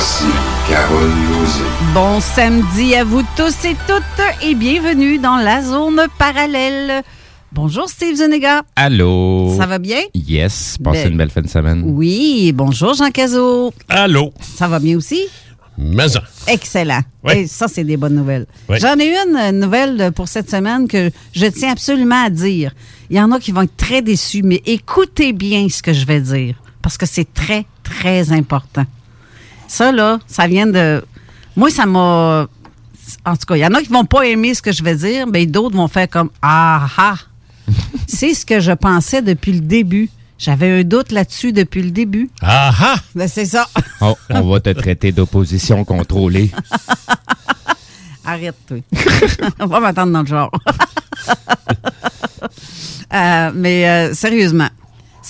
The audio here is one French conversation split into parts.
Voici Carole Lozé. Bon samedi à vous tous et toutes et bienvenue dans la zone parallèle. Bonjour Steve Zuniga. Allô? Ça va bien? Yes, passez Ben- une belle fin de semaine. Oui, bonjour Jean Cazot. Allô? Ça va bien aussi? Maison. Excellent. Oui. Et ça, c'est des bonnes nouvelles. Oui. J'en ai une euh, nouvelle pour cette semaine que je tiens absolument à dire. Il y en a qui vont être très déçus, mais écoutez bien ce que je vais dire, parce que c'est très, très important. Ça, là, ça vient de... Moi, ça m'a... En tout cas, il y en a qui vont pas aimer ce que je vais dire, mais d'autres vont faire comme « Ah ah! » C'est ce que je pensais depuis le début. J'avais un doute là-dessus depuis le début. Ah ah! Ben, c'est ça. Oh, on va te traiter d'opposition contrôlée. Arrête, toi. On va m'attendre dans le genre. Euh, mais euh, sérieusement,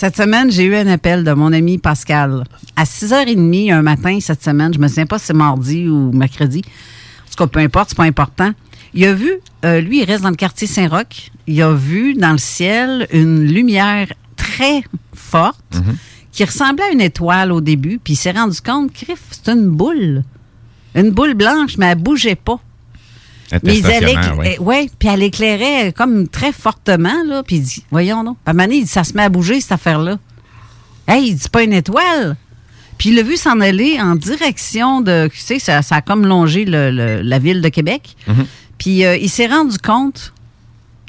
cette semaine, j'ai eu un appel de mon ami Pascal. À 6h30 un matin, cette semaine, je me souviens pas si c'est mardi ou mercredi. En tout cas, peu importe, c'est pas important. Il a vu, euh, lui, il reste dans le quartier Saint-Roch. Il a vu dans le ciel une lumière très forte qui ressemblait à une étoile au début. Puis il s'est rendu compte, crif, c'est une boule. Une boule blanche, mais elle bougeait pas. Mais eh, ouais, puis elle éclairait comme très fortement, là. Puis il dit, voyons donc. À un moment donné, il dit, ça se met à bouger, cette affaire-là. Hey, il dit, c'est pas une étoile. Puis il l'a vu s'en aller en direction de, tu sais, ça, ça a comme longé le- le- la ville de Québec. Mhm. Puis euh, il s'est rendu compte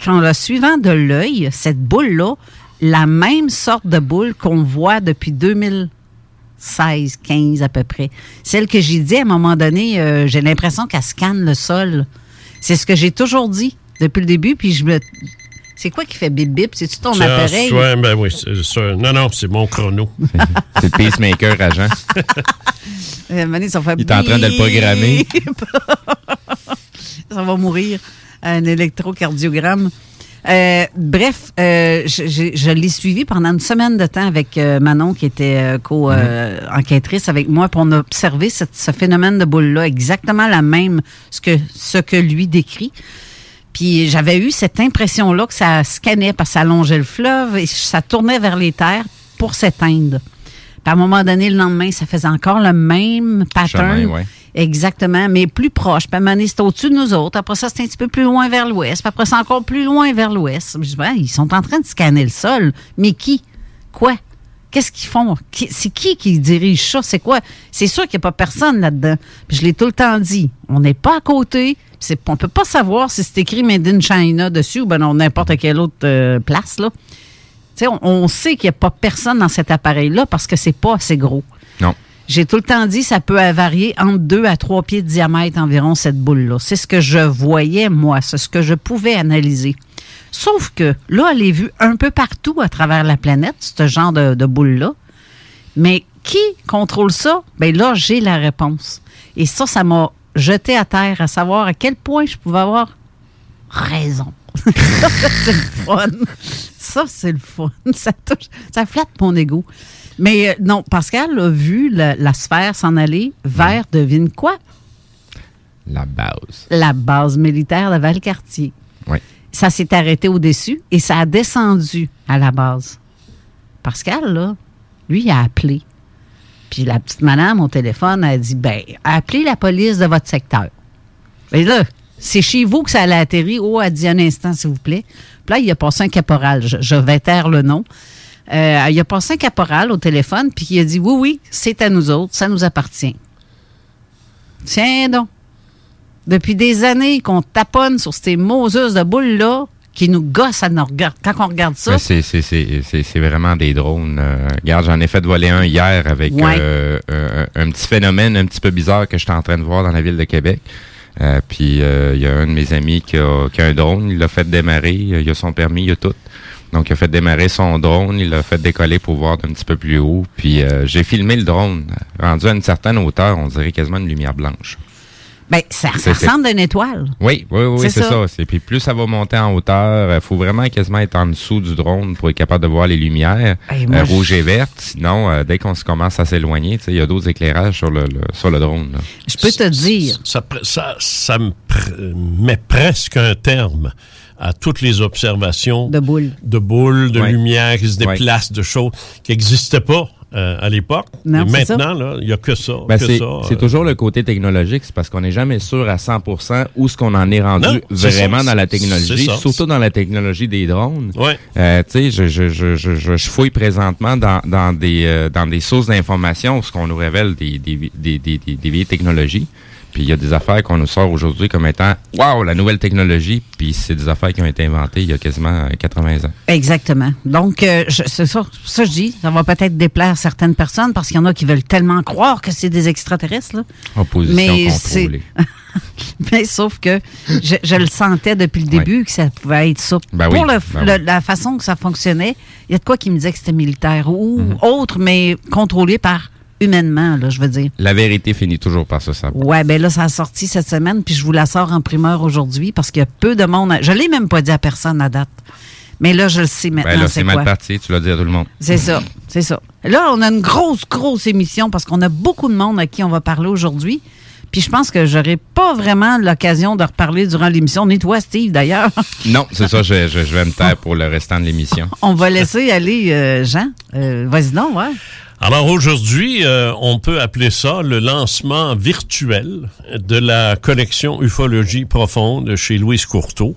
qu'en le suivant de l'œil, cette boule-là, la même sorte de boule qu'on voit depuis 2016, 15 à peu près. Celle que j'ai dit à un moment donné, euh, j'ai l'impression qu'elle scanne le sol. C'est ce que j'ai toujours dit depuis le début, puis je me... C'est quoi qui fait bip bip? C'est-tu ton Ça, appareil? ouais, ben oui, c'est ça. Non, non, c'est mon chrono. C'est le pacemaker, agent. Euh, ça fait Il est en train de le programmer. ça va mourir. Un électrocardiogramme. Euh, bref, euh, je, je- l'ai suivi pendant une semaine de temps avec euh, Manon, qui était euh, co-enquêtrice avec moi, pour on a observé ce phénomène de boule-là, exactement la même, ce que, ce que lui décrit. Puis j'avais eu cette impression-là que ça scannait parce que ça longeait le fleuve et ça tournait vers les terres pour s'éteindre. Puis à un moment donné, le lendemain, ça faisait encore le même pattern. Chemin, ouais. Exactement, mais plus proche. Puis à un moment donné, c'était au-dessus de nous autres. Après ça, c'était un petit peu plus loin vers l'ouest. Puis après ça, encore plus loin vers l'ouest. Je dis, Ben, ils sont en train de scanner le sol. Mais qui? Quoi? Qu'est-ce qu'ils font? C'est qui qui dirige ça? C'est quoi? C'est sûr qu'il n'y a pas personne là-dedans. Puis je l'ai tout le temps dit. On n'est pas à côté. C'est- On ne peut pas savoir si c'est écrit Made in China dessus ou ben non, n'importe quelle autre euh, place. Là. On sait qu'il n'y a pas personne dans cet appareil-là parce que c'est pas assez gros. Non. J'ai tout le temps dit ça peut varier entre 2 à 3 pieds de diamètre environ, cette boule-là. C'est ce que je voyais, moi. C'est ce que je pouvais analyser. Sauf que là, elle est vue un peu partout à travers la planète, ce genre de, de boule-là. Mais qui contrôle ça? Bien là, j'ai la réponse. Et ça, ça m'a jeté à terre à savoir à quel point je pouvais avoir raison. Ça, c'est le fun. Ça, c'est le fun. Ça, touche, ça flatte mon ego. Mais euh, non, Pascal a vu la, la sphère s'en aller vers, devine quoi? La base. La base militaire de Valcartier. Oui. Ça s'est arrêté au-dessus et ça a descendu à la base. Pascal, là, lui, il a appelé. Puis la petite madame au téléphone a dit ben, appelez la police de votre secteur. Et là, c'est chez vous que ça allait atterrir. Oh, elle dit un instant, s'il vous plaît. Puis là, il a passé un caporal. Je, je vais taire le nom. Euh, il a passé un caporal au téléphone, puis il a dit oui, oui, c'est à nous autres, ça nous appartient. Tiens donc. Depuis des années qu'on taponne sur ces Moses de boules-là, qui nous gossent à nous regarder. Quand on regarde ça, c'est- vraiment des drones. Euh, regarde, j'en ai fait voler un hier avec Ouais. euh, un, un petit phénomène un petit peu bizarre que j'étais en train de voir dans la ville de Québec. Euh, puis euh, il y a un de mes amis qui a, qui a un drone, il l'a fait démarrer, il a son permis, il a tout. Donc il a fait démarrer son drone, il l'a fait décoller pour voir d'un petit peu plus haut. Puis euh, j'ai filmé le drone, rendu à une certaine hauteur, on dirait quasiment une lumière blanche. Ben, ça, ressemble à une étoile. Oui, oui, oui, C'est ça. ça. Puis plus ça va monter en hauteur, il faut vraiment quasiment être en dessous du drone pour être capable de voir les lumières Hey, moi, euh, je- rouge et verte. Sinon, euh, dès qu'on se commence à s'éloigner, tu sais, il y a d'autres éclairages sur le, le- sur le drone. là. Je peux te dire. Ça, pr- ça, ça me pr- met presque un terme à toutes les observations De boules. de boules, de Ouais. lumière qui se Ouais. déplacent, de choses qui n'existaient pas euh, à l'époque. Mais maintenant, là, il n'y a que ça. Ben, que c'est ça, c'est euh, toujours le côté technologique, c'est parce qu'on n'est jamais sûr à 100% où ce qu'on en est rendu Non, vraiment ça, dans la technologie, surtout dans la technologie des drones. Ouais. Euh, tu sais, je, je, je, je, je, je fouille présentement dans, dans, des, euh, dans des sources d'informations où ce qu'on nous révèle des, des, des, des, des, des vieilles technologies. Puis il y a des affaires qu'on nous sort aujourd'hui comme étant Waouh, la nouvelle technologie. Puis c'est des affaires qui ont été inventées il y a quasiment euh, 80 ans. Exactement. Donc, euh, c'est ça, ça je dis, ça va peut-être déplaire certaines personnes parce qu'il y en a qui veulent tellement croire que c'est des extraterrestres. Là. Opposition Mais contrôlée. Mais sauf que je, je le sentais depuis le début que ça pouvait être ça. Ben Pour oui, le- ben le- la façon que ça fonctionnait, il y a de quoi qui me disait que c'était militaire ou Mhm. autre, mais contrôlé par humainement, là, je veux dire. La vérité finit toujours par se savoir. Ouais, ben là, ça a sorti cette semaine, puis je vous la sors en primeur aujourd'hui parce qu'il y a peu de monde. à- Je l'ai même pas dit à personne à date. Mais là, je le sais maintenant. Ben là, c'est mal parti, tu l'as dit à tout le monde. C'est ça, c'est ça. Là, on a une grosse, grosse émission parce qu'on a beaucoup de monde à qui on va parler aujourd'hui. Puis je pense que j'aurai pas vraiment l'occasion de reparler durant l'émission, ni toi, Steve, d'ailleurs. Non, c'est ça, je, je, je vais me taire pour le restant de l'émission. On va laisser aller euh, Jean. Euh, Vas-y donc, ouais. Alors aujourd'hui, euh, on peut appeler ça le lancement virtuel de la collection Ufologie profonde chez Louise Courteau.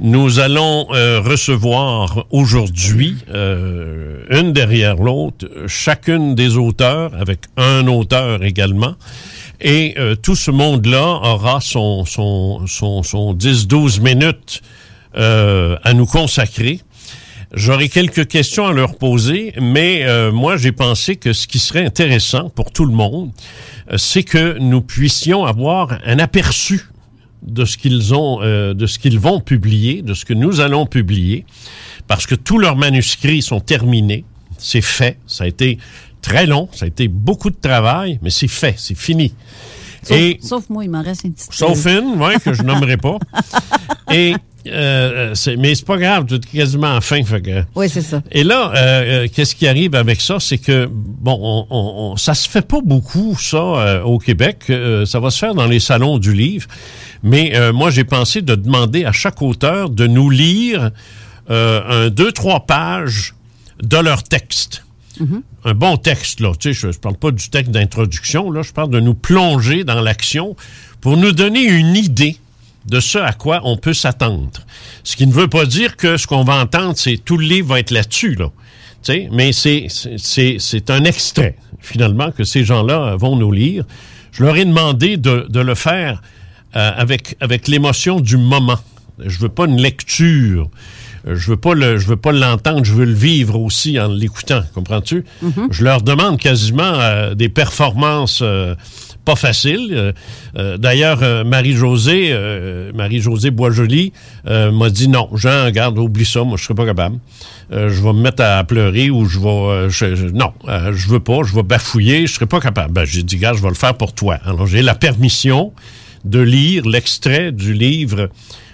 Nous allons euh, recevoir aujourd'hui, euh, une derrière l'autre, chacune des auteurs, avec un auteur également. Et tout ce monde-là aura son, son, son, son 10-12 minutes à nous consacrer. J'aurai quelques questions à leur poser, mais euh, moi j'ai pensé que ce qui serait intéressant pour tout le monde, euh, c'est que nous puissions avoir un aperçu de ce qu'ils ont, euh, de ce qu'ils vont publier, de ce que nous allons publier, parce que tous leurs manuscrits sont terminés, c'est fait, ça a été très long, ça a été beaucoup de travail, mais c'est fait, c'est fini. Sauf, Et sauf moi, il m'en reste une petite. Sauf une, ouais, que je nommerai pas. Et euh, c'est- mais c'est pas grave, tu es quasiment fin. Fait que, Oui, c'est ça. et là, euh, euh, qu'est-ce qui arrive avec ça, c'est que bon, on, on- ça se fait pas beaucoup ça euh, au Québec. Euh, ça va se faire dans les salons du livre, mais euh, moi j'ai pensé de demander à chaque auteur de nous lire euh, un deux trois pages de leur texte. Un bon texte là, tu sais, je, je parle pas du texte d'introduction là, je parle de nous plonger dans l'action pour nous donner une idée de ce à quoi on peut s'attendre. Ce qui ne veut pas dire que ce qu'on va entendre, c'est tout le livre va être là-dessus, là. Tu sais, mais c'est, c'est, c'est un extrait, finalement, que ces gens-là vont nous lire. Je leur ai demandé de, de le faire euh, avec, avec l'émotion du moment. Je veux pas une lecture. Euh, Je veux pas le, je veux pas l'entendre, je veux le vivre aussi en l'écoutant, comprends-tu? Je leur demande quasiment euh, des performances euh, pas faciles. Euh, euh, D'ailleurs, euh, Marie-Josée, Marie-Josée Boisjoli m'a dit non, Jean, regarde, oublie ça, moi je serai pas capable. Je vais me mettre à pleurer ou je vais, non, je veux pas, je vais bafouiller, je serai pas capable. Ben, j'ai dit, gars, je vais le faire pour toi. Alors j'ai la permission de lire l'extrait du livre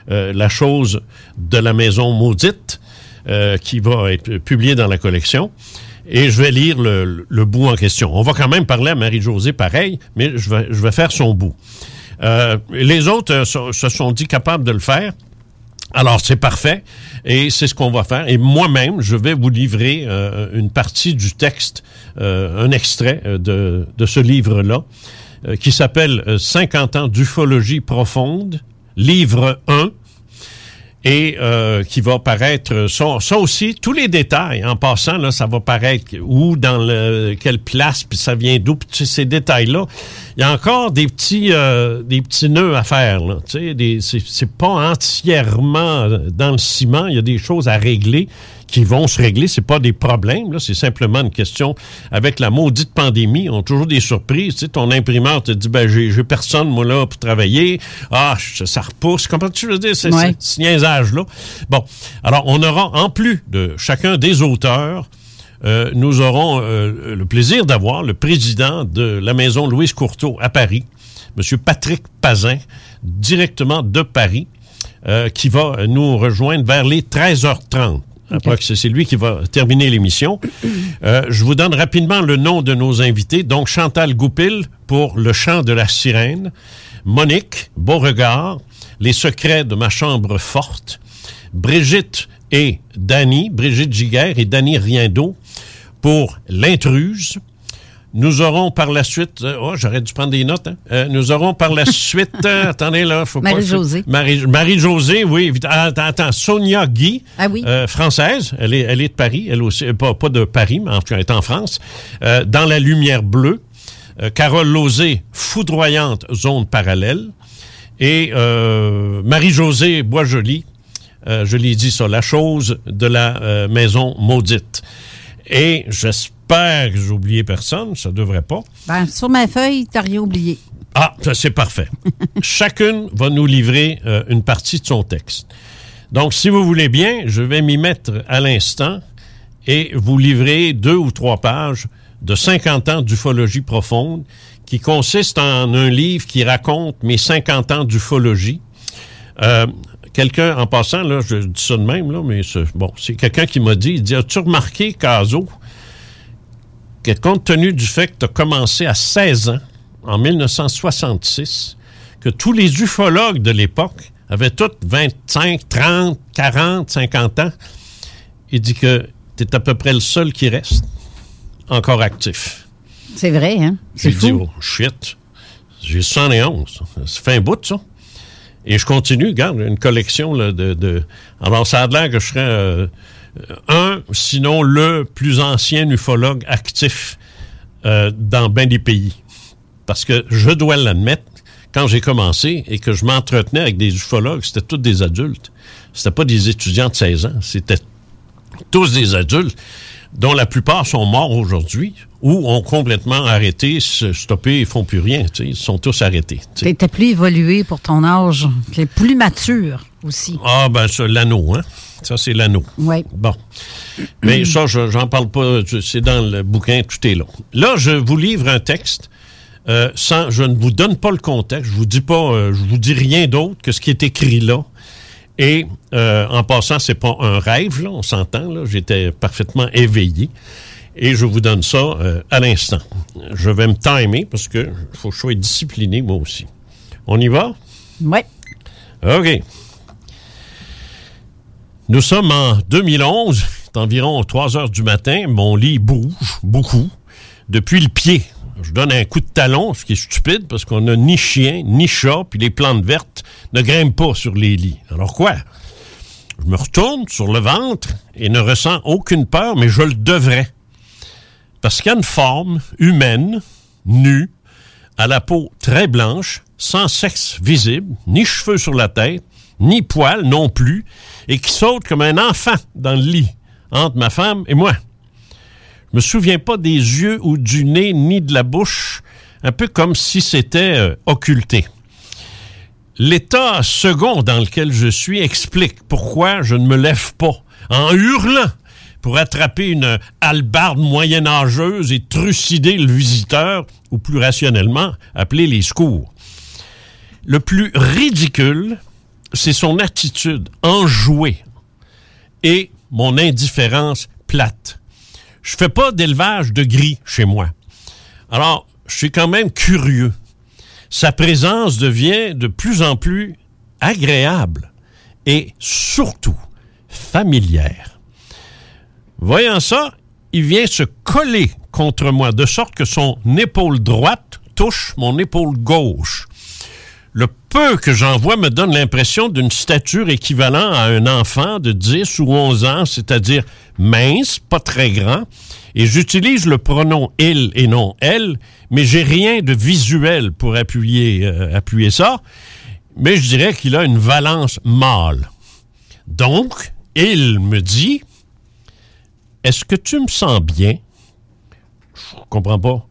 La chose de la maison maudite, qui va être publié dans la collection. Et je vais lire le, bout en question. On va quand même parler à Marie-Josée pareil, mais je vais, je vais faire son bout. Euh, les autres euh, se- sont dit capables de le faire. Alors, c'est parfait. Et c'est ce qu'on va faire. Et moi-même, je vais vous livrer euh, une partie du texte, un extrait de, de ce livre-là, qui s'appelle euh, 50 ans d'ufologie profonde, livre 1, et euh, qui va paraître, ça, aussi, tous les détails, en passant, là, ça va paraître où, dans le, quelle place, puis ça vient d'où, ces détails-là. Il y a encore des petits, euh, des petits nœuds à faire, là. Tu sais, c'est c'est pas entièrement dans le ciment, il y a des choses à régler qui vont se régler. C'est pas des problèmes, là. C'est simplement une question. Avec la maudite pandémie, on a toujours des surprises. Tu sais, ton imprimeur te dit, ben, j'ai j'ai personne, moi, là, pour travailler. Ah, je- ça repousse. Comment tu veux dire? C'est Ouais. ce niaisage-là. Bon. Alors, on aura, en plus de chacun des auteurs, euh, nous aurons euh, le plaisir d'avoir le président de la maison Louise Courteau à Paris, M. Patrick Pazin, directement de Paris, euh, qui va nous rejoindre vers les 13h30. Que c'est lui qui va terminer l'émission. Euh, je vous donne rapidement le nom de nos invités. Donc, Chantal Goupil pour Le chant de la sirène. Monique Beauregard, Les secrets de ma chambre forte. Brigitte et Dany, Brigitte Giguère et Dany Riendeau pour L'intruse. Nous aurons par la suite, euh, oh, j'aurais dû prendre des notes, hein. Euh, nous aurons par la suite, euh, attendez là, faut pas... Marie-Josée. Marie- Marie-Josée, oui, évidemment. Attends, attends, Sonia Guy, Ah oui. euh, française, elle est, elle est de Paris, elle aussi, euh, pas, pas de Paris, mais en tout cas, elle est en France, euh, dans la lumière bleue. Euh, Carole Lauzé, foudroyante zone parallèle. Et euh, Marie-Josée Boisjoli, euh, je l'ai dit ça, la chose de la maison maudite. Et j'espère que j'ai oublié personne, ça devrait pas. Ben, sur ma feuille, t'as rien oublié. Ah, ça, c'est parfait. Chacune va nous livrer euh, une partie de son texte. Donc, si vous voulez bien, je vais m'y mettre à l'instant et vous livrer deux ou trois pages de 50 ans d'ufologie profonde qui consiste en un livre qui raconte mes 50 ans d'ufologie. Euh, quelqu'un, en passant, là, je dis ça de même, là, mais c'est- bon, c'est quelqu'un qui m'a dit, il dit, as-tu remarqué, Caso, que compte tenu du fait que tu as commencé à 16 ans, en 1966, que tous les ufologues de l'époque avaient tous 25, 30, 40, 50 ans, il dit que tu es à peu près le seul qui reste encore actif. C'est vrai, hein? J'ai C'est dit, oh, shit, j'ai 111. Ça fait un bout, ça. Et je continue, regarde, une collection là, de, de... Alors, ça a l'air que je serais euh, un, sinon le plus ancien ufologue actif euh, dans bien des pays. Parce que je dois l'admettre, quand j'ai commencé et que je m'entretenais avec des ufologues, c'était tous des adultes. C'était pas des étudiants de 16 ans. C'était tous des adultes dont la plupart sont morts aujourd'hui ou ont complètement arrêté, se stoppé et font plus rien. Ils sont tous arrêtés. tu sais. T'étais plus évolué pour ton âge, plus mature aussi. Ah, ben ça, l'anneau, hein? Ça, c'est l'anneau. Oui. Bon. Mais ça, je- j'en parle pas. C'est dans le bouquin, tout est là. Là, je vous livre un texte. euh, sans, je ne vous donne pas le contexte. Je vous dis pas, euh, je vous dis rien d'autre que ce qui est écrit là. Et euh, en passant, c'est pas un rêve, là, on s'entend. Là, j'étais parfaitement éveillé. Et je vous donne ça à l'instant. Je vais me timer parce que faut que je sois discipliné moi aussi. On y va? Oui. OK. Nous sommes en 2011, c'est environ 3 heures du matin. Mon lit bouge beaucoup depuis le pied. Je donne un coup de talon, ce qui est stupide parce qu'on n'a ni chien, ni chat, puis les plantes vertes ne grimpent pas sur les lits. Alors quoi? Je me retourne sur le ventre et ne ressens aucune peur, mais je le devrais. Parce qu'il y a une forme humaine, nue, à la peau très blanche, sans sexe visible, ni cheveux sur la tête, ni poils non plus, et qui saute comme un enfant dans le lit entre ma femme et moi. Je me souviens pas des yeux ou du nez ni de la bouche, un peu comme si c'était euh, occulté. L'état second dans lequel je suis explique pourquoi je ne me lève pas en hurlant pour attraper une hallebarde moyenâgeuse et trucider le visiteur, ou plus rationnellement, appeler les secours. Le plus ridicule, c'est son attitude enjouée et mon indifférence plate. Je fais pas d'élevage de gris chez moi. Alors, je suis quand même curieux. Sa présence devient de plus en plus agréable et surtout familière. Voyant ça, il vient se coller contre moi de sorte que son épaule droite touche mon épaule gauche. Le peu que j'en vois me donne l'impression d'une stature équivalente à un enfant de 10 ou 11 ans, c'est-à-dire mince, pas très grand, et j'utilise le pronom il et non elle, mais j'ai rien de visuel pour appuyer, euh, ça, mais je dirais qu'il a une valence mâle. Donc, il me dit, est-ce que tu me sens bien? Je comprends pas.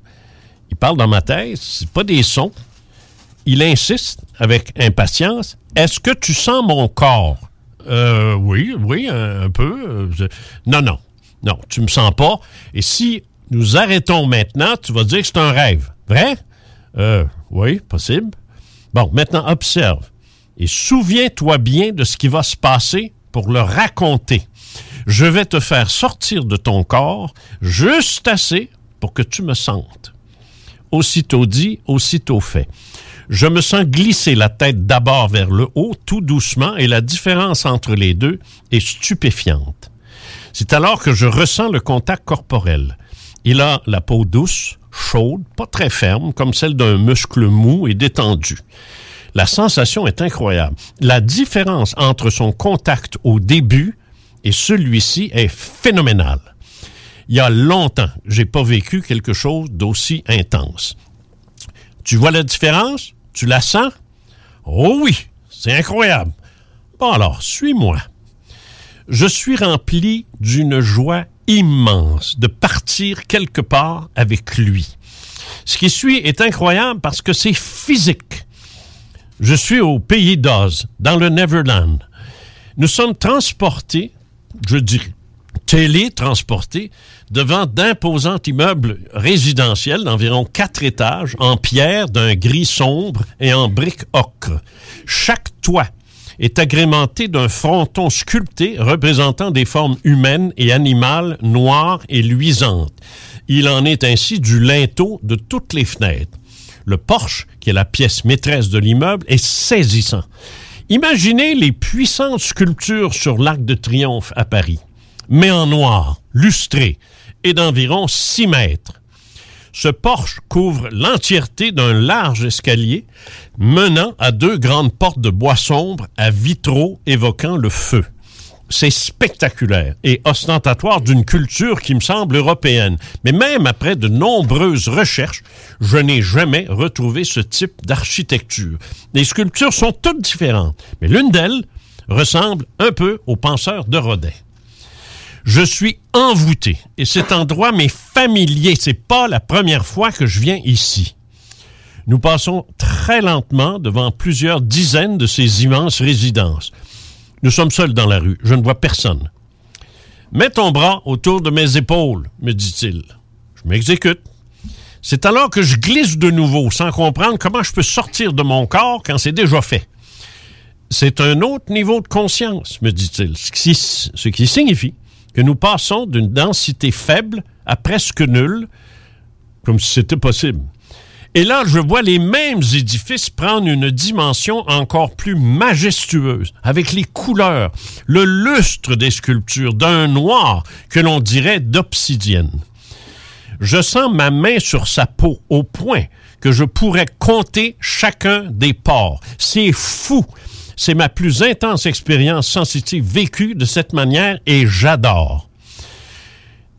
Il parle dans ma tête, c'est pas des sons. Il insiste avec impatience. Est-ce que tu sens mon corps? Euh, oui, oui, un, peu. Euh, Non, non. Non, tu me sens pas. Et si nous arrêtons maintenant, tu vas dire que c'est un rêve. Vrai? Euh, oui, possible. Bon, maintenant, observe. Et souviens-toi bien de ce qui va se passer pour le raconter. Je vais te faire sortir de ton corps juste assez pour que tu me sentes. Aussitôt dit, aussitôt fait. Je me sens glisser la tête d'abord vers le haut, tout doucement, et la différence entre les deux est stupéfiante. C'est alors que je ressens le contact corporel. Il a la peau douce, chaude, pas très ferme, comme celle d'un muscle mou et détendu. La sensation est incroyable. La différence entre son contact au début et celui-ci est phénoménale. Il y a longtemps, j'ai pas vécu quelque chose d'aussi intense. Tu vois la différence? Tu la sens? Oh oui, c'est incroyable. Bon alors, suis-moi. Je suis rempli d'une joie immense de partir quelque part avec lui. Ce qui suit est incroyable parce que c'est physique. Je suis au pays d'Oz, dans le Neverland. Nous sommes transportés, je dirais, télétransportés devant d'imposants immeubles résidentiels d'environ quatre étages en pierre d'un gris sombre et en briques ocre. Chaque toit est agrémenté d'un fronton sculpté représentant des formes humaines et animales noires et luisantes. Il en est ainsi du linteau de toutes les fenêtres. Le porche, qui est la pièce maîtresse de l'immeuble, est saisissant. Imaginez les puissantes sculptures sur l'Arc de Triomphe à Paris, mais en noir, lustré, et d'environ 6 mètres. Ce porche couvre l'entièreté d'un large escalier menant à deux grandes portes de bois sombre à vitraux évoquant le feu. C'est spectaculaire et ostentatoire d'une culture qui me semble européenne. Mais même après de nombreuses recherches, je n'ai jamais retrouvé ce type d'architecture. Les sculptures sont toutes différentes, mais l'une d'elles ressemble un peu aux penseurs de Rodin. Je suis envoûté et cet endroit m'est familier. C'est pas la première fois que je viens ici. Nous passons très lentement devant plusieurs dizaines de ces immenses résidences. Nous sommes seuls dans la rue. Je ne vois personne. Mets ton bras autour de mes épaules, me dit-il. Je m'exécute. C'est alors que je glisse de nouveau, sans comprendre comment je peux sortir de mon corps quand c'est déjà fait. C'est un autre niveau de conscience, me dit-il, ce qui, ce qui signifie que nous passons d'une densité faible à presque nulle, comme si c'était possible. Et là, je vois les mêmes édifices prendre une dimension encore plus majestueuse, avec les couleurs, le lustre des sculptures, d'un noir que l'on dirait d'obsidienne. Je sens ma main sur sa peau au point que je pourrais compter chacun des pores. C'est fou. C'est ma plus intense expérience sensitive vécue de cette manière et j'adore.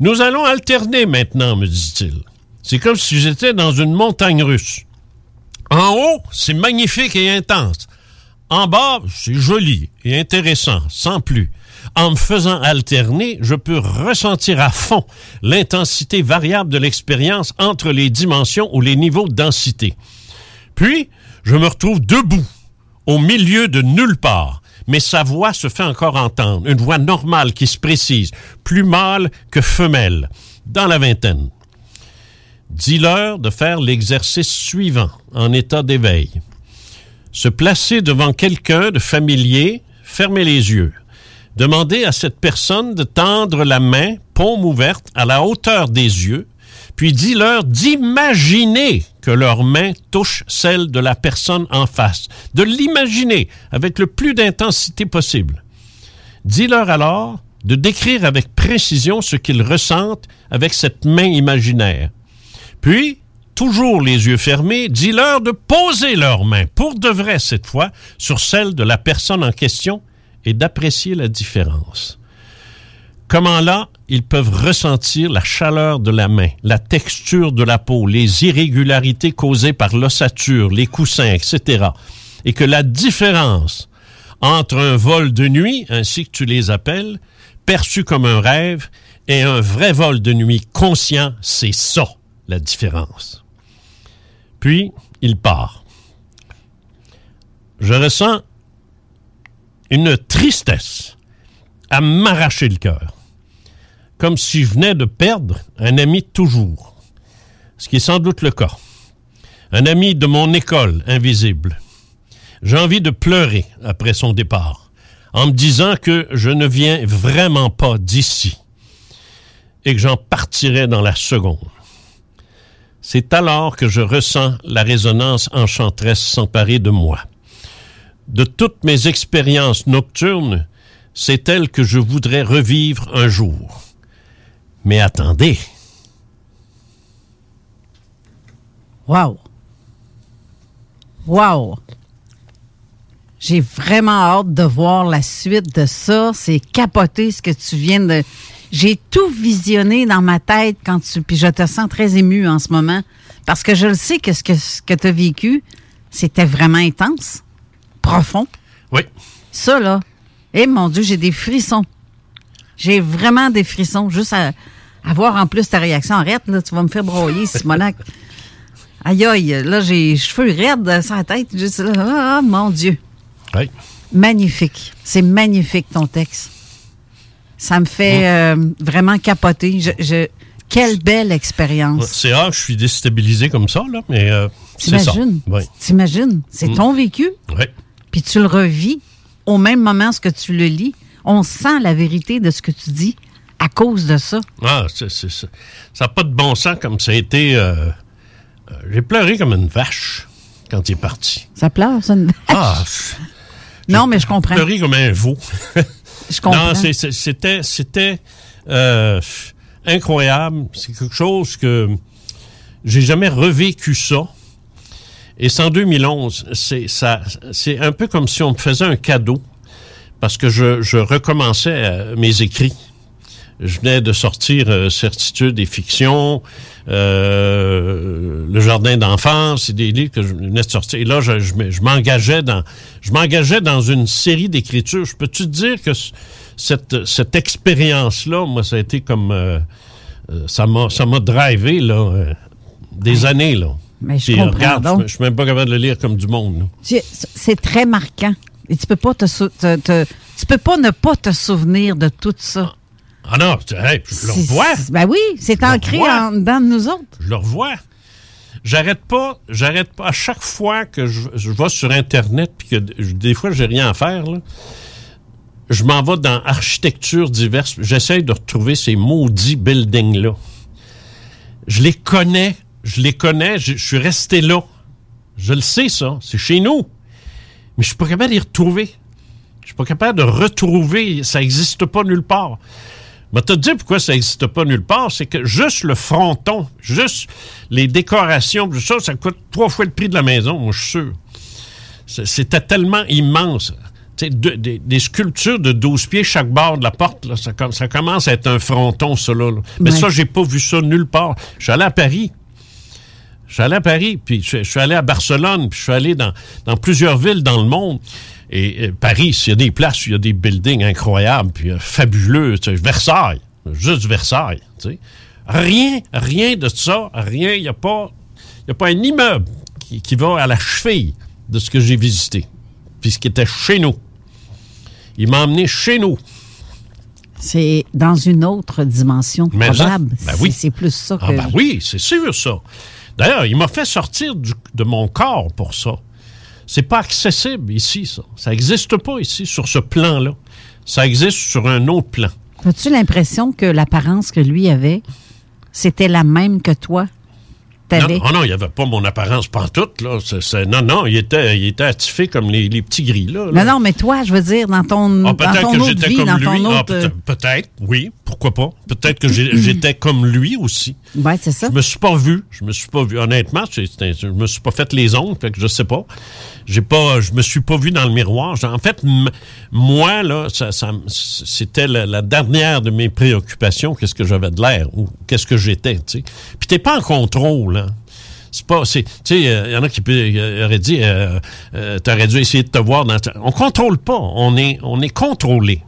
Nous allons alterner maintenant, me dit-il. C'est comme si j'étais dans une montagne russe. En haut, c'est magnifique et intense. En bas, c'est joli et intéressant, sans plus. En me faisant alterner, je peux ressentir à fond l'intensité variable de l'expérience entre les dimensions ou les niveaux de densité. Puis, je me retrouve debout, au milieu de nulle part, mais sa voix se fait encore entendre, une voix normale qui se précise, plus mâle que femelle, dans la vingtaine. Dis-leur de faire l'exercice suivant en état d'éveil. Se placer devant quelqu'un de familier, fermer les yeux. Demander à cette personne de tendre la main, paume ouverte, à la hauteur des yeux, puis dis-leur d'imaginer que leur main touche celle de la personne en face, de l'imaginer avec le plus d'intensité possible. Dis-leur alors de décrire avec précision ce qu'ils ressentent avec cette main imaginaire. Puis, toujours les yeux fermés, dis-leur de poser leurs mains, pour de vrai cette fois, sur celle de la personne en question et d'apprécier la différence. Comment là, ils peuvent ressentir la chaleur de la main, la texture de la peau, les irrégularités causées par l'ossature, les coussins, etc. Et que la différence entre un vol de nuit, ainsi que tu les appelles, perçu comme un rêve, et un vrai vol de nuit conscient, c'est ça, la différence. Puis, il part. Je ressens une tristesse à m'arracher le cœur, comme si je venais de perdre un ami toujours, ce qui est sans doute le cas. Un ami de mon école invisible. J'ai envie de pleurer après son départ, en me disant que je ne viens vraiment pas d'ici et que j'en partirai dans la seconde. C'est alors que je ressens la résonance enchanteresse s'emparer de moi. De toutes mes expériences nocturnes, c'est elle que je voudrais revivre un jour. Mais attendez. Wow. Wow. J'ai vraiment hâte de voir la suite de ça. C'est capoté ce que tu viens de. J'ai tout visionné dans ma tête quand tu. Puis je te sens très ému en ce moment. Parce que je le sais que ce que, ce que tu as vécu, c'était vraiment intense, profond. Oui. Ça, là. Eh mon Dieu, j'ai des frissons. J'ai vraiment des frissons. Juste à, à voir en plus ta réaction. Arrête, là, tu vas me faire broyer, Simonac. Aïe, aïe, là, j'ai les cheveux raides sur la tête. Juste là. Ah, mon Dieu. Oui. Magnifique. C'est magnifique, ton texte. Ça me fait euh, vraiment capoter. Je, je- quelle belle expérience. C'est rare je suis déstabilisé comme ça, là, mais euh, c'est ça. T'imagines? Oui. T'imagines? C'est Mm. ton vécu, Oui. puis tu le revis? Au même moment ce que tu le lis. On sent la vérité de ce que tu dis à cause de ça. Ah, c'est, c'est- ça n'a pas de bon sens comme ça a été. euh, euh, j'ai pleuré comme une vache quand il est parti. Ça pleure, ça? une- Ah, non, mais je comprends. pleuré comme un veau. Je comprends. Non, c'est- c'est- c'était, c'était euh, incroyable. C'est quelque chose que j'ai jamais revécu ça. Et c'est en 2011. C'est, ça, c'est un peu comme si on me faisait un cadeau parce que je, je recommençais euh, mes écrits. Je venais de sortir euh, Certitude et Fiction, euh, Le Jardin d'enfance, c'est des livres que je venais de sortir. Et là, je, je me- je m'engageais dans, je m'engageais dans une série d'écritures. Je peux te dire que cette, cette expérience-là, moi, ça a été comme, euh, euh, ça m'a, ça m'a drivé là, des années là. Mais je comprends regarde, donc. je, je suis même pas capable de le lire comme du monde. C'est très marquant. Et tu peux pas te, sou- te- te- tu peux pas ne pas te souvenir de tout ça. Ah non, tu- hey, je le revois. Ben oui, c'est ancré en dedans de nous autres. je le revois. J'arrête pas, j'arrête pas. À chaque fois que je, je vais sur Internet, puis que d- des fois, j'ai rien à faire, là, je m'en vais dans architecture diverse. J'essaye de retrouver ces maudits buildings-là. Je les connais, je les connais, je, je suis resté là. Je le sais, ça. C'est chez nous. Mais je suis pas capable d'y retrouver. Je suis pas capable de retrouver. Ça n'existe pas nulle part. Je vais te dire pourquoi ça n'existe pas nulle part. C'est que juste le fronton, juste les décorations, tout ça, ça coûte trois fois le prix de la maison, moi, je suis sûr. C'était tellement immense. Tu sais, de- des, sculptures de 12 pieds chaque bord de la porte, là, ça, com- ça commence à être un fronton, ça, là. là. Mais Ouais. ça, j'ai pas vu ça nulle part. Je suis allé à Paris. Je suis allé à Paris, puis je, je suis allé à Barcelone, puis je suis allé dans, dans plusieurs villes dans le monde. Et, Paris, il y a des places, il y a des buildings incroyables, puis euh, fabuleux. tu sais, Versailles, juste Versailles. tu sais. Rien, rien de ça, rien. Il n'y a, pas- y a pas un immeuble qui, qui va à la cheville de ce que j'ai visité, puis ce qui était chez nous. Il m'a emmené chez nous. C'est dans une autre dimension probable. ben C'est- oui. C'est plus ça que. Ah ben oui, c'est sûr ça. D'ailleurs, il m'a fait sortir du- de mon corps pour ça. C'est pas accessible ici, ça. Ça n'existe pas ici, sur ce plan-là. Ça existe sur un autre plan. As-tu l'impression que l'apparence que lui avait, c'était la même que toi? Non, oh non, il n'y avait pas mon apparence pantoute, là. Non, non, il était, il était attifé comme les, les petits gris, là. là. Non, non, mais toi, je veux dire, dans ton, Ah, dans peut-être ton que autre j'étais vie, comme dans lui. ton Ah, autre... peut- peut-être, oui, pourquoi pas. Peut-être que j'étais comme lui aussi. Ouais, c'est ça. Je me suis pas vu. Je me suis pas vu. Honnêtement, je me suis pas fait les ongles, fait que je sais pas. J'ai pas, je me suis pas vu dans le miroir. En fait, moi là, ça, ça m- c'était la, la dernière de mes préoccupations. Qu'est-ce que j'avais de l'air ou qu'est-ce que j'étais, tu sais. Puis t'es pas en contrôle. Hein. C'est pas, c'est, tu sais, il y en a qui euh, auraient dit, euh, euh, t'aurais dû essayer de te voir dans. On contrôle pas. On est, on est contrôlé.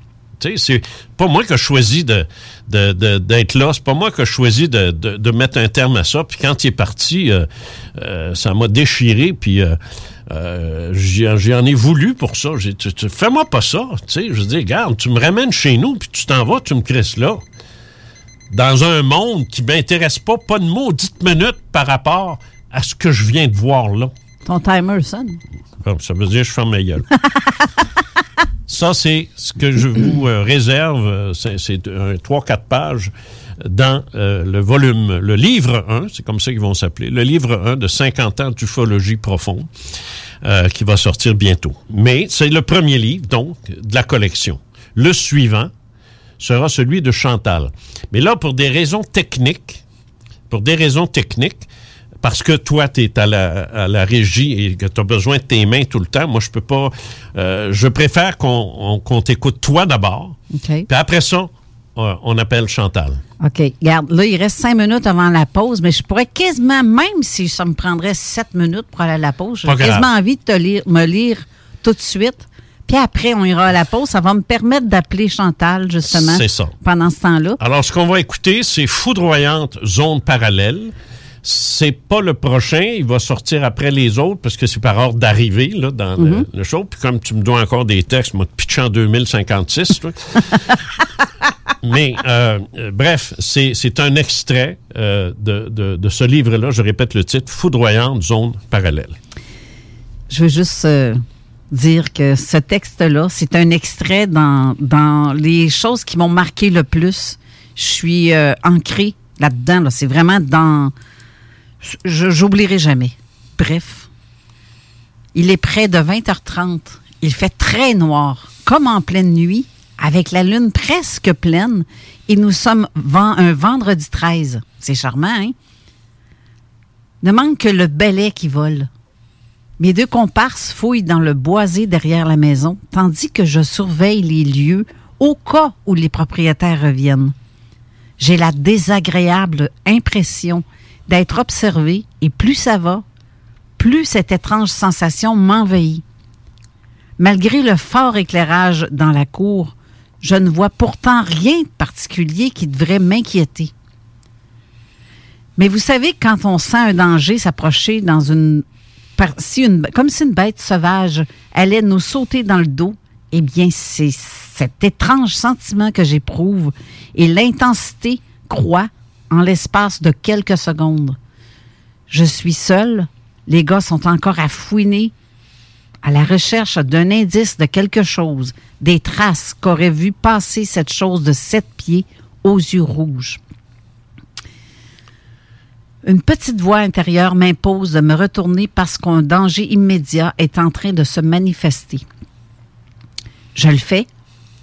C'est pas moi que je choisis de, d'être là. C'est pas moi que je choisis de, de- de mettre un terme à ça. Puis quand il est parti, euh, euh, ça m'a déchiré. Puis euh, j'en ai voulu pour ça. J'ai, fais-moi pas ça. Tu sais, je dis, regarde, tu me ramènes chez nous, puis tu t'en vas, tu me crisses là. Dans un monde qui m'intéresse pas, pas de maudite minute par rapport à ce que je viens de voir là. Ton timer sonne. Ça veut dire que je ferme ma gueule. Ça, c'est ce que je vous euh, réserve. euh, C'est c'est un 3-4 pages dans euh, le volume, le livre 1, c'est comme ça qu'ils vont s'appeler, le livre 1 de 50 ans d'ufologie profonde, qui va sortir bientôt. Mais c'est le premier livre, donc, de la collection. Le suivant sera celui de Chantal. Mais là, pour des raisons techniques, pour des raisons techniques, parce que toi, tu es à la, à la régie et que tu as besoin de tes mains tout le temps, moi, je peux pas. euh, je préfère qu'on on- qu'on t'écoute toi d'abord, OK. puis après ça, euh, on appelle Chantal. OK. Regarde, là, il reste cinq minutes avant la pause, mais je pourrais quasiment, même si ça me prendrait sept minutes pour aller à la pause, j'ai quasiment envie de te lire, me lire tout de suite. Puis après, on ira à la pause. Ça va me permettre d'appeler Chantal, justement. C'est ça. Pendant ce temps-là. Alors, ce qu'on va écouter, c'est Foudroyante Zone Parallèle. C'est pas le prochain, il va sortir après les autres parce que c'est par ordre d'arrivée là, dans le, le show. Puis comme tu me dois encore des textes, moi, pitch en 2056. toi. Mais euh, euh, bref, c'est c'est un extrait euh, de, de, de ce livre-là. Je répète le titre, Foudroyante Zone Parallèle. Je veux juste euh, dire que ce texte-là, c'est un extrait dans, dans les choses qui m'ont marqué le plus. Je suis ancrée là-dedans. Là. C'est vraiment dans... J'oublierai jamais. Bref. Il est près de 20h30. Il fait très noir, comme en pleine nuit, avec la lune presque pleine. Et nous sommes un vendredi 13. C'est charmant, hein? Ne manque que le balai qui vole. Mes deux comparses fouillent dans le boisé derrière la maison, tandis que je surveille les lieux au cas où les propriétaires reviennent. J'ai la désagréable impression d'être observé et plus ça va, plus cette étrange sensation m'envahit. Malgré le fort éclairage dans la cour, je ne vois pourtant rien de particulier qui devrait m'inquiéter. Mais vous savez, quand on sent un danger s'approcher dans une, si une, comme si une bête sauvage allait nous sauter dans le dos, eh bien, c'est cet étrange sentiment que j'éprouve et l'intensité croît en l'espace de quelques secondes. Je suis seule, les gars sont encore à fouiner à la recherche d'un indice de quelque chose, des traces qu'aurait vu passer cette chose de sept pieds aux yeux rouges. Une petite voix intérieure m'impose de me retourner parce qu'un danger immédiat est en train de se manifester. Je le fais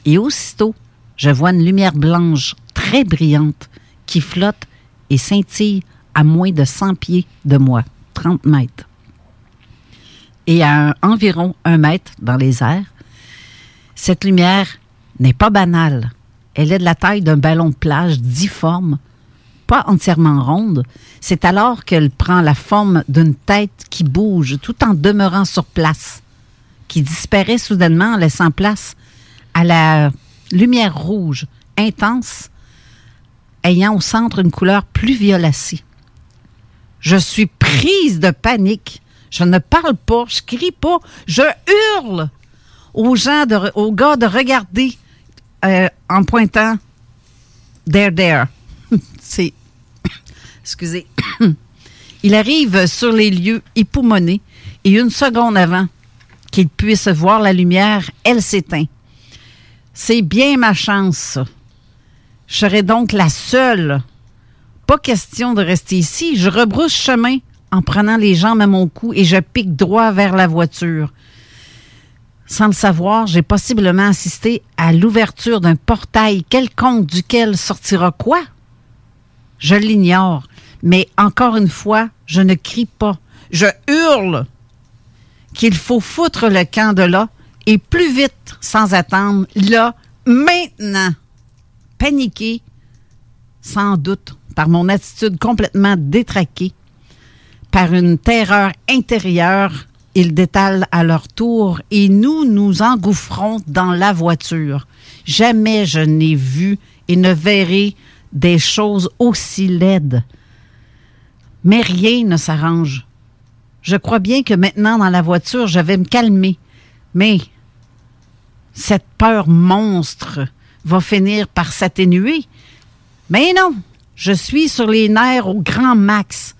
et aussitôt, je vois une lumière blanche très brillante qui flotte et scintille à moins de 100 pieds de moi, 30 mètres. Et à environ un mètre dans les airs, cette lumière n'est pas banale. Elle est de la taille d'un ballon de plage difforme, pas entièrement ronde. C'est alors qu'elle prend la forme d'une tête qui bouge tout en demeurant sur place, qui disparaît soudainement en laissant place à la lumière rouge intense, ayant au centre une couleur plus violacée. Je suis prise de panique. Je ne parle pas, je crie pas, je hurle aux gens, aux gars de regarder euh, en pointant there, there. C'est. Excusez. Il arrive sur les lieux époumonés et une seconde avant qu'il puisse voir la lumière, elle s'éteint. C'est bien ma chance. Je serai donc la seule. Pas question de rester ici. Je rebrousse chemin en prenant les jambes à mon cou et je pique droit vers la voiture. Sans le savoir, j'ai possiblement assisté à l'ouverture d'un portail quelconque duquel sortira quoi? Je l'ignore, mais encore une fois, je ne crie pas. Je hurle qu'il faut foutre le camp de là et plus vite, sans attendre, là, maintenant. Paniqué, sans doute, par mon attitude complètement détraquée, par une terreur intérieure, ils détalent à leur tour et nous nous engouffrons dans la voiture. Jamais je n'ai vu et ne verrai des choses aussi laides. Mais rien ne s'arrange. Je crois bien que maintenant dans la voiture, je vais me calmer. Mais cette peur monstre va finir par s'atténuer. Mais non, je suis sur les nerfs au grand max.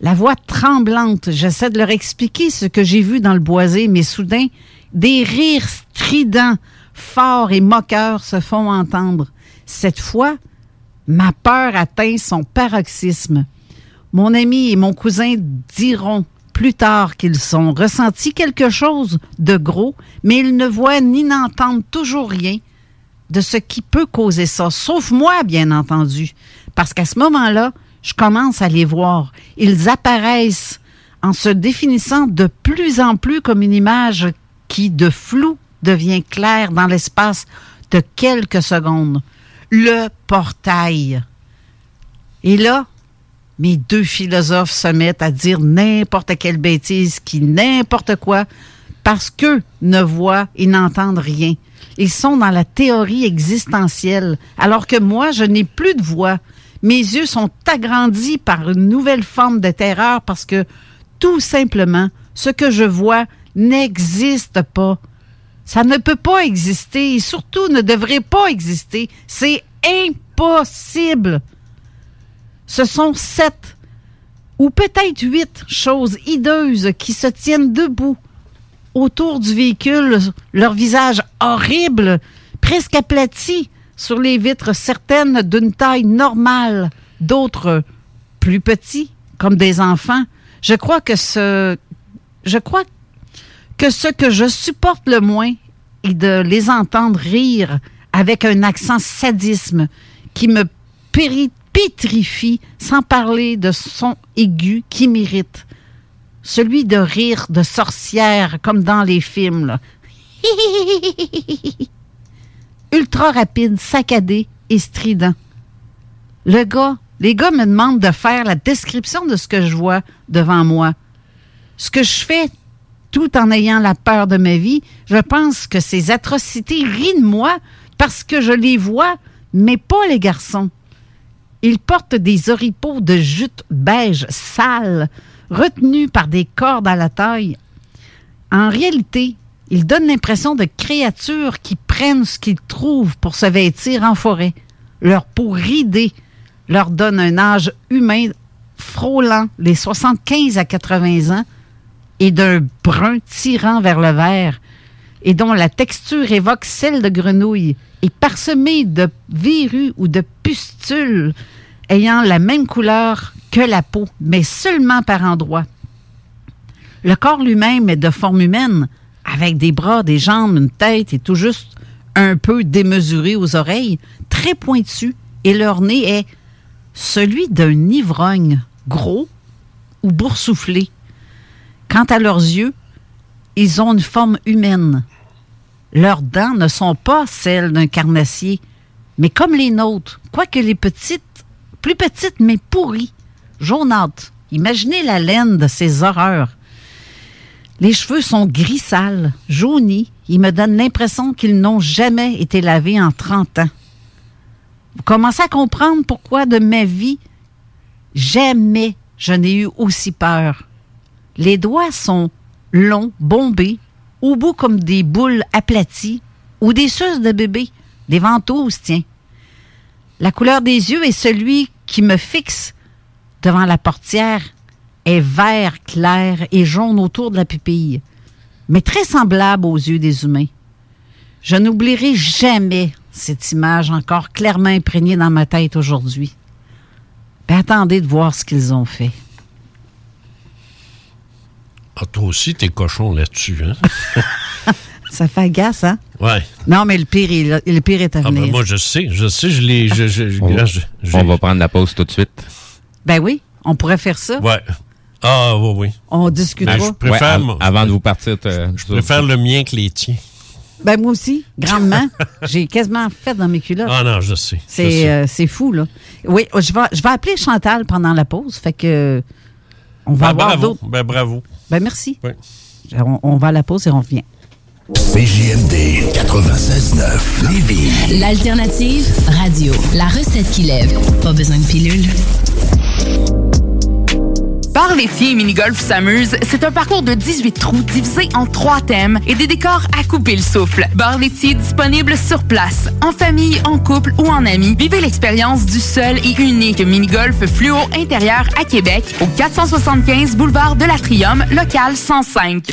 La voix tremblante, j'essaie de leur expliquer ce que j'ai vu dans le boisé, mais soudain, des rires stridents, forts et moqueurs se font entendre. Cette fois, ma peur atteint son paroxysme. Mon ami et mon cousin diront plus tard qu'ils ont ressenti quelque chose de gros, mais ils ne voient ni n'entendent toujours rien de ce qui peut causer ça, sauf moi, bien entendu, parce qu'à ce moment-là, je commence à les voir. Ils apparaissent en se définissant de plus en plus comme une image qui, de flou, devient claire dans l'espace de quelques secondes. Le portail. Et là, mes deux philosophes se mettent à dire n'importe quelle bêtise, qui n'importe quoi, parce qu'eux ne voient et n'entendent rien. Ils sont dans la théorie existentielle, alors que moi, je n'ai plus de voix. Mes yeux sont agrandis par une nouvelle forme de terreur parce que, tout simplement, ce que je vois n'existe pas. Ça ne peut pas exister et surtout ne devrait pas exister. C'est impossible. Ce sont sept ou peut-être huit choses hideuses qui se tiennent debout autour du véhicule, leur visage horrible, presque aplati sur les vitres, certaines d'une taille normale, d'autres plus petits, comme des enfants. Je crois que ce, je crois que ce que je supporte le moins est de les entendre rire avec un accent sadisme qui me pétrifie, sans parler de son aigu qui m'irrite. Celui de rire de sorcière, comme dans les films. Ultra rapide, saccadé et strident. Le gars, les gars me demandent de faire la description de ce que je vois devant moi. Ce que je fais tout en ayant la peur de ma vie, je pense que ces atrocités rient de moi parce que je les vois, mais pas les garçons. Ils portent des oripeaux de jute beige sales, retenus par des cordes à la taille. En réalité, ils donnent l'impression de créatures qui prennent ce qu'ils trouvent pour se vêtir en forêt. Leur peau ridée leur donne un âge humain frôlant les 75 à 80 ans et d'un brun tirant vers le vert et dont la texture évoque celle de grenouille et parsemée de verrues ou de pustules ayant la même couleur que la peau, mais seulement par endroits. Le corps lui-même est de forme humaine, avec des bras, des jambes, une tête et tout juste un peu démesuré aux oreilles, très pointu et leur nez est celui d'un ivrogne, gros ou boursouflé. Quant à leurs yeux, ils ont une forme humaine. Leurs dents ne sont pas celles d'un carnassier, mais comme les nôtres, quoique les petites, plus petites mais pourries, jaunâtres. Imaginez la laine de ces horreurs. Les cheveux sont gris sales, jaunis. Ils me donnent l'impression qu'ils n'ont jamais été lavés en 30 ans. Vous commencez à comprendre pourquoi de ma vie, jamais je n'ai eu aussi peur. Les doigts sont longs, bombés, au bout comme des boules aplaties ou des suces de bébé, des ventouses, tiens. La couleur des yeux est celui qui me fixe devant la portière est vert clair et jaune autour de la pupille, mais très semblable aux yeux des humains. Je n'oublierai jamais cette image encore clairement imprégnée dans ma tête aujourd'hui. Ben, attendez de voir ce qu'ils ont fait. Ah, toi aussi, t'es cochon là-dessus, hein? Ça fait agace, hein? Ouais. Non, mais le pire, est, le pire est à Ah, venir. ben, moi, je sais, je sais, je l'ai. Je, je, je- On, je- je- on va prendre la pause tout de suite. Ben oui, on pourrait faire ça. Ouais. Ah, oui, oui. On discutera. Ben, je préfère, Ouais, moi, av- avant de vous partir, te- je préfère le mien que les tiens. Ben moi aussi, grandement. J'ai quasiment fait dans mes culottes. Ah non, je sais. C'est euh, c'est fou, là. Oui, je vais, je vais appeler Chantal pendant la pause. Fait que on va Ah, avoir bravo. d'autres. Ben, bravo. Ben merci. Oui. On, on va à la pause et on revient. CJMD 96.9 Lévis. L'alternative radio. La recette qui lève. Pas besoin de pilule. Bar laitier et mini-golf s'amuse, c'est un parcours de 18 trous divisé en trois thèmes et des décors à couper le souffle. Bar laitier disponible sur place, en famille, en couple ou en amis. Vivez l'expérience du seul et unique mini-golf fluo intérieur à Québec au 475 boulevard de l'Atrium, local 105.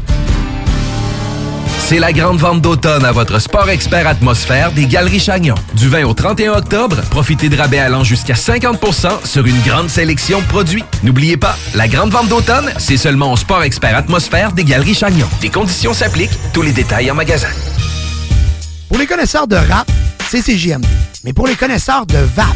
C'est la grande vente d'automne à votre Sport Expert Atmosphère des Galeries Chagnon. Du 20 au 31 octobre, profitez de rabais allant jusqu'à 50% sur une grande sélection de produits. N'oubliez pas, la grande vente d'automne, c'est seulement au Sport Expert Atmosphère des Galeries Chagnon. Des conditions s'appliquent, tous les détails en magasin. Pour les connaisseurs de rap, c'est CJMD. Mais pour les connaisseurs de VAP,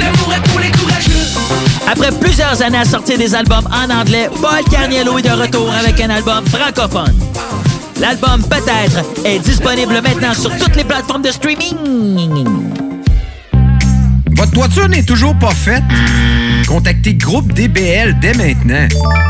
L'amour est pour les courageux. Après plusieurs années à sortir des albums en anglais, Paul Carniello est de retour avec un album francophone. L'album Peut-être est disponible maintenant sur toutes les plateformes de streaming. Votre toiture n'est toujours pas faite? Contactez Groupe DBL dès maintenant.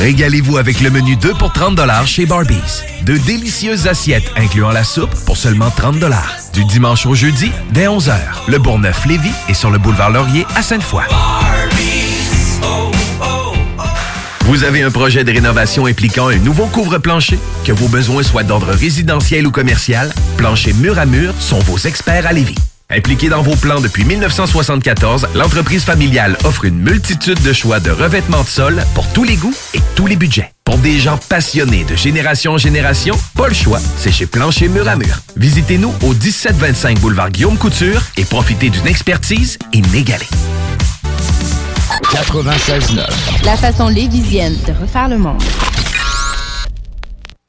Régalez-vous avec le menu 2 pour 30 chez Barbies. De délicieuses assiettes incluant la soupe pour seulement 30 Du dimanche au jeudi, dès 11h. Le Bourgneuf-Lévis est sur le boulevard Laurier à Sainte-Foy. Vous avez un projet de rénovation impliquant un nouveau couvre-plancher? Que vos besoins soient d'ordre résidentiel ou commercial, Plancher Mur à Mur sont vos experts à Lévis. Impliquée dans vos plans depuis 1974, l'entreprise familiale offre une multitude de choix de revêtements de sol pour tous les goûts et tous les budgets. Pour des gens passionnés de génération en génération, pas le choix, c'est chez Plancher Mur à Mur. Visitez-nous au 1725 boulevard Guillaume Couture et profitez d'une expertise inégalée. 96.9. La façon lévisienne de refaire le monde.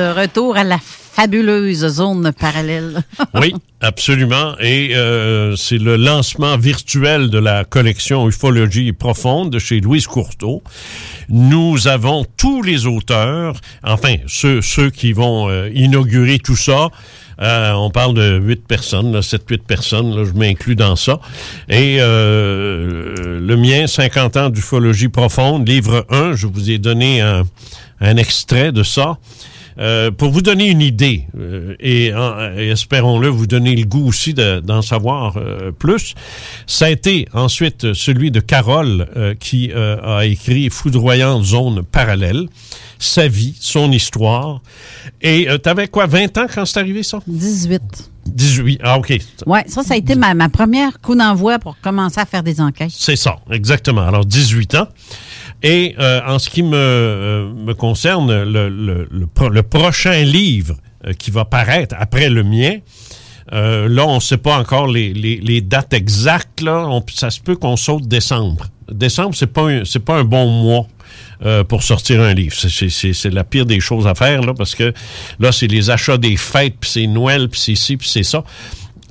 Retour à la fabuleuse zone parallèle. Oui, absolument. Et euh, c'est le lancement virtuel de la collection Ufologie profonde de chez Louise Courteau. Nous avons tous les auteurs, enfin ceux, ceux qui vont euh, inaugurer tout ça. Euh, on parle de huit personnes, sept, huit personnes, là, je m'inclus dans ça. Et le mien, 50 ans d'ufologie profonde, livre 1, je vous ai donné un, un extrait de ça. Euh, pour vous donner une idée, euh, et, espérons-le, vous donner le goût aussi de- d'en savoir euh, plus, ça a été ensuite celui de Carole qui a écrit Foudroyante zone parallèle, sa vie, son histoire. Et t'avais quoi, 20 ans quand c'est arrivé ça? 18. 18, ah ok. Oui, ça, ça a été ma, ma première coup d'envoi pour commencer à faire des enquêtes. C'est ça, exactement. Alors, 18 ans. Et euh, en ce qui me, euh, me concerne, le, le- le le prochain livre euh, qui va paraître après le mien, euh, là, on ne sait pas encore les, les- les dates exactes. Là. On- ça se peut qu'on saute décembre. Décembre, c'est pas pas un bon mois. euh, pour sortir un livre. C'est la pire des choses à faire, là, parce que là, c'est les achats des fêtes, puis c'est Noël, puis c'est ci, puis c'est ça.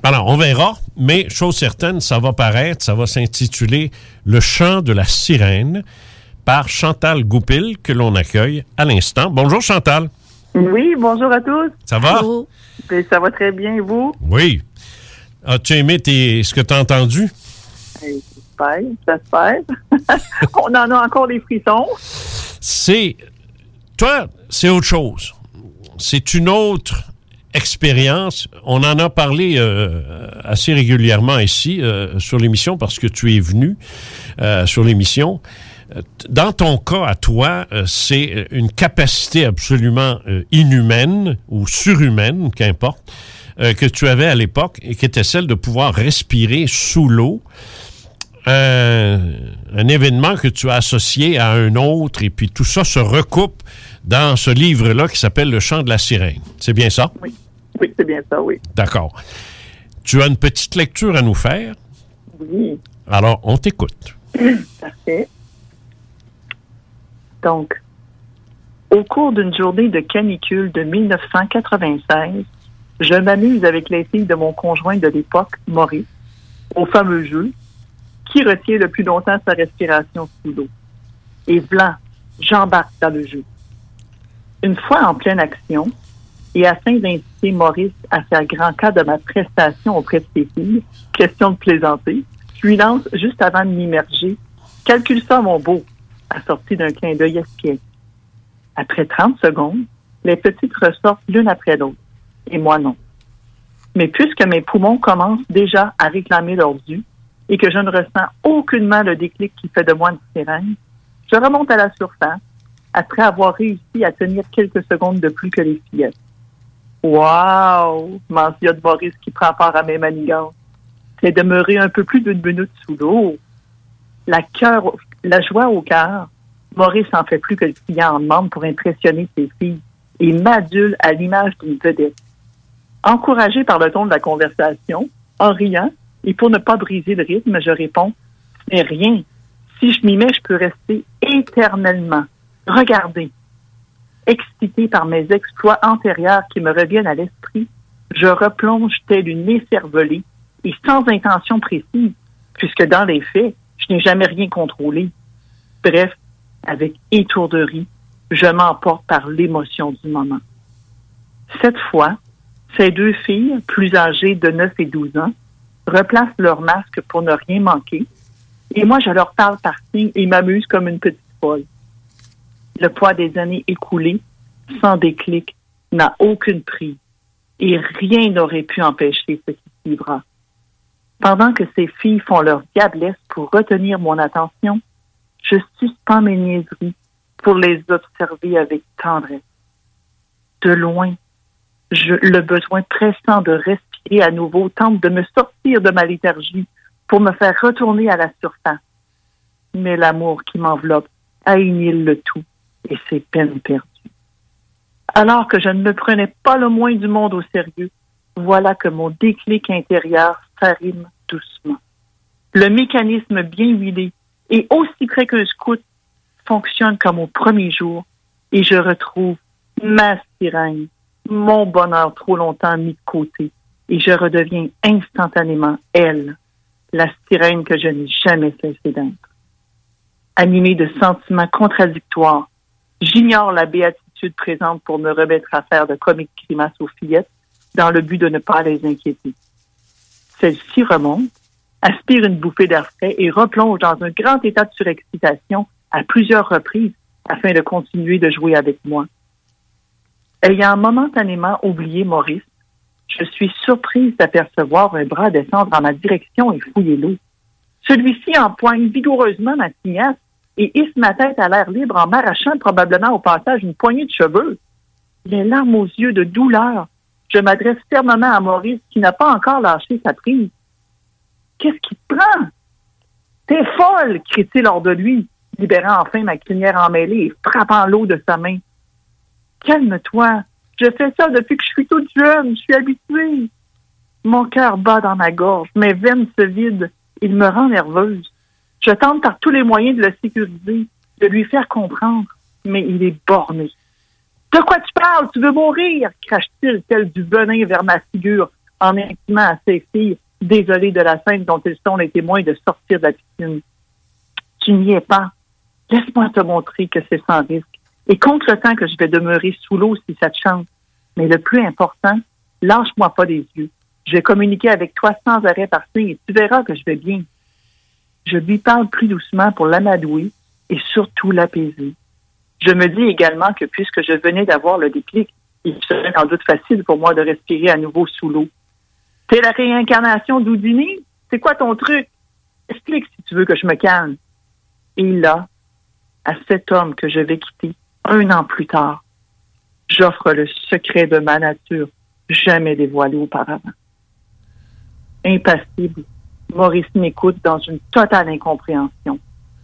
Alors, on verra, mais chose certaine, ça va paraître, ça va s'intituler Le chant de la sirène par Chantal Goupil, que l'on accueille à l'instant. Bonjour Chantal. Oui, bonjour à tous. Ça va? Ben, ça va très bien, et vous? Oui. As-tu aimé tes- ce que tu as entendu? Eh, J'espère, j'espère. On en a encore des frissons. C'est. Toi, c'est autre chose. C'est une autre expérience. On en a parlé euh, assez régulièrement ici euh, sur l'émission parce que tu es venu euh, sur l'émission. Euh, Dans ton cas, à toi, euh, c'est une capacité absolument euh, inhumaine ou surhumaine, qu'importe, euh, que tu avais à l'époque et qui était celle de pouvoir respirer sous l'eau un, un événement que tu as associé à un autre, et puis tout ça se recoupe dans ce livre-là qui s'appelle Le chant de la sirène. C'est bien ça? Oui, oui c'est bien ça, oui. D'accord. Tu as une petite lecture à nous faire, Oui, alors on t'écoute. parfait. Donc, au cours d'une journée de canicule de 1996, je m'amuse avec les filles de mon conjoint de l'époque, Maurice, au fameux jeu qui retient le plus longtemps sa respiration sous l'eau. Et blanc, j'embarque dans le jeu. Une fois en pleine action, et afin d'inciter Maurice à faire grand cas de ma prestation auprès de ses filles, question de plaisanter, je lui lance juste avant de m'immerger. Calcule ça, mon beau, assorti d'un clin d'œil espiègle. Après 30 secondes, les petites ressortent l'une après l'autre, et moi non. Mais puisque mes poumons commencent déjà à réclamer leur dû et que je ne ressens aucunement le déclic qui fait de moi une sirène, je remonte à la surface après avoir réussi à tenir quelques secondes de plus que les fillettes. Wow! mentionne Boris qui prend part à mes manigances. C'est demeurer un peu plus d'une minute sous l'eau. La, cœur, la joie au cœur, Maurice en fait plus que le client en demande pour impressionner ses filles et m'adule à l'image d'une vedette. Encouragé par le ton de la conversation, en riant, et pour ne pas briser le rythme, je réponds Ce rien. Si je m'y mets, je peux rester éternellement. Regardez. Excité par mes exploits antérieurs qui me reviennent à l'esprit, je replonge tel une écervelée et sans intention précise, puisque dans les faits, je n'ai jamais rien contrôlé. Bref, avec étourderie, je m'emporte par l'émotion du moment. Cette fois, ces deux filles, plus âgées de 9 et 12 ans, replacent leur masque pour ne rien manquer, et moi je leur parle par signe et m'amuse comme une petite folle. Le poids des années écoulées, sans déclic, n'a aucune prise, et rien n'aurait pu empêcher ce qui suivra. Pendant que ces filles font leur diablesse pour retenir mon attention, je suspends mes niaiseries pour les observer avec tendresse. De loin, je, le besoin pressant de respirer à nouveau tente de me sortir de ma léthargie pour me faire retourner à la surface. Mais l'amour qui m'enveloppe annihile le tout et c'est peine perdue. Alors que je ne me prenais pas le moins du monde au sérieux, voilà que mon déclic intérieur s'arrime Le mécanisme bien huilé et aussi près qu'un scout fonctionne comme au premier jour et je retrouve ma sirène, mon bonheur trop longtemps mis de côté et je redeviens instantanément elle, la sirène que je n'ai jamais cessé d'être. Animée de sentiments contradictoires, j'ignore la béatitude présente pour me remettre à faire de comiques grimaces aux fillettes dans le but de ne pas les inquiéter. Celle-ci remonte, aspire une bouffée d'air frais et replonge dans un grand état de surexcitation à plusieurs reprises afin de continuer de jouer avec moi. Ayant momentanément oublié Maurice, je suis surprise d'apercevoir un bras descendre en ma direction et fouiller l'eau. Celui-ci empoigne vigoureusement ma tignasse et hisse ma tête à l'air libre en m'arrachant probablement au passage une poignée de cheveux. Les larmes aux yeux de douleur, je m'adresse fermement à Maurice qui n'a pas encore lâché sa prise. Qu'est-ce qui te prend? T'es folle, crie-t-il hors de lui, libérant enfin ma crinière emmêlée et frappant l'eau de sa main. Calme-toi. Je fais ça depuis que je suis toute jeune. Je suis habituée. Mon cœur bat dans ma gorge. Mes veines se vident. Il me rend nerveuse. Je tente par tous les moyens de le sécuriser, de lui faire comprendre, mais il est borné. De quoi tu parles? Tu veux mourir? crache-t-il tel du venin vers ma figure en intimant à ses filles, désolées de la scène dont ils sont les témoins de sortir de la piscine? Tu n'y es pas. Laisse-moi te montrer que c'est sans risque. Et contre le temps que je vais demeurer sous l'eau si ça te chante. Mais le plus important, lâche-moi pas les yeux. Je vais communiquer avec toi sans arrêt par signe et tu verras que je vais bien. Je lui parle plus doucement pour l'amadouer et surtout l'apaiser. Je me dis également que puisque je venais d'avoir le déclic, il serait sans doute facile pour moi de respirer à nouveau sous l'eau. C'est la réincarnation d'Houdini? C'est quoi ton truc? Explique si tu veux que je me calme. Et là, à cet homme que je vais quitter un an plus tard, j'offre le secret de ma nature jamais dévoilé auparavant. Impassible, Maurice m'écoute dans une totale incompréhension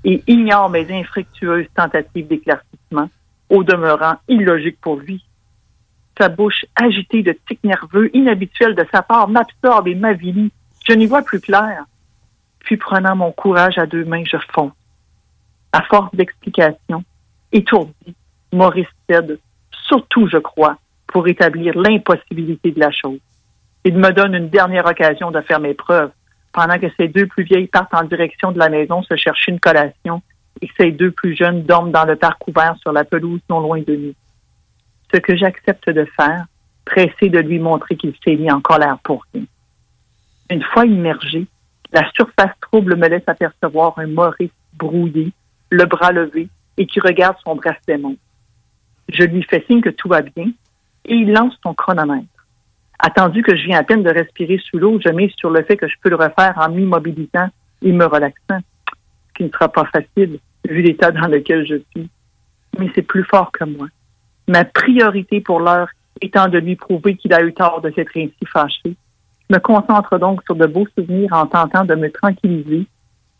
et ignore mes infructueuses tentatives d'éclaircissement, au demeurant illogique pour lui. Sa bouche agitée de tics nerveux inhabituels de sa part m'absorbe et m'avilit. Je n'y vois plus clair. Puis prenant mon courage à deux mains, je fonce. À force d'explications, étourdi, Maurice cède, surtout, je crois, pour établir l'impossibilité de la chose. Il me donne une dernière occasion de faire mes preuves, pendant que ces deux plus vieilles partent en direction de la maison se chercher une collation et que ces deux plus jeunes dorment dans le parc ouvert sur la pelouse non loin de nous. Ce que j'accepte de faire, pressé de lui montrer qu'il s'est mis en colère pour rien. Une fois immergé, la surface trouble me laisse apercevoir un Maurice brouillé, le bras levé et qui regarde son bracelet montre. Je lui fais signe que tout va bien et il lance son chronomètre. Attendu que je viens à peine de respirer sous l'eau, je mise sur le fait que je peux le refaire en m'immobilisant et me relaxant, ce qui ne sera pas facile vu l'état dans lequel je suis. Mais c'est plus fort que moi. Ma priorité pour l'heure étant de lui prouver qu'il a eu tort de s'être ainsi fâché. Je me concentre donc sur de beaux souvenirs en tentant de me tranquilliser.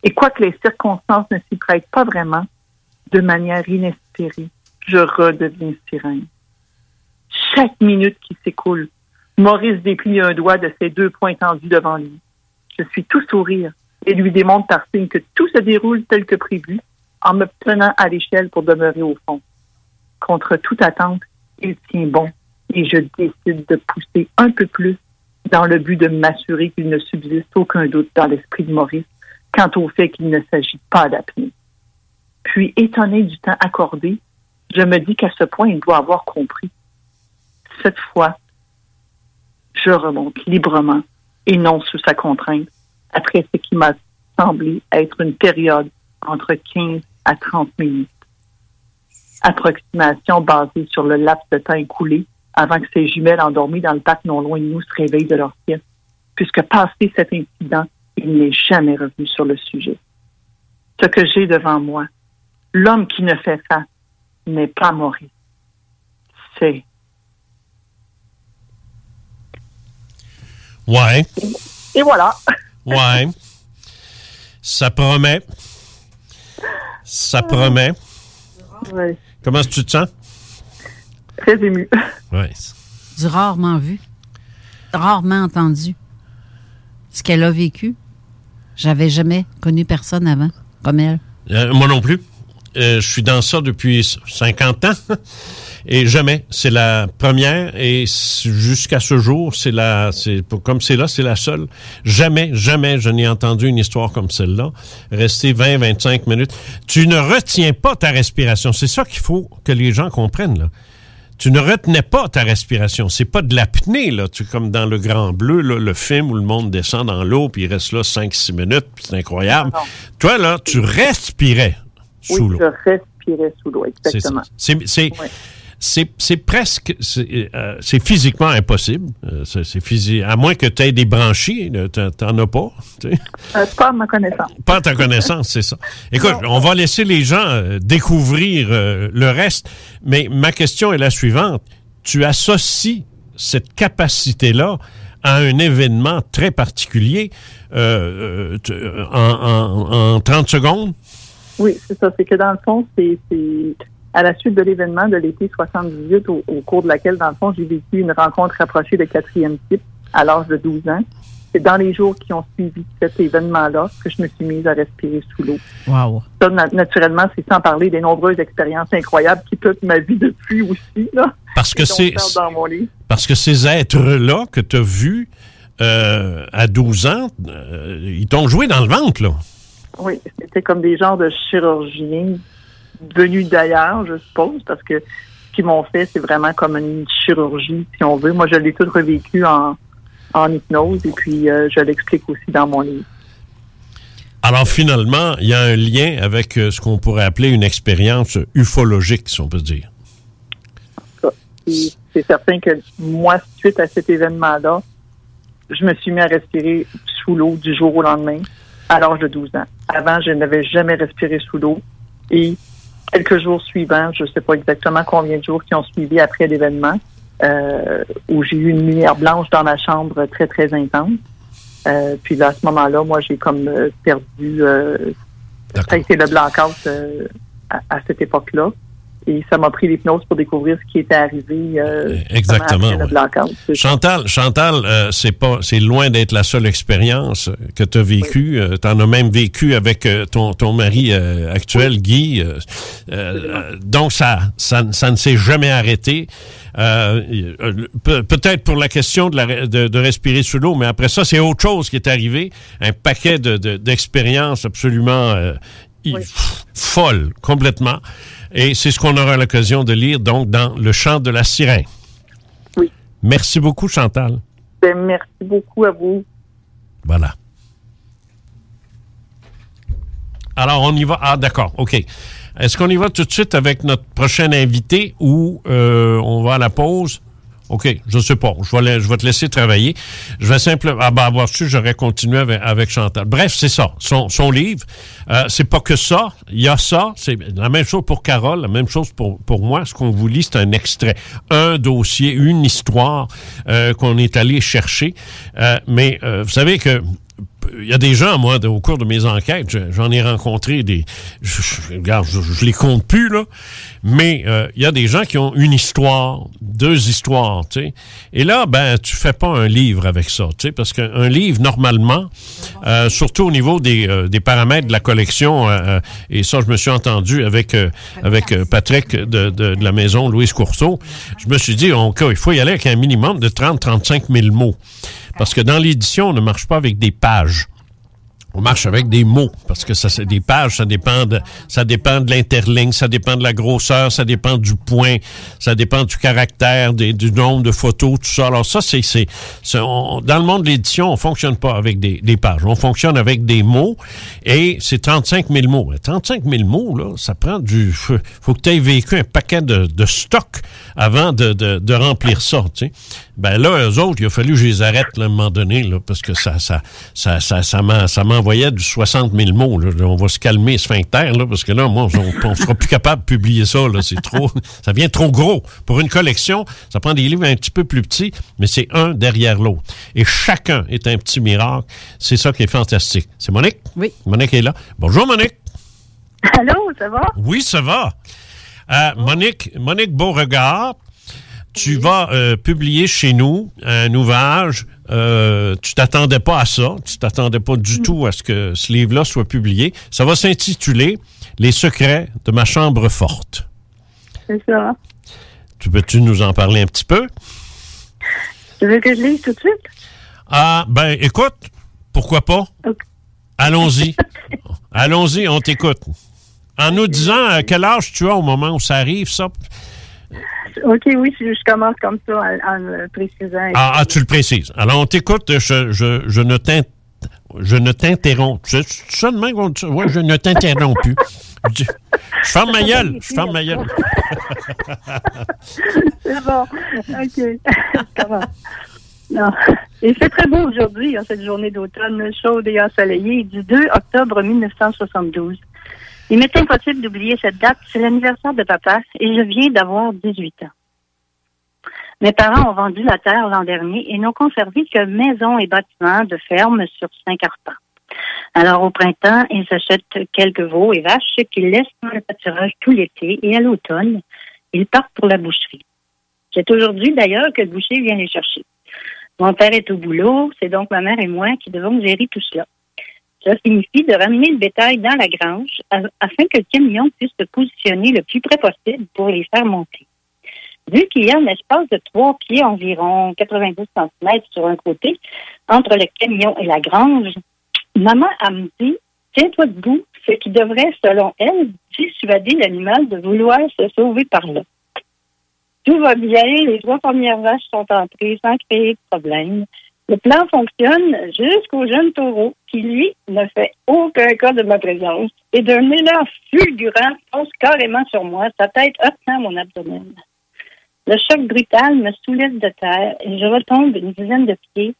Et quoique les circonstances ne s'y prêtent pas vraiment, de manière inespérée, je redeviens sirène. Chaque minute qui s'écoule, Maurice déplie un doigt de ses deux poings tendus devant lui. Je suis tout sourire et lui démontre par signe que tout se déroule tel que prévu en me tenant à l'échelle pour demeurer au fond. Contre toute attente, il tient bon et je décide de pousser un peu plus dans le but de m'assurer qu'il ne subsiste aucun doute dans l'esprit de Maurice quant au fait qu'il ne s'agit pas d'apnée. Puis, étonné du temps accordé, je me dis qu'à ce point, il doit avoir compris. Cette fois, je remonte librement et non sous sa contrainte, après ce qui m'a semblé être une période entre 15 à 30 minutes. Approximation basée sur le laps de temps écoulé avant que ces jumelles endormies dans le parc non loin de nous se réveillent de leur sieste, puisque passé cet incident, il n'est jamais revenu sur le sujet. Ce que j'ai devant moi, l'homme qui ne fait ça, n'est pas Maurice. C'est Ouais. Et voilà. Ouais. Ça promet. Ça promet. Ouais. Comment tu te sens? Très ému. Ouais. Du rarement vu, rarement entendu. Ce qu'elle a vécu, j'avais jamais connu personne avant comme elle. Euh, moi non plus. Euh, je suis dans ça depuis 50 ans et jamais. C'est la première et jusqu'à ce jour, c'est la, c'est comme c'est là, c'est la seule. Jamais, jamais je n'ai entendu une histoire comme celle-là. Rester 20, 25 minutes. Tu ne retiens pas ta respiration. C'est ça qu'il faut que les gens comprennent, là. Tu ne retenais pas ta respiration. C'est pas de l'apnée, là. Tu, comme dans le Grand Bleu, là, le film où le monde descend dans l'eau puis il reste là 5-6 minutes, puis c'est incroyable. Toi, là, tu respirais sous oui, l'eau. je respirais sous l'eau, C'est exactement. C'est- c'est- presque, c'est euh, physiquement impossible. Euh, c'est à moins que tu aies des branchies, t'en as pas. Euh, pas à ma connaissance. Pas à ta connaissance, c'est ça. Écoute, on va laisser les gens découvrir le reste, mais ma question est la suivante. Tu associes cette capacité-là à un événement très particulier en- en 30 secondes? Oui, c'est ça. C'est que dans le fond, c'est à la suite de l'événement de l'été 78, au, au cours de laquelle, dans le fond, j'ai vécu une rencontre rapprochée de quatrième type à l'âge de 12 ans. C'est dans les jours qui ont suivi cet événement-là que je me suis mise à respirer sous l'eau. Wow. Ça, na- naturellement, c'est sans parler des nombreuses expériences incroyables qui peuplent ma vie depuis aussi. Là, Parce que c'est-. Parce que ces êtres-là que tu as vus euh, à 12 ans, euh, ils t'ont joué dans le ventre, là. Oui, c'était comme des genres de chirurgiens venus d'ailleurs, je suppose, parce que ce qu'ils m'ont fait, c'est vraiment comme une chirurgie, si on veut. Moi, je l'ai tout revécu en, en hypnose et puis euh, je l'explique aussi dans mon livre. Alors finalement, il y a un lien avec euh, ce qu'on pourrait appeler une expérience ufologique, si on peut dire. C'est certain que moi, suite à cet événement-là, je me suis mis à respirer sous l'eau du jour au lendemain à l'âge de 12 ans. Avant, je n'avais jamais respiré sous l'eau et quelques jours suivants, je ne sais pas exactement combien de jours qui ont suivi après l'événement, euh, où j'ai eu une lumière blanche dans ma chambre très, très intense. Euh, puis là, à ce moment-là, moi, j'ai comme euh, perdu... Euh, ça a été le blackout euh, à, à cette époque-là. Et ça m'a pris l'hypnose pour découvrir ce qui était arrivé. euh, Exactement, après ouais. blackout. Chantal, Chantal, euh, c'est pas, c'est loin d'être la seule expérience que tu as vécue. tu en as même vécu avec euh, ton, ton mari euh, actuel, Guy. Euh, euh, donc ça, ça, ça ne s'est jamais arrêté. Euh, euh, pe- Peut-être pour la question de, la re- de, de respirer sous l'eau, mais après ça, c'est autre chose qui est arrivé. Un paquet de- de- d'expériences absolument folles, complètement. Et c'est ce qu'on aura l'occasion de lire donc dans Le chant de la sirène. Oui. Merci beaucoup, Chantal. Ben, merci beaucoup à vous. Voilà. Alors, on y va. Ah, d'accord. OK. Est-ce qu'on y va tout de suite avec notre prochain invité ou euh, on va à la pause? OK, je sais pas. Je vais, te laisser travailler. Je vais simplement... Ah ben, avoir su, j'aurais continué avec, avec Chantal. Bref, c'est ça. Son, son livre, euh, c'est pas que ça. Il y a ça. C'est la même chose pour Carole, la même chose pour, pour moi. Ce qu'on vous lit, c'est un extrait. Un dossier, une histoire euh, qu'on est allé chercher. Euh, mais euh, vous savez que il y a des gens, moi, au cours de mes enquêtes, je- j'en ai rencontré des. Je, je- regarde, je, les compte plus, là. Mais euh, il y a des gens qui ont une histoire, deux histoires, tu sais. Et là, ben, tu fais pas un livre avec ça, tu sais, parce qu'un livre, normalement, euh, surtout au niveau des, euh, des paramètres de la collection, euh, euh, et ça, je me suis entendu avec, avec Patrick de, de, de la maison Louise Courceau, je me suis dit, on- il faut y aller avec un minimum de 30-35 000 mots. Parce que dans l'édition, on ne marche pas avec des pages. On marche avec des mots parce que ça c'est des pages, ça dépend de ça dépend de l'interligne, ça dépend de la grosseur, ça dépend du point, ça dépend du caractère, du nombre de photos, tout ça. Alors ça c'est c'est dans le monde de l'édition, on fonctionne pas avec des, pages, on fonctionne avec des mots et c'est 35 000 mots. Mais 35 000 mots là, ça prend du faut faut que tu aies vécu un paquet de, de stock avant de, de, remplir ça, tu sais. Ben là, eux autres, il a fallu que je les arrête à un moment donné, là, parce que ça, ça, ça, ça, ça, m'en- ça m'envoyait du 60 000 mots. Là. On va se calmer, sphincter, là, parce que là, moi, on, on sera plus capable de publier ça. C'est trop, ça vient trop gros. Pour une collection, ça prend des livres un petit peu plus petits, mais c'est un derrière l'autre. Et chacun est un petit miracle. C'est ça qui est fantastique. C'est Monique? Oui. Monique est là. Bonjour, Monique. Allô, ça va? Oui, ça va. Euh, Monique, Monique Beauregard, tu vas euh, publier chez nous un ouvrage. Euh, tu t'attendais pas à ça. Tu t'attendais pas du tout à ce que ce livre-là soit publié. Ça va s'intituler Les secrets de ma chambre forte. C'est ça. Tu peux-tu nous en parler un petit peu? Tu veux que je lise tout de suite? Ah, ben, écoute, pourquoi pas? Allons-y. Allons-y, on t'écoute. En nous disant à quel âge tu as au moment où ça arrive, ça? OK, oui, je, je commence comme ça en, en le précisant. Ah, ah, tu le précises. Alors, on t'écoute. Je, je, je ne t'in- je ne t'interromps. Qu'on dit? Ouais, je ne t'interromps plus. Je, je ferme ma gueule. Je ferme ma gueule. C'est bon. OK. Je commence. Non. Il fait très beau aujourd'hui, cette journée d'automne chaude et ensoleillée du 2 octobre 1972. Il m'est impossible d'oublier cette date. C'est l'anniversaire de papa et je viens d'avoir 18 ans. Mes parents ont vendu la terre l'an dernier et n'ont conservé que maisons et bâtiments de ferme sur Saint-Carpan. Alors, au printemps, ils achètent quelques veaux et vaches qu'ils laissent dans le pâturage tout l'été et à l'automne, ils partent pour la boucherie. C'est aujourd'hui d'ailleurs que le boucher vient les chercher. Mon père est au boulot, c'est donc ma mère et moi qui devons gérer tout cela. Ça signifie de ramener le bétail dans la grange afin que le camion puisse se positionner le plus près possible pour les faire monter. Vu qu'il y a un espace de trois pieds environ 90 cm sur un côté entre le camion et la grange, maman a me dit Tiens-toi debout, ce qui devrait, selon elle, dissuader l'animal de vouloir se sauver par là. Tout va bien, les trois premières vaches sont entrées sans créer de problème. Le plan fonctionne jusqu'au jeune taureau qui, lui, ne fait aucun cas de ma présence et d'un élan fulgurant fonce carrément sur moi, sa tête heurtant mon abdomen. Le choc brutal me soulève de terre et je retombe une dizaine de pieds,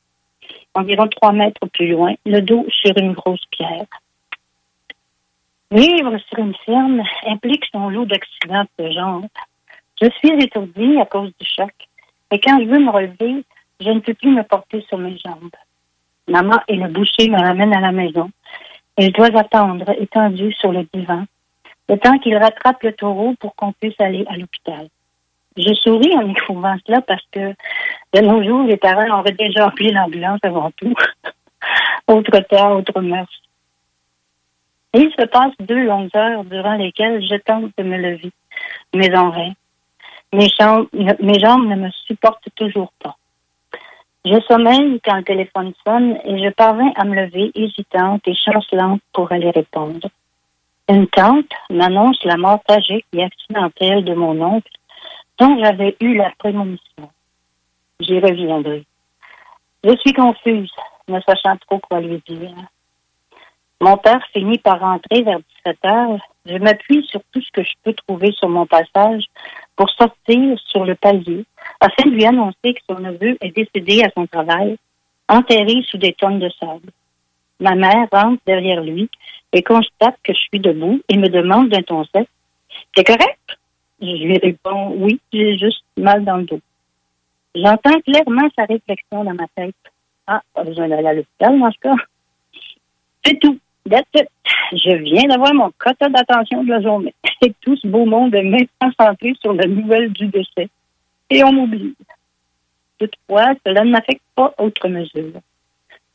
environ trois mètres plus loin, le dos sur une grosse pierre. Vivre sur une ferme implique son lot d'accidents de ce genre. Je suis étourdie à cause du choc. Et quand je veux me relever, je ne peux plus me porter sur mes jambes. Maman et le boucher me ramènent à la maison. Et je dois attendre, étendue sur le divan, le temps qu'il rattrape le taureau pour qu'on puisse aller à l'hôpital. Je souris en écrivant cela parce que de nos jours, les parents auraient déjà appelé l'ambulance avant tout. autre temps, autre mœurs. Et il se passe deux longues heures durant lesquelles je tente de me lever, mais en vain. Mes mes jambes ne me supportent toujours pas. Je sommeille quand le téléphone sonne et je parviens à me lever hésitante et chancelante pour aller répondre. Une tante m'annonce la mort tragique et accidentelle de mon oncle dont j'avais eu la prémonition. J'y reviendrai. Je suis confuse, ne sachant trop quoi lui dire. Mon père finit par rentrer vers 17 heures. Je m'appuie sur tout ce que je peux trouver sur mon passage pour sortir sur le palier afin de lui annoncer que son neveu est décédé à son travail, enterré sous des tonnes de sable. Ma mère rentre derrière lui et constate que je suis debout et me demande d'un ton sec C'est correct? Je lui réponds Oui, j'ai juste mal dans le dos. J'entends clairement sa réflexion dans ma tête. Ah, pas besoin d'aller à l'hôpital dans ce cas. C'est tout. Je viens d'avoir mon quota d'attention de la journée. Et tout ce beau monde est maintenant centré sur la nouvelle du décès. Et on m'oublie. Toutefois, cela ne m'affecte pas autre mesure.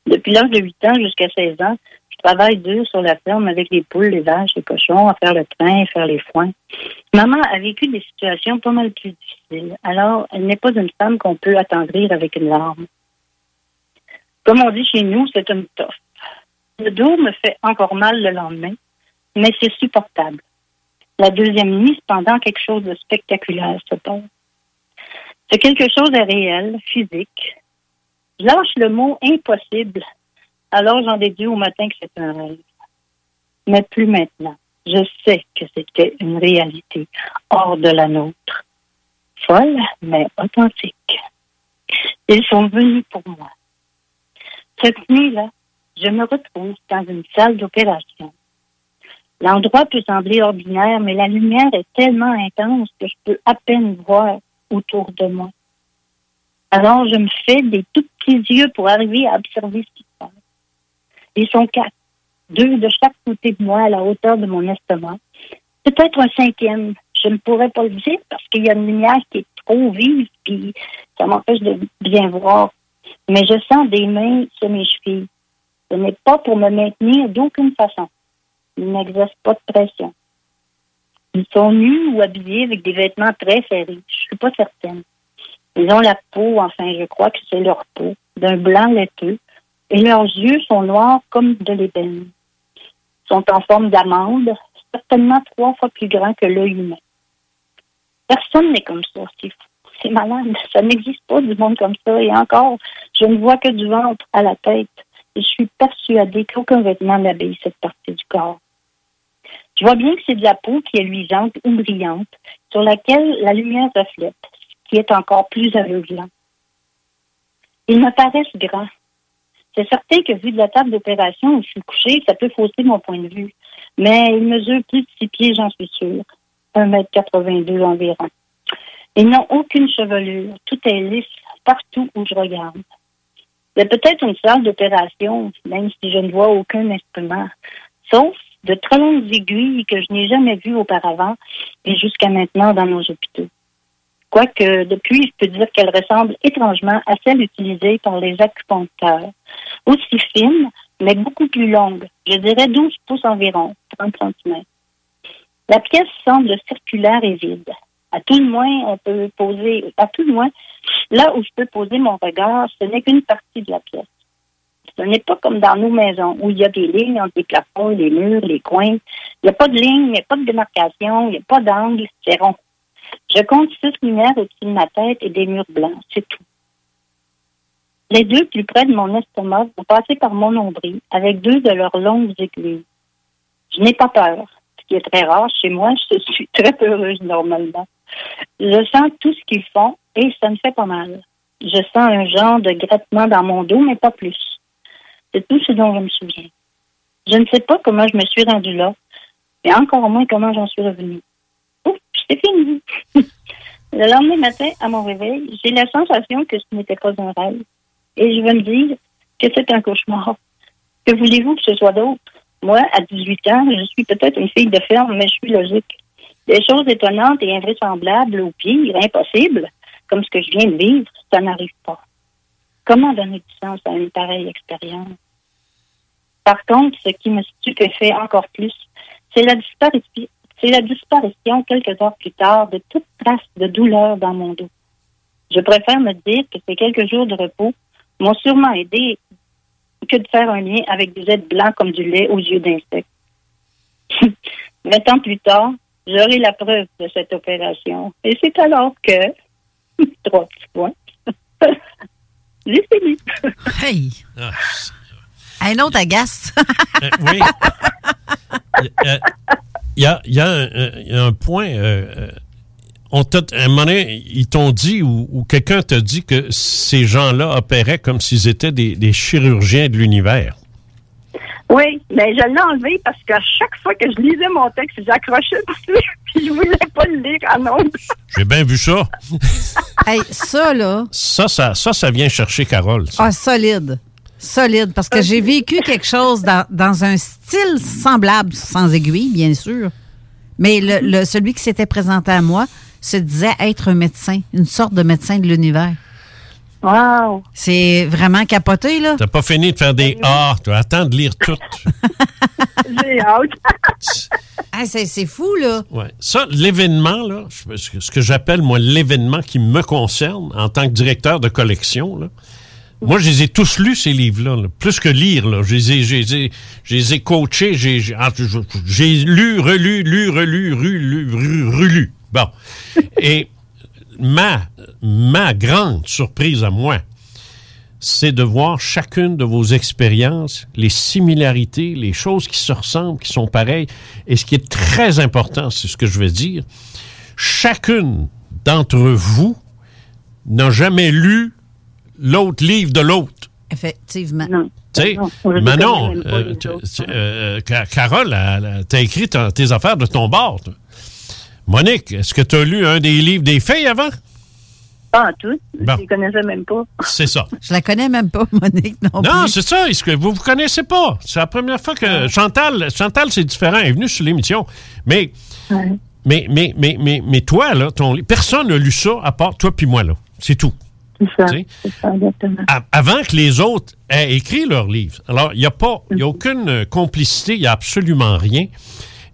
Depuis l'âge de 8 ans jusqu'à 16 ans, je travaille dur sur la ferme avec les poules, les vaches, les cochons, à faire le train, faire les foins. Maman a vécu des situations pas mal plus difficiles. Alors, elle n'est pas une femme qu'on peut attendrir avec une larme. Comme on dit chez nous, c'est une toffe. Le dos me fait encore mal le lendemain, mais c'est supportable. La deuxième nuit, cependant, quelque chose de spectaculaire se passe. C'est quelque chose de réel, physique. Je lâche le mot impossible, alors j'en déduis au matin que c'est un rêve. Mais plus maintenant. Je sais que c'était une réalité hors de la nôtre. Folle, mais authentique. Ils sont venus pour moi. Cette nuit-là, je me retrouve dans une salle d'opération. L'endroit peut sembler ordinaire, mais la lumière est tellement intense que je peux à peine voir autour de moi. Alors, je me fais des tout petits yeux pour arriver à observer ce qui se passe. Ils sont quatre, deux de chaque côté de moi à la hauteur de mon estomac. Peut-être un cinquième, je ne pourrais pas le dire parce qu'il y a une lumière qui est trop vive, puis ça m'empêche de bien voir. Mais je sens des mains sur mes chevilles. Ce n'est pas pour me maintenir d'aucune façon. Ils n'exercent pas de pression. Ils sont nus ou habillés avec des vêtements très serrés. Je suis pas certaine. Ils ont la peau, enfin, je crois que c'est leur peau, d'un blanc laiteux, et leurs yeux sont noirs comme de l'ébène. Ils sont en forme d'amande, certainement trois fois plus grands que l'œil humain. Personne n'est comme ça, c'est fou. C'est malade. Ça n'existe pas du monde comme ça. Et encore, je ne vois que du ventre à la tête. Je suis persuadée qu'aucun vêtement n'habille cette partie du corps. Je vois bien que c'est de la peau qui est luisante ou brillante, sur laquelle la lumière reflète, qui est encore plus aveuglant. Ils me paraissent grands. C'est certain que vu de la table d'opération où je suis couchée, ça peut fausser mon point de vue. Mais ils mesurent plus de six pieds, j'en suis sûre. 1m82 environ. Ils n'ont aucune chevelure. Tout est lisse partout où je regarde. Il peut-être une salle d'opération, même si je ne vois aucun instrument, sauf de très longues aiguilles que je n'ai jamais vues auparavant et jusqu'à maintenant dans nos hôpitaux. Quoique, depuis, je peux dire qu'elles ressemblent étrangement à celles utilisées par les acupuncteurs. Aussi fines, mais beaucoup plus longues. Je dirais 12 pouces environ, 30 cm. La pièce semble circulaire et vide. À tout le moins, on peut poser, à tout le moins, là où je peux poser mon regard, ce n'est qu'une partie de la pièce. Ce n'est pas comme dans nos maisons où il y a des lignes entre les plafonds, les murs, les coins. Il n'y a pas de ligne, il n'y a pas de démarcation, il n'y a pas d'angle, c'est rond. Je compte six lumières au-dessus de ma tête et des murs blancs, c'est tout. Les deux plus près de mon estomac vont passer par mon nombril avec deux de leurs longues aiguilles. Je n'ai pas peur, ce qui est très rare chez moi. Je suis très heureuse normalement. Je sens tout ce qu'ils font et ça me fait pas mal. Je sens un genre de grattement dans mon dos, mais pas plus. C'est tout ce dont je me souviens. Je ne sais pas comment je me suis rendue là, et encore moins comment j'en suis revenue. Ouf, c'est fini. Le lendemain matin, à mon réveil, j'ai la sensation que ce n'était pas un rêve. Et je veux me dire que c'est un cauchemar. Que voulez-vous que ce soit d'autre? Moi, à 18 ans, je suis peut-être une fille de ferme, mais je suis logique. Des choses étonnantes et invraisemblables, ou pire, impossibles, comme ce que je viens de vivre, ça n'arrive pas. Comment donner du sens à une pareille expérience? Par contre, ce qui me stupéfait encore plus, c'est la disparition, quelques heures plus tard de toute trace de douleur dans mon dos. Je préfère me dire que ces quelques jours de repos m'ont sûrement aidé que de faire un lien avec des êtres blancs comme du lait aux yeux d'insectes. Vingt ans plus tard, j'aurai la preuve de cette opération. Et c'est alors que, trois petits points, j'ai fini. Hey! Un autre agace. Euh, oui. Il y a, il y a un, il y a un point. euh, euh, on t'a, à un moment donné, ils t'ont dit ou, ou quelqu'un t'a dit que ces gens-là opéraient comme s'ils étaient des, des chirurgiens de l'univers. Oui, mais je l'ai enlevé parce qu'à chaque fois que je lisais mon texte, j'accrochais dessus, puis je voulais pas le lire en ondes. J'ai bien vu ça. hey, ça, là, Ça, ça, ça, ça vient chercher Carole. ça. ah, solide. Solide, parce que j'ai vécu quelque chose dans, dans un style semblable, sans aiguille, bien sûr. Mais le, le- celui qui s'était présenté à moi se disait être un médecin, une sorte de médecin de l'univers. Wow! C'est vraiment capoté, là. T'as pas fini de faire des A. Tu vas attendre de lire tout. J'ai hâte. Ah, c'est c'est fou, là. Ouais. Ça, l'événement, là, ce que- j'appelle, moi, l'événement qui me concerne en tant que directeur de collection, là, moi, je les ai tous lus, ces livres-là. là. Plus que lire, là. Je les ai, je les ai- je les ai coachés. J'ai j'ai- ah, j'ai lu, relu, lu, relu, ru, lu, ru- relu. Bon. Et ma, ma grande surprise à moi, c'est de voir chacune de vos expériences, les similarités, les choses qui se ressemblent, qui sont pareilles. Et ce qui est très important, c'est ce que je vais dire, chacune d'entre vous n'a jamais lu l'autre livre de l'autre. Effectivement. Tu sais, Manon, euh, euh, Ca- Carole, t'as écrit tes affaires de ton bord. toi. Monique, est-ce que tu as lu un des livres des filles avant? Pas en tout. Bon. Je les connaissais même pas. C'est ça. Je la connais même pas, Monique, non, Non, plus. c'est ça. Est-ce que vous ne vous connaissez pas? C'est la première fois que Chantal, Chantal, c'est différent. Elle est venue sur l'émission. Mais, mais, mais, mais, mais, mais toi, là, ton, personne n'a lu ça à part toi puis moi, là. C'est tout. C'est ça. Ça, exactement. A- avant que les autres aient écrit leur livre. Alors, il n'y a pas, il y a aucune euh, complicité, il n'y a absolument rien.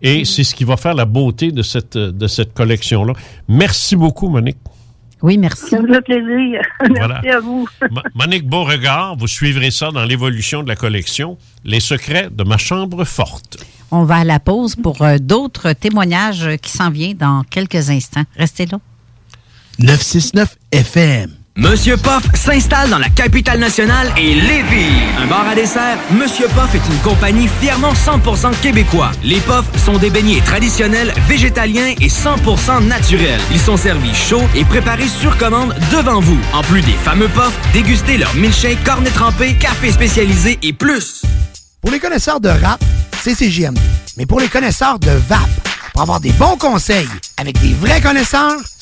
Et c'est ce qui va faire la beauté de cette, de cette collection-là. Merci beaucoup, Monique. Oui, merci. Ça me fait plaisir. Voilà. Merci à vous. Mo- Monique Beauregard, vous suivrez ça dans l'évolution de la collection. Les secrets de ma chambre forte. On va à la pause pour euh, d'autres témoignages qui s'en viennent dans quelques instants. Restez là. 969 FM. Monsieur Poff s'installe dans la capitale nationale et Lévis. Un bar à dessert, Monsieur Poff est une compagnie fièrement 100% québécois. Les Poffs sont des beignets traditionnels, végétaliens et 100% naturels. Ils sont servis chauds et préparés sur commande devant vous. En plus des fameux Poffs, dégustez leur milkshake, cornet trempé, café spécialisé et plus. Pour les connaisseurs de rap, c'est CJMD. Mais pour les connaisseurs de VAP, pour avoir des bons conseils avec des vrais connaisseurs,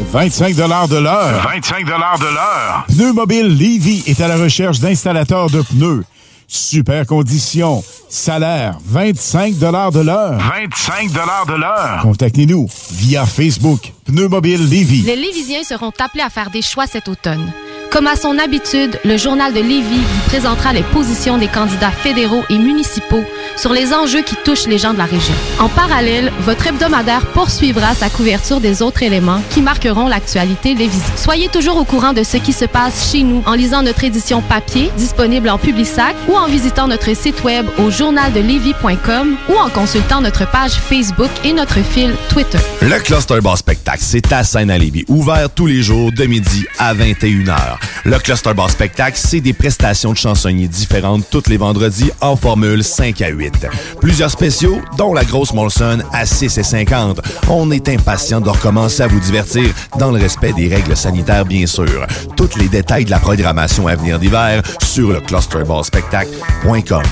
25 de l'heure. 25 de l'heure. Pneu Mobile Levy est à la recherche d'installateurs de pneus. Super conditions. Salaire 25 de l'heure. 25 de l'heure. Contactez-nous via Facebook. Pneu Mobile Levy. Les Lévisiens seront appelés à faire des choix cet automne. Comme à son habitude, le journal de Lévis vous présentera les positions des candidats fédéraux et municipaux sur les enjeux qui touchent les gens de la région. En parallèle, votre hebdomadaire poursuivra sa couverture des autres éléments qui marqueront l'actualité lévisienne. Soyez toujours au courant de ce qui se passe chez nous en lisant notre édition papier disponible en Publisac ou en visitant notre site web au journaldelevis.com ou en consultant notre page Facebook et notre fil Twitter. Le Cluster Bar Spectacle, c'est à scène à Lévis, ouvert tous les jours de midi à 21h. Le Cluster Bar Spectacle, c'est des prestations de chansonniers différentes tous les vendredis en formule 5 à 8. Plusieurs spéciaux, dont la grosse Molson à 6 et 50. On est impatient de recommencer à vous divertir dans le respect des règles sanitaires, bien sûr. Tous les détails de la programmation à venir d'hiver sur le clusterbarspectacle.com.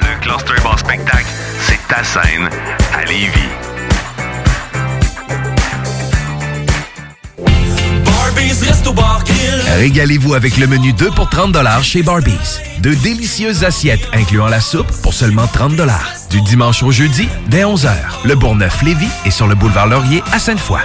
Le Cluster Bar Spectacle, c'est ta scène à Lévis. Régalez-vous avec le menu 2 pour 30 chez Barbies. De délicieuses assiettes incluant la soupe pour seulement 30 Du dimanche au jeudi, dès 11h. Le Bourgneuf-Lévis est sur le boulevard Laurier à Sainte-Foy.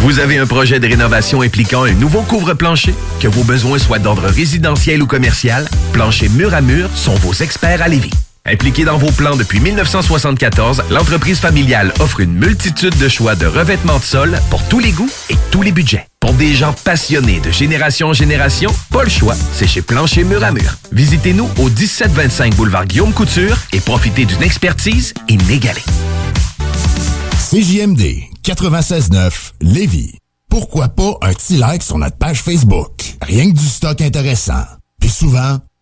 Vous avez un projet de rénovation impliquant un nouveau couvre-plancher? Que vos besoins soient d'ordre résidentiel ou commercial, Plancher Mur à Mur sont vos experts à Lévis. Impliquée dans vos plans depuis 1974, l'entreprise familiale offre une multitude de choix de revêtements de sol pour tous les goûts et tous les budgets. Pour des gens passionnés de génération en génération, pas le choix, c'est chez Plancher Mur à Mur. Visitez-nous au 1725 boulevard Guillaume Couture et profitez d'une expertise inégalée. CJMD 96.9 Lévis. Pourquoi pas un petit like sur notre page Facebook? Rien que du stock intéressant. Puis souvent,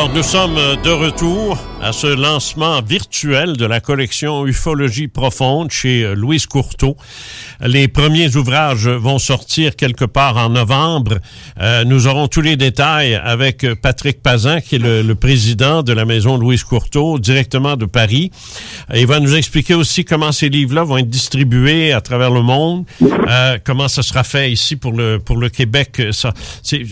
Alors, nous sommes de retour à ce lancement virtuel de la collection Ufologie profonde chez Louise Courteau. Les premiers ouvrages vont sortir quelque part en novembre. Euh, nous aurons tous les détails avec Patrick Pazin, qui est le, le président de la maison Louise Courteau, directement de Paris. Il va nous expliquer aussi comment ces livres-là vont être distribués à travers le monde, euh, comment ça sera fait ici pour le pour le Québec. Ça, c'est,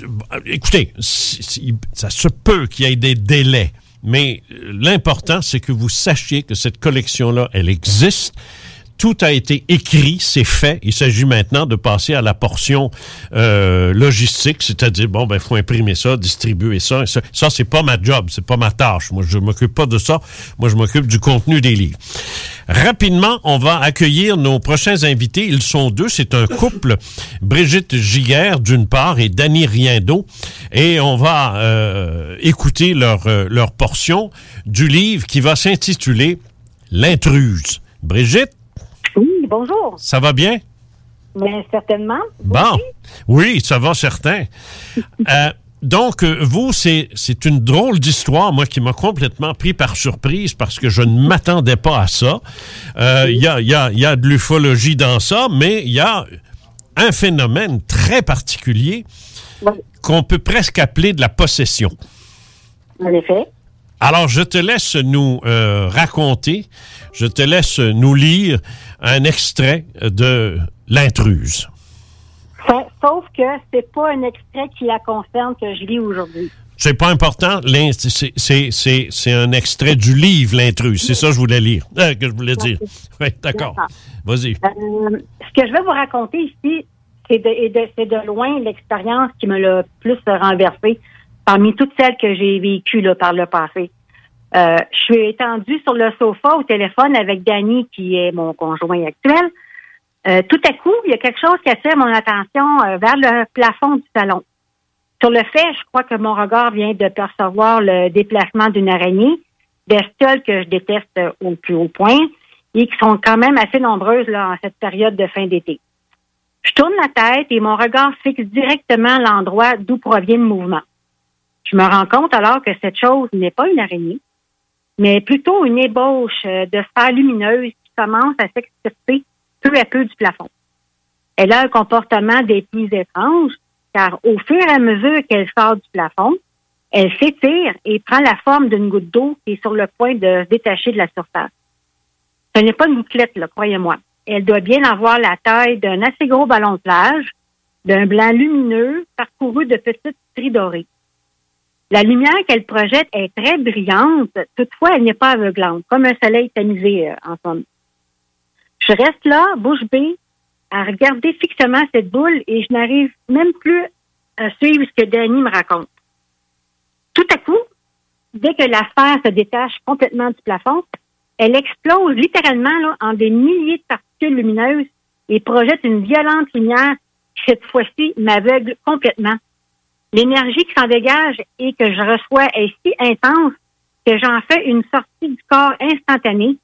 écoutez, ça se peut qu'il y ait des délais. Mais euh, l'important, c'est que vous sachiez que cette collection-là, elle existe. Tout a été écrit, c'est fait. Il s'agit maintenant de passer à la portion euh, logistique, c'est-à-dire bon ben faut imprimer ça, distribuer ça. Ça, c'est pas ma job, c'est pas ma tâche. Moi je m'occupe pas de ça. Moi je m'occupe du contenu des livres. Rapidement, on va accueillir nos prochains invités. Ils sont deux. C'est un couple, Brigitte Giguère d'une part et Danny Riendo. Et on va euh, écouter leur, euh, leur portion du livre qui va s'intituler L'intruse. Brigitte, bonjour. ça va bien? Mais certainement. Bon. Oui, ça va certain. Euh, donc, euh, vous, c'est c'est une drôle d'histoire, moi, qui m'a complètement pris par surprise parce que je ne m'attendais pas à ça. Euh, Il y, a, il y, a, il y a de l'ufologie dans ça, mais il y a un phénomène très particulier qu'on peut presque appeler de la possession. En effet. Alors, je te laisse nous euh, raconter, je te laisse nous lire un extrait de L'intruse. Sa- Sauf que c'est pas un extrait qui la concerne que je lis aujourd'hui. C'est pas important. c'est- un extrait du livre, L'intruse. C'est ça que je voulais lire, euh, que je voulais dire. Oui, d'accord. Vas-y. Euh, ce que je vais vous raconter ici, c'est de, de loin l'expérience qui me l'a plus renversée parmi toutes celles que j'ai vécues là, par le passé. Euh, je suis étendue sur le sofa au téléphone avec Danny, qui est mon conjoint actuel. Euh, tout à coup, il y a quelque chose qui attire mon attention euh, vers le plafond du salon. Sur le fait, je crois que mon regard vient de percevoir le déplacement d'une araignée, bestioles que je déteste au plus haut point et qui sont quand même assez nombreuses là, en cette période de fin d'été. Je tourne la tête et mon regard fixe directement l'endroit d'où provient le mouvement. Je me rends compte alors que cette chose n'est pas une araignée, mais plutôt une ébauche euh, de sphère lumineuse qui commence à s'extirper peu à peu du plafond. Elle a un comportement des plus étranges, car au fur et à mesure qu'elle sort du plafond, elle s'étire et prend la forme d'une goutte d'eau qui est sur le point de détacher de la surface. Ce n'est pas une gouttelette, croyez-moi. Elle doit bien avoir la taille d'un assez gros ballon de plage, d'un blanc lumineux parcouru de petites stries dorées. La lumière qu'elle projette est très brillante, toutefois elle n'est pas aveuglante, comme un soleil tamisé euh, en somme. Je reste là, bouche bée, à regarder fixement cette boule et je n'arrive même plus à suivre ce que Danny me raconte. Tout à coup, dès que la sphère se détache complètement du plafond, elle explose littéralement là, en des milliers de particules lumineuses et projette une violente lumière qui, cette fois-ci, m'aveugle complètement. L'énergie qui s'en dégage et que je reçois est si intense que j'en fais une sortie du corps instantanée,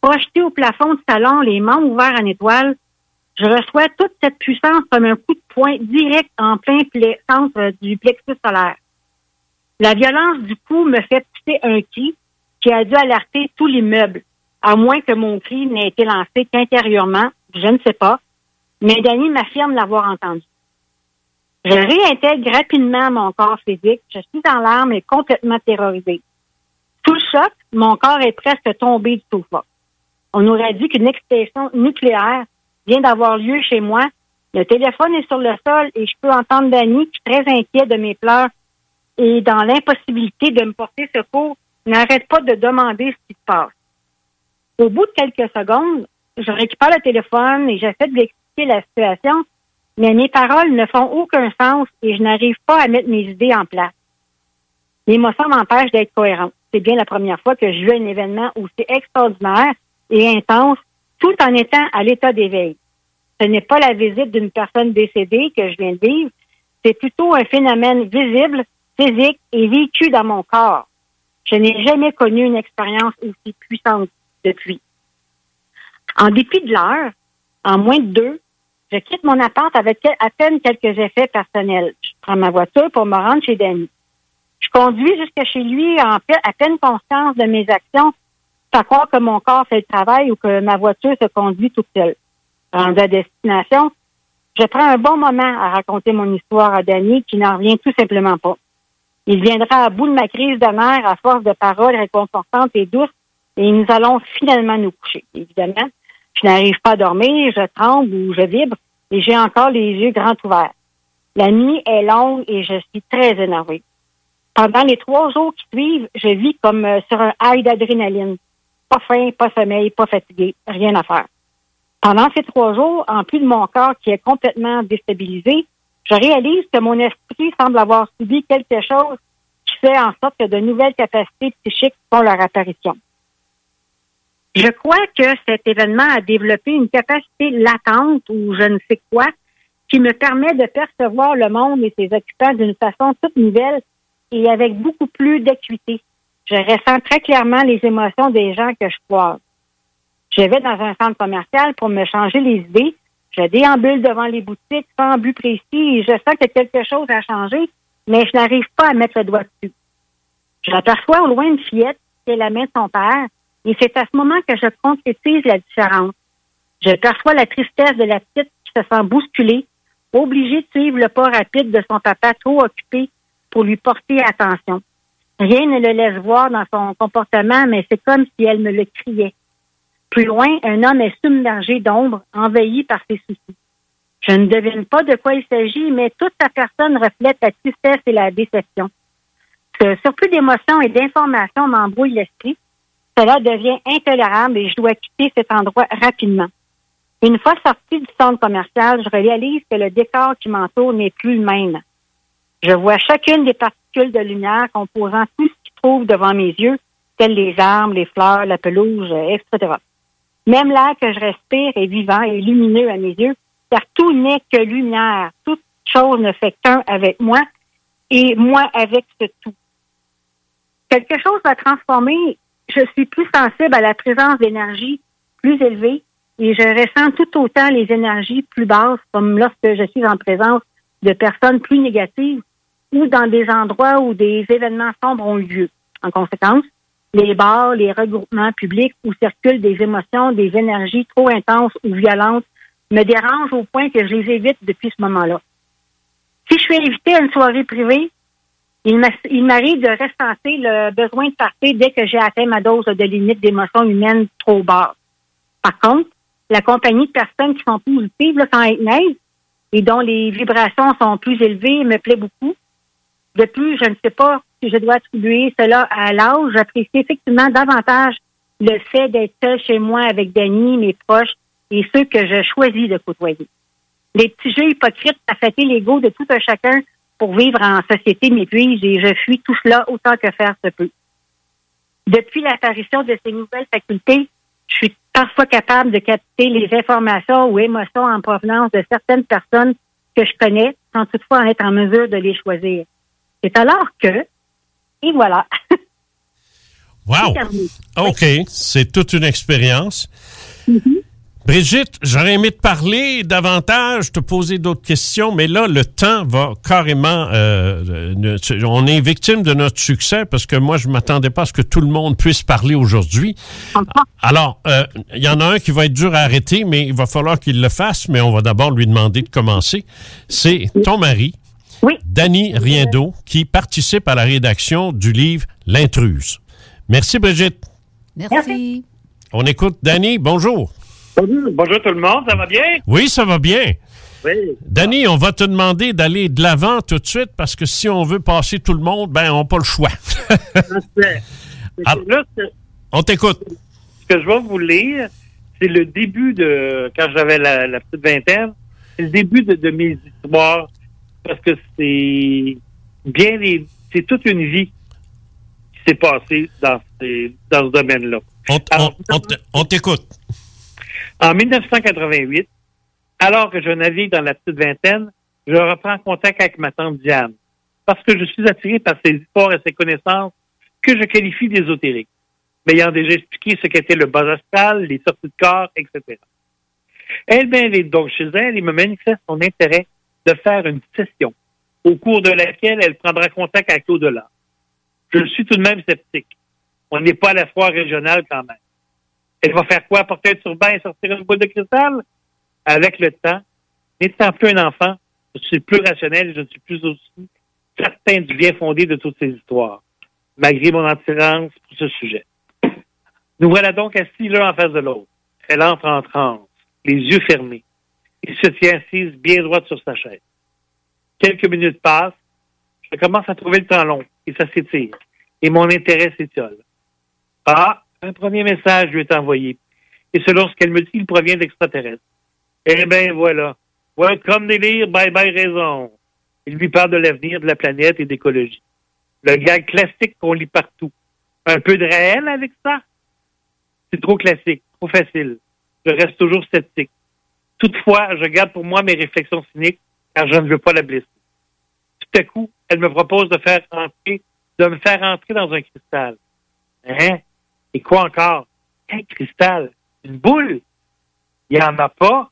projetée au plafond du salon, les mains ouvertes en étoile. Je reçois toute cette puissance comme un coup de poing direct en plein ple- centre du plexus solaire. La violence du coup me fait pousser un cri qui a dû alerter tout l'immeuble, à moins que mon cri n'ait été lancé qu'intérieurement, je ne sais pas, mais Danny m'affirme l'avoir entendu. Je réintègre rapidement mon corps physique. Je suis en larmes et complètement terrorisée. Sous le choc, mon corps est presque tombé du sofa. On aurait dit qu'une explosion nucléaire vient d'avoir lieu chez moi. Le téléphone est sur le sol et je peux entendre Danny qui est très inquiet de mes pleurs et dans l'impossibilité de me porter secours, n'arrête pas de demander ce qui se passe. Au bout de quelques secondes, je récupère le téléphone et j'essaie de lui expliquer la situation, mais mes paroles ne font aucun sens et je n'arrive pas à mettre mes idées en place. L'émotion m'empêche d'être cohérente. C'est bien la première fois que je vis un événement aussi extraordinaire et intense tout en étant à l'état d'éveil. Ce n'est pas la visite d'une personne décédée que je viens de vivre, c'est plutôt un phénomène visible, physique et vécu dans mon corps. Je n'ai jamais connu une expérience aussi puissante depuis. En dépit de l'heure, en moins de deux, je quitte mon appart avec à peine quelques effets personnels. Je prends ma voiture pour me rendre chez Danny. Je conduis jusqu'à chez lui à peine conscience de mes actions, pas croire que mon corps fait le travail ou que ma voiture se conduit toute seule. Rendu à destination, je prends un bon moment à raconter mon histoire à Danny qui n'en revient tout simplement pas. Il viendra à bout de ma crise de nerfs à force de paroles réconfortantes et douces et nous allons finalement nous coucher. Évidemment, je n'arrive pas à dormir, je tremble ou je vibre et j'ai encore les yeux grands ouverts. La nuit est longue et je suis très énervée. Pendant les trois jours qui suivent, je vis comme euh, sur un high d'adrénaline. Pas faim, pas sommeil, pas fatigué, rien à faire. Pendant ces trois jours, en plus de mon corps qui est complètement déstabilisé, je réalise que mon esprit semble avoir subi quelque chose qui fait en sorte que de nouvelles capacités psychiques font leur apparition. Je crois que cet événement a développé une capacité latente ou je ne sais quoi qui me permet de percevoir le monde et ses occupants d'une façon toute nouvelle et avec beaucoup plus d'acuité. Je ressens très clairement les émotions des gens que je croise. Je vais dans un centre commercial pour me changer les idées. Je déambule devant les boutiques sans but précis et je sens que quelque chose a changé, mais je n'arrive pas à mettre le doigt dessus. Je aperçois au loin une fillette qui est la main de son père et c'est à ce moment que je concrétise la différence. Je perçois la tristesse de la petite qui se sent bousculée, obligée de suivre le pas rapide de son papa trop occupé pour lui porter attention. Rien ne le laisse voir dans son comportement, mais c'est comme si elle me le criait. Plus loin, un homme est submergé d'ombre, envahi par ses soucis. Je ne devine pas de quoi il s'agit, mais toute sa personne reflète la tristesse et la déception. Ce surplus d'émotions et d'informations m'embrouille l'esprit. Cela devient intolérable et je dois quitter cet endroit rapidement. Une fois sorti du centre commercial, je réalise que le décor qui m'entoure n'est plus le même. Je vois chacune des particules de lumière composant tout ce qui trouve devant mes yeux, telles les arbres, les fleurs, la pelouse, etc. Même l'air que je respire est vivant et lumineux à mes yeux, car tout n'est que lumière. Toute chose ne fait qu'un avec moi et moi avec ce tout. Quelque chose va transformer je suis plus sensible à la présence d'énergie plus élevée et je ressens tout autant les énergies plus basses, comme lorsque je suis en présence de personnes plus négatives ou dans des endroits où des événements sombres ont lieu. En conséquence, les bars, les regroupements publics où circulent des émotions, des énergies trop intenses ou violentes me dérangent au point que je les évite depuis ce moment-là. Si je suis invitée à une soirée privée, il m'arrive de ressentir le besoin de partir dès que j'ai atteint ma dose de limite d'émotions humaines trop basse. Par contre, la compagnie de personnes qui sont positives, là, sans être neige, et dont les vibrations sont plus élevées, me plaît beaucoup. De plus, je ne sais pas si je dois attribuer cela à l'âge. J'apprécie effectivement davantage le fait d'être seul chez moi avec Denis, mes proches et ceux que je choisis de côtoyer. Les petits jeux hypocrites à fêter l'ego de tout un chacun pour vivre en société m'épuise et je fuis tout cela autant que faire se peut. Depuis l'apparition de ces nouvelles facultés, je suis parfois capable de capter les informations ou émotions en provenance de certaines personnes que je connais sans toutefois être en mesure de les choisir. C'est alors que, et voilà. Wow! OK, c'est toute une expérience. Mm-hmm. Brigitte, j'aurais aimé te parler davantage, te poser d'autres questions, mais là, le temps va carrément... Euh, on est victime de notre succès parce que moi, je m'attendais pas à ce que tout le monde puisse parler aujourd'hui. Alors, euh, il y en a un qui va être dur à arrêter, mais il va falloir qu'il le fasse, mais on va d'abord lui demander de commencer. C'est ton mari, Dany Riendo, qui participe à la rédaction du livre L'intruse. Merci, Brigitte. Merci. On écoute Dany. Bonjour. Bonjour tout le monde, ça va bien? Oui, ça va bien. Oui. Dany, on va te demander d'aller de l'avant tout de suite parce que si on veut passer tout le monde, ben, on n'a pas le choix. Ah. Là, on t'écoute. ce que je vais vous lire, c'est le début de, quand j'avais la, la petite vingtaine, c'est le début de, de mes histoires, parce que c'est bien les, c'est toute une vie qui s'est passée dans, ces- dans ce domaine-là. On, on- on t'écoute. En 1988, alors que je navigue dans la petite vingtaine, je reprends contact avec ma tante Diane, parce que je suis attiré par ses histoires et ses connaissances que je qualifie d'ésotériques, m'ayant déjà expliqué ce qu'était le bas astral, les sorties de corps, etc. Elle m'invite donc chez elle et me manifeste son intérêt de faire une session, au cours de laquelle elle prendra contact avec l'au-delà. Je suis tout de même sceptique. On n'est pas à la foire régionale quand même. Elle va faire quoi? Porter un turban et sortir une boule de cristal? Avec le temps, n'étant plus un enfant, je suis plus rationnel et je ne suis plus aussi certain du bien fondé de toutes ces histoires, malgré mon attirance pour ce sujet. Nous voilà donc assis l'un en face de l'autre. Elle entre en transe, les yeux fermés, et se tient assise bien droite sur sa chaise. Quelques minutes passent, je commence à trouver le temps long, et ça s'étire, et mon intérêt s'étiole. Ah, un premier message lui est envoyé. Et selon ce qu'elle me dit, il provient d'extraterrestres. Eh bien, voilà. Comme délire, bye bye raison. Il lui parle de l'avenir de la planète et d'écologie. Le gag classique qu'on lit partout. Un peu de réel avec ça? C'est trop classique, trop facile. Je reste toujours sceptique. Toutefois, je garde pour moi mes réflexions cyniques car je ne veux pas la blesser. Tout à coup, elle me propose de faire entrer, de me faire entrer dans un cristal. Hein? Et quoi encore? Un cristal? Une boule? Il n'y en a pas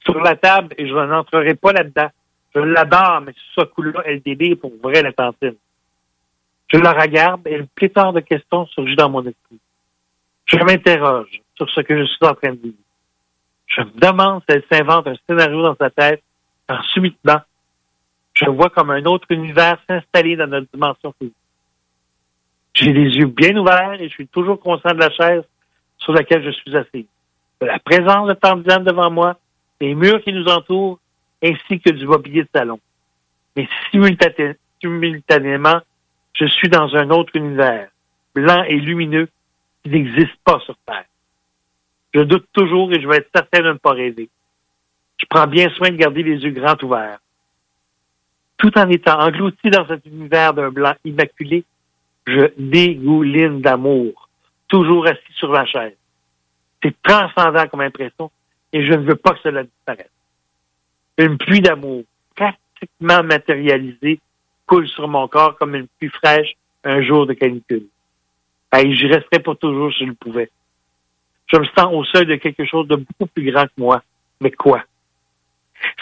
sur la table et je n'entrerai pas là-dedans. Je l'adore, mais ce coup-là, elle délire pour vrai la tantine. Je la regarde et une pléthore de questions surgit dans mon esprit. Je m'interroge sur ce que je suis en train de vivre. Je me demande si elle s'invente un scénario dans sa tête quand subitement, je vois comme un autre univers s'installer dans notre dimension physique. J'ai les yeux bien ouverts et je suis toujours conscient de la chaise sur laquelle je suis assis. De la présence de Diane devant moi, des murs qui nous entourent, ainsi que du mobilier de salon. Mais simultané- simultanément, je suis dans un autre univers, blanc et lumineux, qui n'existe pas sur Terre. Je doute toujours et je veux être certain de ne pas rêver. Je prends bien soin de garder les yeux grands ouverts. Tout en étant englouti dans cet univers d'un blanc immaculé, je dégouline d'amour, toujours assis sur la chaise. C'est transcendant comme impression et je ne veux pas que cela disparaisse. Une pluie d'amour, pratiquement matérialisée, coule sur mon corps comme une pluie fraîche un jour de canicule. Et j'y resterais pour toujours si je le pouvais. Je me sens au seuil de quelque chose de beaucoup plus grand que moi. Mais quoi?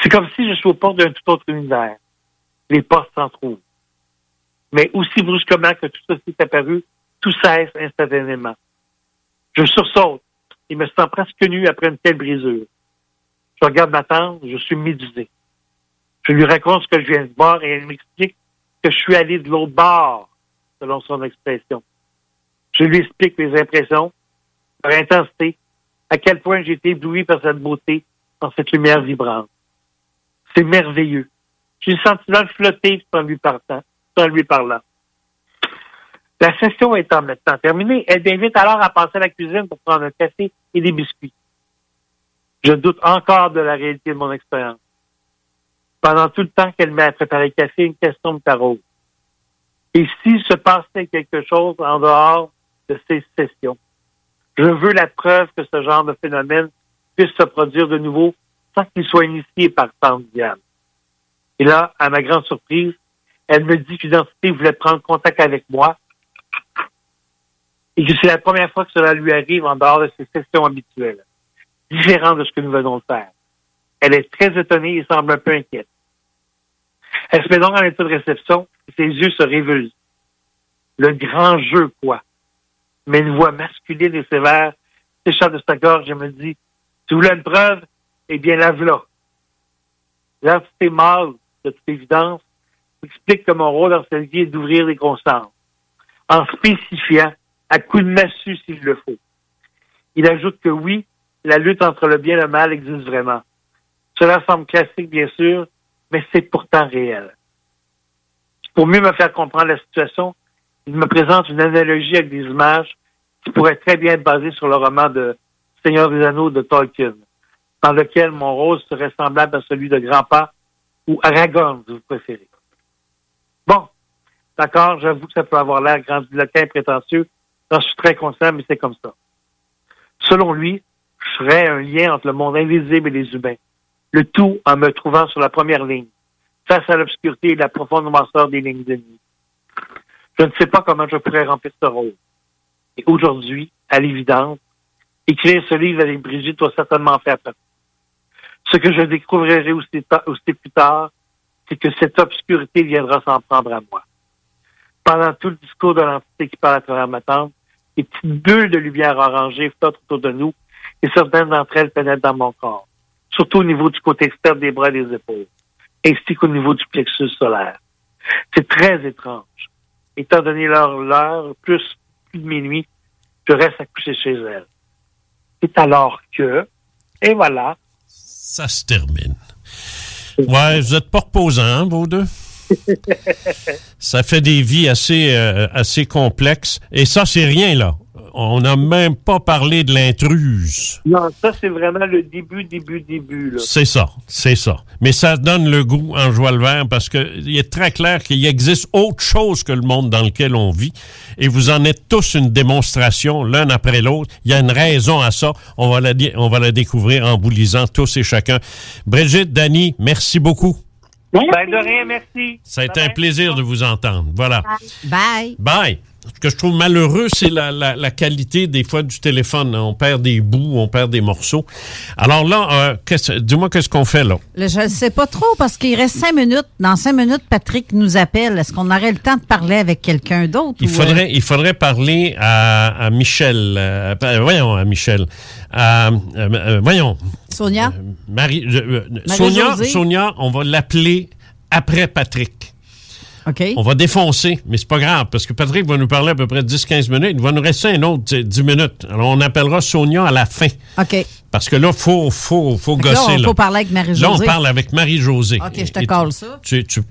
C'est comme si je suis aux portes d'un tout autre univers. Les portes s'entrouvent. Mais aussi brusquement que tout ceci est apparu, tout cesse instantanément. Je sursaute et me sens presque nu après une telle brisure. Je regarde ma tante, je suis médusé. Je lui raconte ce que je viens de voir et elle m'explique que je suis allé de l'autre bord, selon son expression. Je lui explique mes impressions, leur intensité, à quel point j'ai été ébloui par cette beauté, par cette lumière vibrante. C'est merveilleux. J'ai le sentiment de flotter en lui parlant. En lui parlant. La session étant maintenant terminée, elle m'invite alors à passer à la cuisine pour prendre un café et des biscuits. Je doute encore de la réalité de mon expérience. Pendant tout le temps qu'elle m'a préparé le café, une question me taraude. Et s'il se passait quelque chose en dehors de ces sessions? Je veux la preuve que ce genre de phénomène puisse se produire de nouveau sans qu'il soit initié par Diane. Et là, à ma grande surprise, elle me dit que l'identité voulait prendre contact avec moi et que c'est la première fois que cela lui arrive en dehors de ses sessions habituelles, différentes de ce que nous venons de faire. Elle est très étonnée et semble un peu inquiète. Elle se met donc en état de réception et ses yeux se révulsent. Le grand jeu, quoi. Mais une voix masculine et sévère s'échappe de sa gorge et me dit Tu voulais une preuve? Eh bien, la voilà. L'entité mâle de toute évidence, explique que mon rôle vie est d'ouvrir les consciences, en spécifiant à coups de massue s'il le faut. Il ajoute que oui, la lutte entre le bien et le mal existe vraiment. Cela semble classique, bien sûr, mais c'est pourtant réel. Pour mieux me faire comprendre la situation, il me présente une analogie avec des images qui pourraient très bien être basées sur le roman de Seigneur des Anneaux de Tolkien, dans lequel mon rôle serait semblable à celui de Grandpa ou Aragorn, si vous préférez. D'accord, j'avoue que ça peut avoir l'air grandiloquent et prétentieux, j'en suis très conscient, mais c'est comme ça. Selon lui, je serais un lien entre le monde invisible et les humains, le tout en me trouvant sur la première ligne, face à l'obscurité et la profonde noirceur des lignes ennemies. Je ne sais pas comment je pourrais remplir ce rôle. Et aujourd'hui, à l'évidence, écrire ce livre avec Brigitte doit certainement faire partie. Ce que je découvrirai aussi plus tard, c'est que cette obscurité viendra s'en prendre à moi. Pendant tout le discours de l'entité qui parle à travers ma tente, des petites bulles de lumière orangée flottent autour de nous et certaines d'entre elles pénètrent dans mon corps, surtout au niveau du côté externe des bras et des épaules, ainsi qu'au niveau du plexus solaire. C'est très étrange. Étant donné leur l'heure, plus, plus de minuit, je reste accouché chez elle. C'est alors que, et voilà, Ça se termine. Ouais, vous êtes pas reposants, hein, vous deux? Ça fait des vies assez, euh, assez complexes. Et ça, c'est rien, là. On n'a même pas parlé de l'intruse. non, ça c'est vraiment le début, début, début. Là. C'est ça, c'est ça. Mais ça donne le goût en joie le vert parce qu'il est très clair qu'il existe autre chose que le monde dans lequel on vit. Et vous en êtes tous une démonstration, l'un après l'autre. Il y a une raison à ça. On va la, on va la découvrir en vous lisant tous et chacun. Brigitte, Dany, merci beaucoup. Ben, de rien, merci. Ça a été un plaisir de vous entendre. Voilà. Bye. Bye. Ce que je trouve malheureux, c'est la, la- la qualité des fois du téléphone. On perd des bouts, on perd des morceaux. Alors là, euh, dis-moi qu'est-ce qu'on fait là? Je ne sais pas trop parce qu'il reste cinq minutes. Dans cinq minutes, Patrick nous appelle. Est-ce qu'on aurait le temps de parler avec quelqu'un d'autre? Il ou, faudrait, euh, il faudrait parler à, à Michel. euh, voyons, à Michel. Euh, voyons. Sonia? Marie? Sonia, Sonia, on va l'appeler après Patrick. On va défoncer, mais c'est pas grave, parce que Patrick va nous parler à peu près 10-15 minutes. Il va nous rester un autre tu sais, 10 minutes. Alors, on appellera Sonia à la fin. OK. Parce que là, faut, faut, faut là, gosser. on- là. faut parler avec Marie-Josée. Là, on parle avec Marie-Josée. OK, je te colle ça. tu, tu,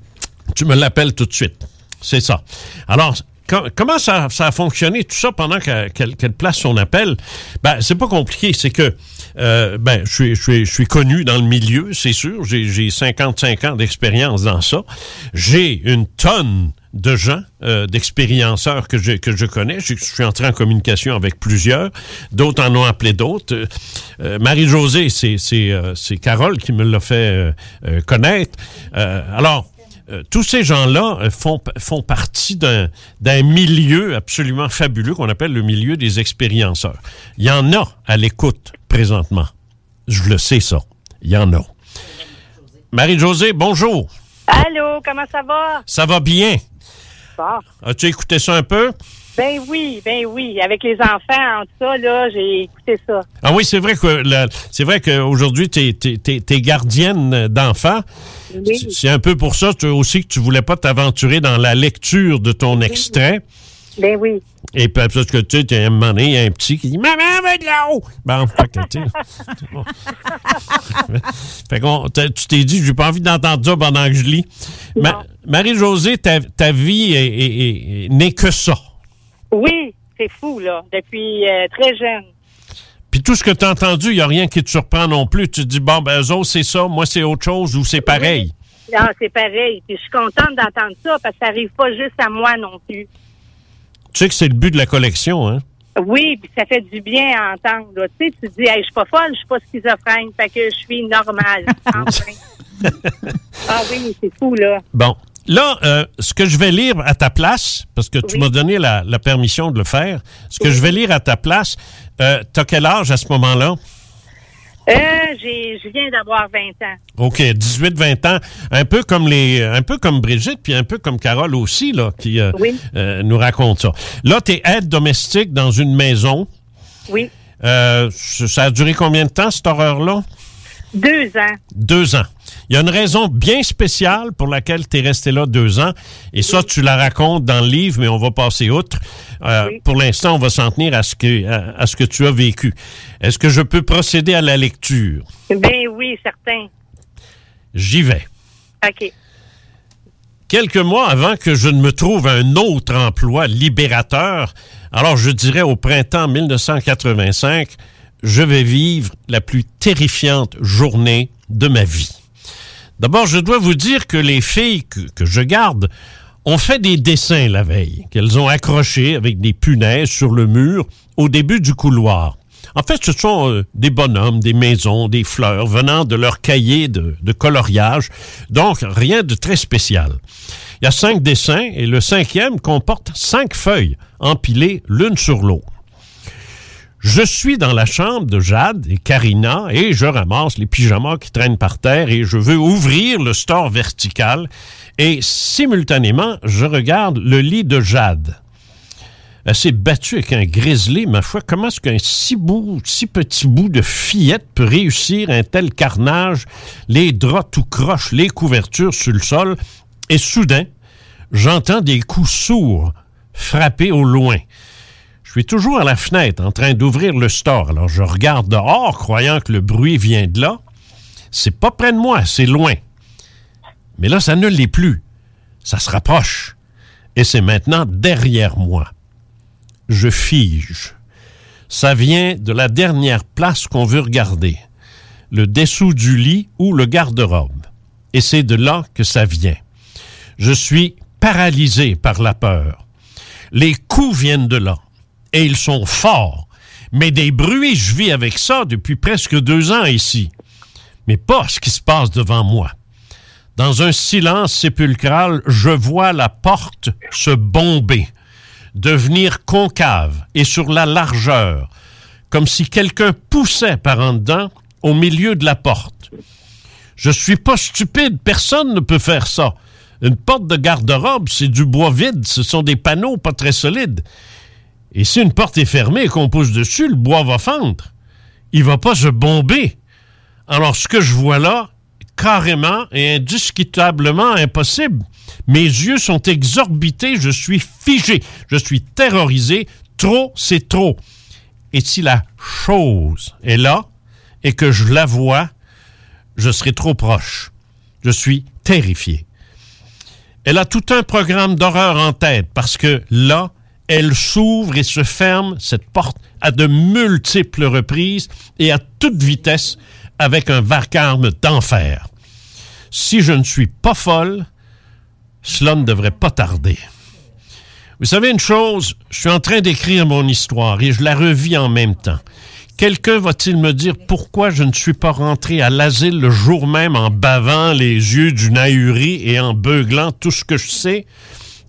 tu me l'appelles tout de suite. C'est ça. Alors, co- comment ça, a fonctionné, tout ça, pendant qu'elle place son appel? Ben, c'est pas compliqué. C'est que, euh, ben, je suis, connu dans le milieu, c'est sûr. J'ai j'ai 55 ans d'expérience dans ça. J'ai une tonne de gens, euh, d'expérienceurs que je, connais. Je, suis entré en communication avec plusieurs. D'autres en ont appelé d'autres. Euh, Marie-Josée, c'est Carole qui me l'a fait connaître. Alors, euh, tous ces gens-là euh, font, font partie d'un d'un milieu absolument fabuleux qu'on appelle le milieu des expérienceurs. Il y en a à l'écoute présentement. Je le sais, ça. Il y en a. Marie-Josée, bonjour. Allô, comment ça va? Ça va bien? Bon. As-tu écouté ça un peu? Ben oui, ben oui. Avec les enfants, en tout ça, là, j'ai écouté ça. Ah oui, c'est vrai que c'est vrai qu'aujourd'hui, tu es, gardienne d'enfants. Oui. C'est un peu pour ça tu- aussi que tu voulais pas t'aventurer dans la lecture de ton extrait. Ben oui. Et puis, parce que tu sais, à un moment donné, il y a un petit qui dit Maman, veut de l'eau! Bon, fait que, tu. Fait qu'on- t'as- tu t'es dit, j'ai pas envie d'entendre ça pendant que je lis. Ma- Marie-Josée, ta, ta vie est- est- est- n'est que ça. Oui, c'est fou, là, depuis euh, très jeune. Puis tout ce que tu as entendu, il n'y a rien qui te surprend non plus. Tu te dis, bon, ben, eux autres, c'est ça, moi, c'est autre chose ou c'est pareil. Non, c'est pareil. Puis je suis contente d'entendre ça parce que ça arrive pas juste à moi non plus. Tu sais que c'est le but de la collection, hein? Oui, puis ça fait du bien à entendre. là. Tu sais, tu te dis, hey, je suis pas folle, je suis pas schizophrène, fait que je suis normale. enfin. ah oui, c'est fou, là. Bon. Là, euh, ce que je vais lire à ta place, parce que tu Oui. m'as donné la, la permission de le faire, ce que je vais lire à ta place, euh, t'as quel âge à ce moment-là? Euh, j'ai, je viens d'avoir 20 ans. OK, 18-20 ans, un peu comme les un peu comme Brigitte puis un peu comme Carole aussi là qui euh, euh, nous raconte ça. Là, tu es aide domestique dans une maison. Oui. Ça ça a duré combien de temps cette horreur là Deux ans. Deux ans. Il y a une raison bien spéciale pour laquelle tu es resté là deux ans. Et ça, tu la racontes dans le livre, mais on va passer outre. Euh, Pour l'instant, on va s'en tenir à ce, que, à, à ce que tu as vécu. Est-ce que je peux procéder à la lecture? Ben oui, certain. J'y vais. OK. Quelques mois avant que je ne me trouve un autre emploi libérateur, alors je dirais au printemps 1985, je vais vivre la plus terrifiante journée de ma vie. D'abord, je dois vous dire que les filles que, je garde ont fait des dessins la veille, qu'elles ont accrochés avec des punaises sur le mur au début du couloir. En fait, ce sont euh, des bonhommes, des maisons, des fleurs venant de leur cahier de, de coloriage, donc rien de très spécial. Il y a cinq dessins et le cinquième comporte cinq feuilles empilées l'une sur l'autre. Je suis dans la chambre de Jade et Karina et je ramasse les pyjamas qui traînent par terre et je veux ouvrir le store vertical et simultanément je regarde le lit de Jade. Elle s'est battue avec un grizzly, ma foi. Comment est-ce qu'un si beau, si petit bout de fillette peut réussir un tel carnage, les draps tout croches, les couvertures sur le sol, et soudain, j'entends des coups sourds frapper au loin. Je suis toujours à la fenêtre en train d'ouvrir le store. Alors je regarde dehors, croyant que le bruit vient de là. C'est pas près de moi, c'est loin. Mais là, ça ne l'est plus. Ça se rapproche. Et c'est maintenant derrière moi je fige. Ça vient de la dernière place qu'on veut regarder, le dessous du lit ou le garde-robe. Et c'est de là que ça vient. Je suis paralysé par la peur. Les coups viennent de là, et ils sont forts. Mais des bruits, je vis avec ça depuis presque deux ans ici. Mais pas ce qui se passe devant moi. Dans un silence sépulcral, je vois la porte se bomber devenir concave et sur la largeur, comme si quelqu'un poussait par en dedans au milieu de la porte. Je suis pas stupide, personne ne peut faire ça. Une porte de garde-robe, c'est du bois vide, ce sont des panneaux pas très solides. Et si une porte est fermée et qu'on pousse dessus, le bois va fendre. Il va pas se bomber. Alors ce que je vois là, carrément et indiscutablement impossible. Mes yeux sont exorbités, je suis figé, je suis terrorisé. Trop, c'est trop. Et si la chose est là et que je la vois, je serai trop proche. Je suis terrifié. Elle a tout un programme d'horreur en tête parce que là, elle s'ouvre et se ferme, cette porte, à de multiples reprises et à toute vitesse avec un vacarme d'enfer. Si je ne suis pas folle, cela ne devrait pas tarder. Vous savez une chose, je suis en train d'écrire mon histoire et je la revis en même temps. Quelqu'un va-t-il me dire pourquoi je ne suis pas rentré à l'asile le jour même en bavant les yeux d'une ahurie et en beuglant tout ce que je sais?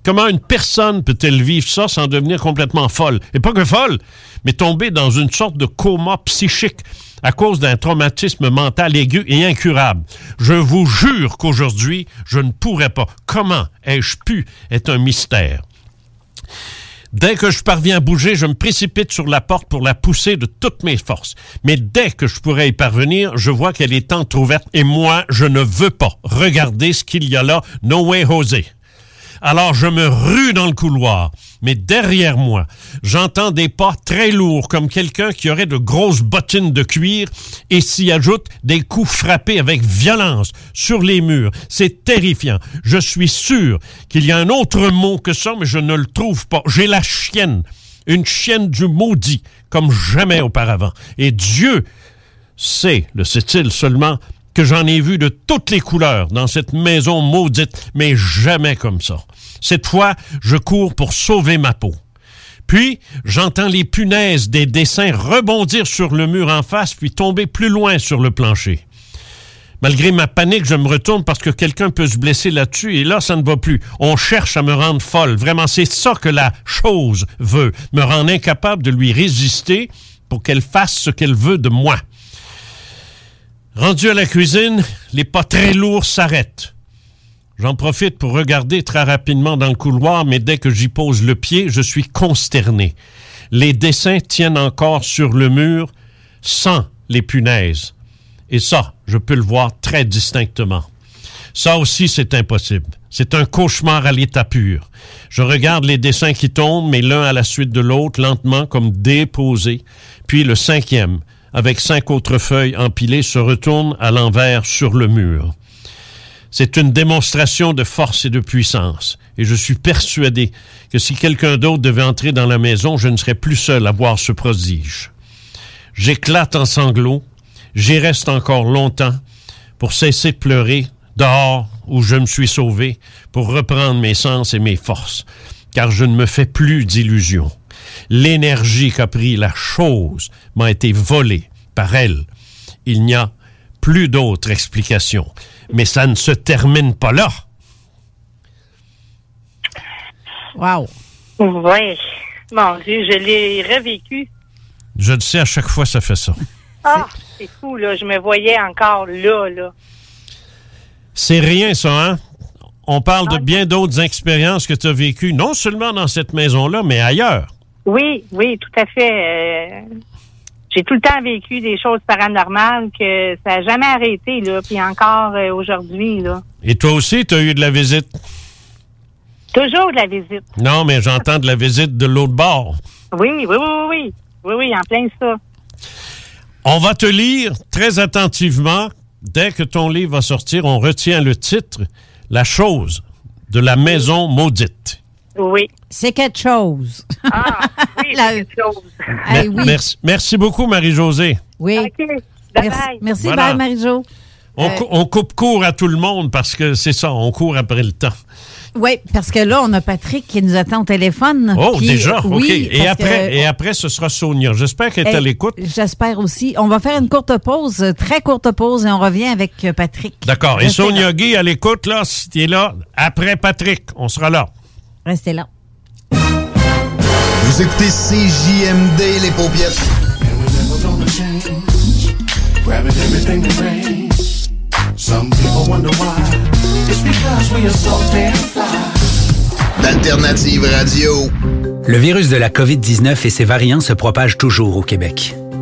Comment une personne peut-elle vivre ça sans devenir complètement folle? Et pas que folle, mais tomber dans une sorte de coma psychique à cause d'un traumatisme mental aigu et incurable. Je vous jure qu'aujourd'hui, je ne pourrais pas. Comment ai-je pu est un mystère? Dès que je parviens à bouger, je me précipite sur la porte pour la pousser de toutes mes forces. Mais dès que je pourrais y parvenir, je vois qu'elle est entr'ouverte et moi, je ne veux pas. Regardez ce qu'il y a là. No way, José. Alors je me rue dans le couloir, mais derrière moi, j'entends des pas très lourds comme quelqu'un qui aurait de grosses bottines de cuir et s'y ajoute des coups frappés avec violence sur les murs. C'est terrifiant. Je suis sûr qu'il y a un autre mot que ça, mais je ne le trouve pas. J'ai la chienne, une chienne du maudit, comme jamais auparavant. Et Dieu sait, le sait-il seulement, que j'en ai vu de toutes les couleurs dans cette maison maudite, mais jamais comme ça. Cette fois, je cours pour sauver ma peau. Puis, j'entends les punaises des dessins rebondir sur le mur en face, puis tomber plus loin sur le plancher. Malgré ma panique, je me retourne parce que quelqu'un peut se blesser là-dessus, et là, ça ne va plus. On cherche à me rendre folle. Vraiment, c'est ça que la chose veut, me rendre incapable de lui résister pour qu'elle fasse ce qu'elle veut de moi. Rendu à la cuisine, les pas très lourds s'arrêtent. J'en profite pour regarder très rapidement dans le couloir, mais dès que j'y pose le pied, je suis consterné. Les dessins tiennent encore sur le mur sans les punaises. Et ça, je peux le voir très distinctement. Ça aussi, c'est impossible. C'est un cauchemar à l'état pur. Je regarde les dessins qui tombent, mais l'un à la suite de l'autre, lentement, comme déposés. Puis le cinquième, avec cinq autres feuilles empilées, se retourne à l'envers sur le mur. C'est une démonstration de force et de puissance. Et je suis persuadé que si quelqu'un d'autre devait entrer dans la maison, je ne serais plus seul à voir ce prodige. J'éclate en sanglots. J'y reste encore longtemps pour cesser de pleurer dehors où je me suis sauvé, pour reprendre mes sens et mes forces, car je ne me fais plus d'illusions. L'énergie qu'a pris la chose m'a été volée par elle. Il n'y a plus d'autre explication. Mais ça ne se termine pas là. Wow. Oui. Mon Dieu, je l'ai revécu. Je le sais, à chaque fois, ça fait ça. Ah, c'est fou, là. Je me voyais encore là, là. C'est rien, ça, hein? On parle de bien d'autres expériences que tu as vécues, non seulement dans cette maison-là, mais ailleurs. Oui, oui, tout à fait. Euh, j'ai tout le temps vécu des choses paranormales que ça n'a jamais arrêté, là. Puis encore euh, aujourd'hui, là. Et toi aussi, tu as eu de la visite? Toujours de la visite. Non, mais j'entends de la visite de l'autre bord. Oui, oui, oui, oui, oui. Oui, oui, en plein ça. On va te lire très attentivement. Dès que ton livre va sortir, on retient le titre La chose de la maison maudite. Oui. C'est quelque chose. Ah, oui, c'est quelque chose. Oui. Merci, merci beaucoup, Marie-Josée. Oui. OK. Merci, merci Voilà. bye, Marie-Jo. On, Euh, on coupe court à tout le monde parce que c'est ça, on court après le temps. Oui, parce que là, on a Patrick qui nous attend au téléphone. Oh, déjà? oui, OK. Et après, que- et après, ce sera Sonia. J'espère qu'elle est à l'écoute. J'espère aussi. On va faire une courte pause, euh, très courte pause, et on revient avec euh, Patrick. D'accord. Et Sonia là. Guy à l'écoute, là, si tu es là, après Patrick, on sera là. Restez là. Vous écoutez CJMD, les paupiètes. Grabbing everything that rains. Some people wonder why. It's because we are so damn fly. D'Alternative Radio. Le virus de la COVID-19 et ses variants se propagent toujours au Québec.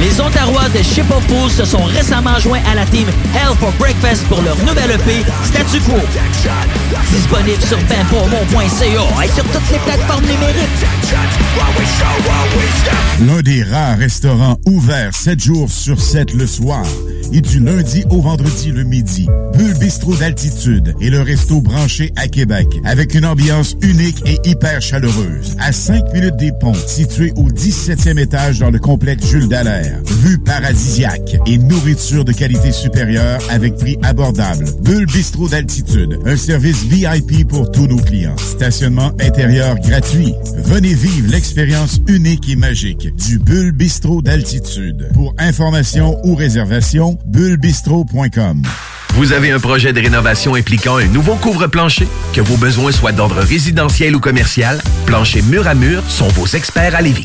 Les Ontarois de Ship of Fools se sont récemment joints à la team Hell for Breakfast pour leur nouvelle EP Statu Quo. Disponible sur benpourmont.ca et sur toutes les plateformes numériques. L'un des rares restaurants ouverts 7 jours sur 7 le soir et du lundi au vendredi le midi. Bulle Bistrot d'altitude et le resto branché à Québec avec une ambiance unique et hyper chaleureuse. À 5 minutes des ponts, situé au 17e étage dans le complexe Jules Dallaire. Vue paradisiaque et nourriture de qualité supérieure avec prix abordable. Bulle Bistrot d'altitude, un service VIP pour tous nos clients. Stationnement intérieur gratuit. Venez vivre l'expérience unique et magique du Bulle Bistrot d'altitude. Pour information ou réservation, bullebistrot.com. Vous avez un projet de rénovation impliquant un nouveau couvre-plancher? Que vos besoins soient d'ordre résidentiel ou commercial, Plancher Mur à Mur sont vos experts à Lévis.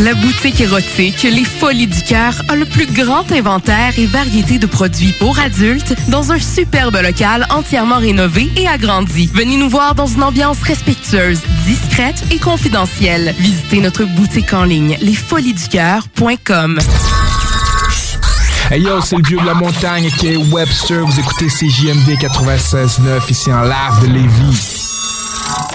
La boutique érotique Les Folies du Cœur a le plus grand inventaire et variété de produits pour adultes dans un superbe local entièrement rénové et agrandi. Venez nous voir dans une ambiance respectueuse, discrète et confidentielle. Visitez notre boutique en ligne lesfoliesducoeur.com. Hey yo, c'est le vieux de la montagne qui est Webster. Vous écoutez CJMD 96.9 ici en live de Lévis.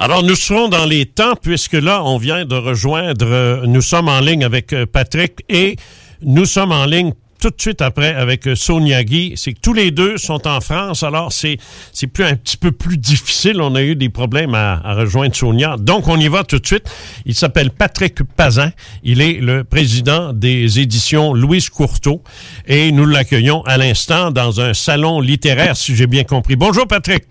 Alors, nous serons dans les temps, puisque là, on vient de rejoindre, euh, nous sommes en ligne avec euh, Patrick et nous sommes en ligne tout de suite après avec euh, Sonia Guy. C'est que tous les deux sont en France, alors c'est c'est plus un petit peu plus difficile. On a eu des problèmes à, à rejoindre Sonia. Donc, on y va tout de suite. Il s'appelle Patrick Pazin. Il est le président des éditions Louise Courteau et nous l'accueillons à l'instant dans un salon littéraire, si j'ai bien compris. Bonjour, Patrick.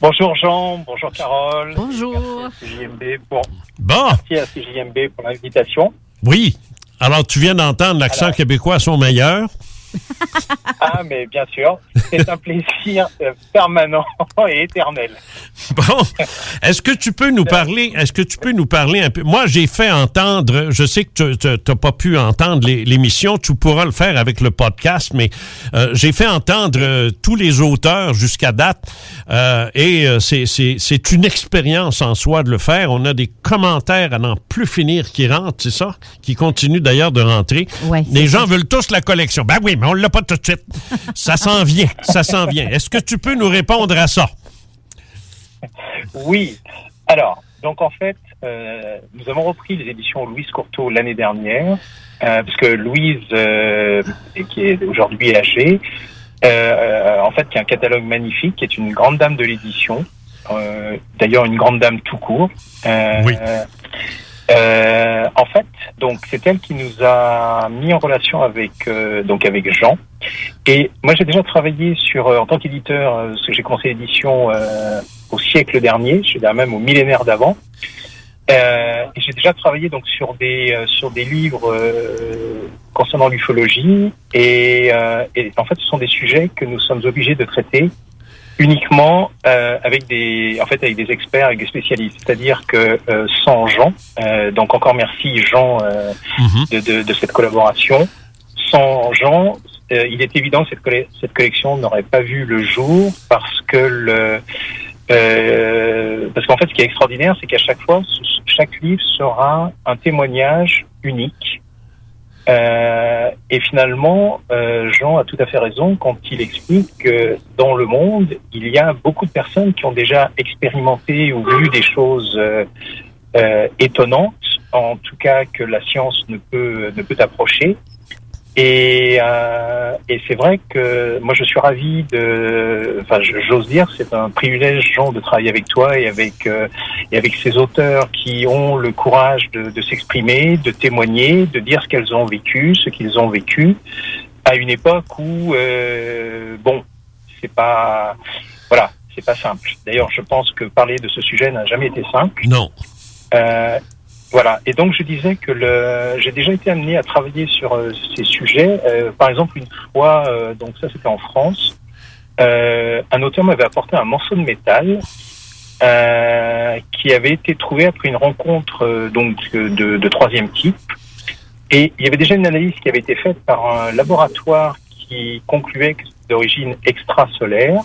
Bonjour Jean, bonjour Carole. Bonjour. Merci à CJMB pour, Bon. merci à CJMB pour l'invitation. Oui. Alors, tu viens d'entendre l'accent québécois à son meilleur. Ah, mais bien sûr, c'est un plaisir euh, permanent et éternel. Bon, est-ce que tu peux nous parler, est-ce que tu peux nous parler un peu? Moi, j'ai fait entendre, je sais que tu n'as pas pu entendre l'émission, tu pourras le faire avec le podcast, mais euh, j'ai fait entendre euh, tous les auteurs jusqu'à date euh, et euh, c'est- c'est c'est une expérience en soi de le faire. On a des commentaires à n'en plus finir qui rentrent, c'est ça? Qui continuent d'ailleurs de rentrer. Ouais, les gens ça. veulent tous la collection. Ben oui, mais on l'a pas tout de suite. Ça s'en vient, ça s'en vient. Est-ce que tu peux nous répondre à ça? Oui. Alors, donc en fait, euh, nous avons repris les éditions Louise Courteau l'année dernière, euh, parce que Louise, euh, qui est aujourd'hui âgée, euh, en fait, qui a un catalogue magnifique, qui est une grande dame de l'édition, d'ailleurs une grande dame tout court. Euh, euh, en fait, donc c'est elle qui nous a mis en relation avec euh, donc avec Jean. Et moi, j'ai déjà travaillé sur euh, en tant qu'éditeur, euh, parce que j'ai commencé l'édition euh, au siècle dernier, je dirais même au millénaire d'avant. Euh, et j'ai déjà travaillé donc sur des sur des livres concernant l'ufologie et, et en fait ce sont des sujets que nous sommes obligés de traiter uniquement euh, avec des en fait avec des experts avec des spécialistes c'est-à-dire que euh, sans Jean euh, donc encore merci Jean euh, de, de, de cette collaboration sans Jean euh, il est évident que cette, cette collection n'aurait pas vu le jour parce que le euh, parce qu'en fait, ce qui est extraordinaire, c'est qu'à chaque fois, chaque livre sera un témoignage unique. Euh, et finalement, euh, Jean a tout à fait raison quand il explique que dans le monde, il y a beaucoup de personnes qui ont déjà expérimenté ou vu des choses euh, étonnantes, en tout cas que la science ne peut ne peut approcher. Et, euh, et c'est vrai que moi je suis ravi de, enfin j'ose dire, c'est un privilège Jean de travailler avec toi et avec euh, et avec ces auteurs qui ont le courage de, de s'exprimer, de témoigner, de dire ce qu'elles ont vécu, ce qu'ils ont vécu à une époque où euh, bon, c'est pas voilà, c'est pas simple. D'ailleurs, je pense que parler de ce sujet n'a jamais été simple. Non. Voilà. Et donc, je disais que le, j'ai déjà été amené à travailler sur euh, ces sujets. Euh, par exemple, une fois, euh, donc ça c'était en France, euh, un auteur m'avait apporté un morceau de métal euh, qui avait été trouvé après une rencontre donc de, de troisième type. Et il y avait déjà une analyse qui avait été faite par un laboratoire qui concluait que d'origine extrasolaire.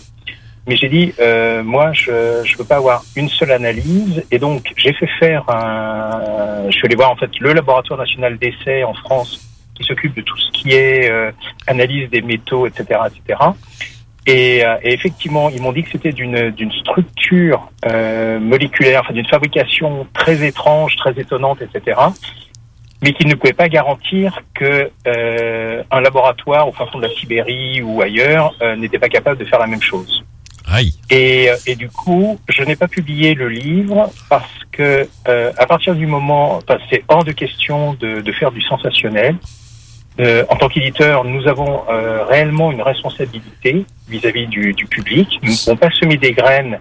Mais j'ai dit, euh, moi, je ne veux pas avoir une seule analyse. Et donc, j'ai fait faire un... Je suis allé voir, en fait, le laboratoire national d'essai en France qui s'occupe de tout ce qui est euh, analyse des métaux, etc., etc. Et, euh, et effectivement, ils m'ont dit que c'était d'une d'une structure euh, moléculaire, enfin d'une fabrication très étrange, très étonnante, etc. Mais qu'ils ne pouvaient pas garantir que euh, un laboratoire au fin fond de la Sibérie ou ailleurs n'était pas capable de faire la même chose. Aïe. Et, euh, et du coup, je n'ai pas publié le livre parce que euh, à partir du moment, enfin, c'est hors de question de, de faire du sensationnel. euh, en tant qu'éditeur, nous avons euh, réellement une responsabilité vis-à-vis du, du public. Nous ne pouvons pas semer des graines.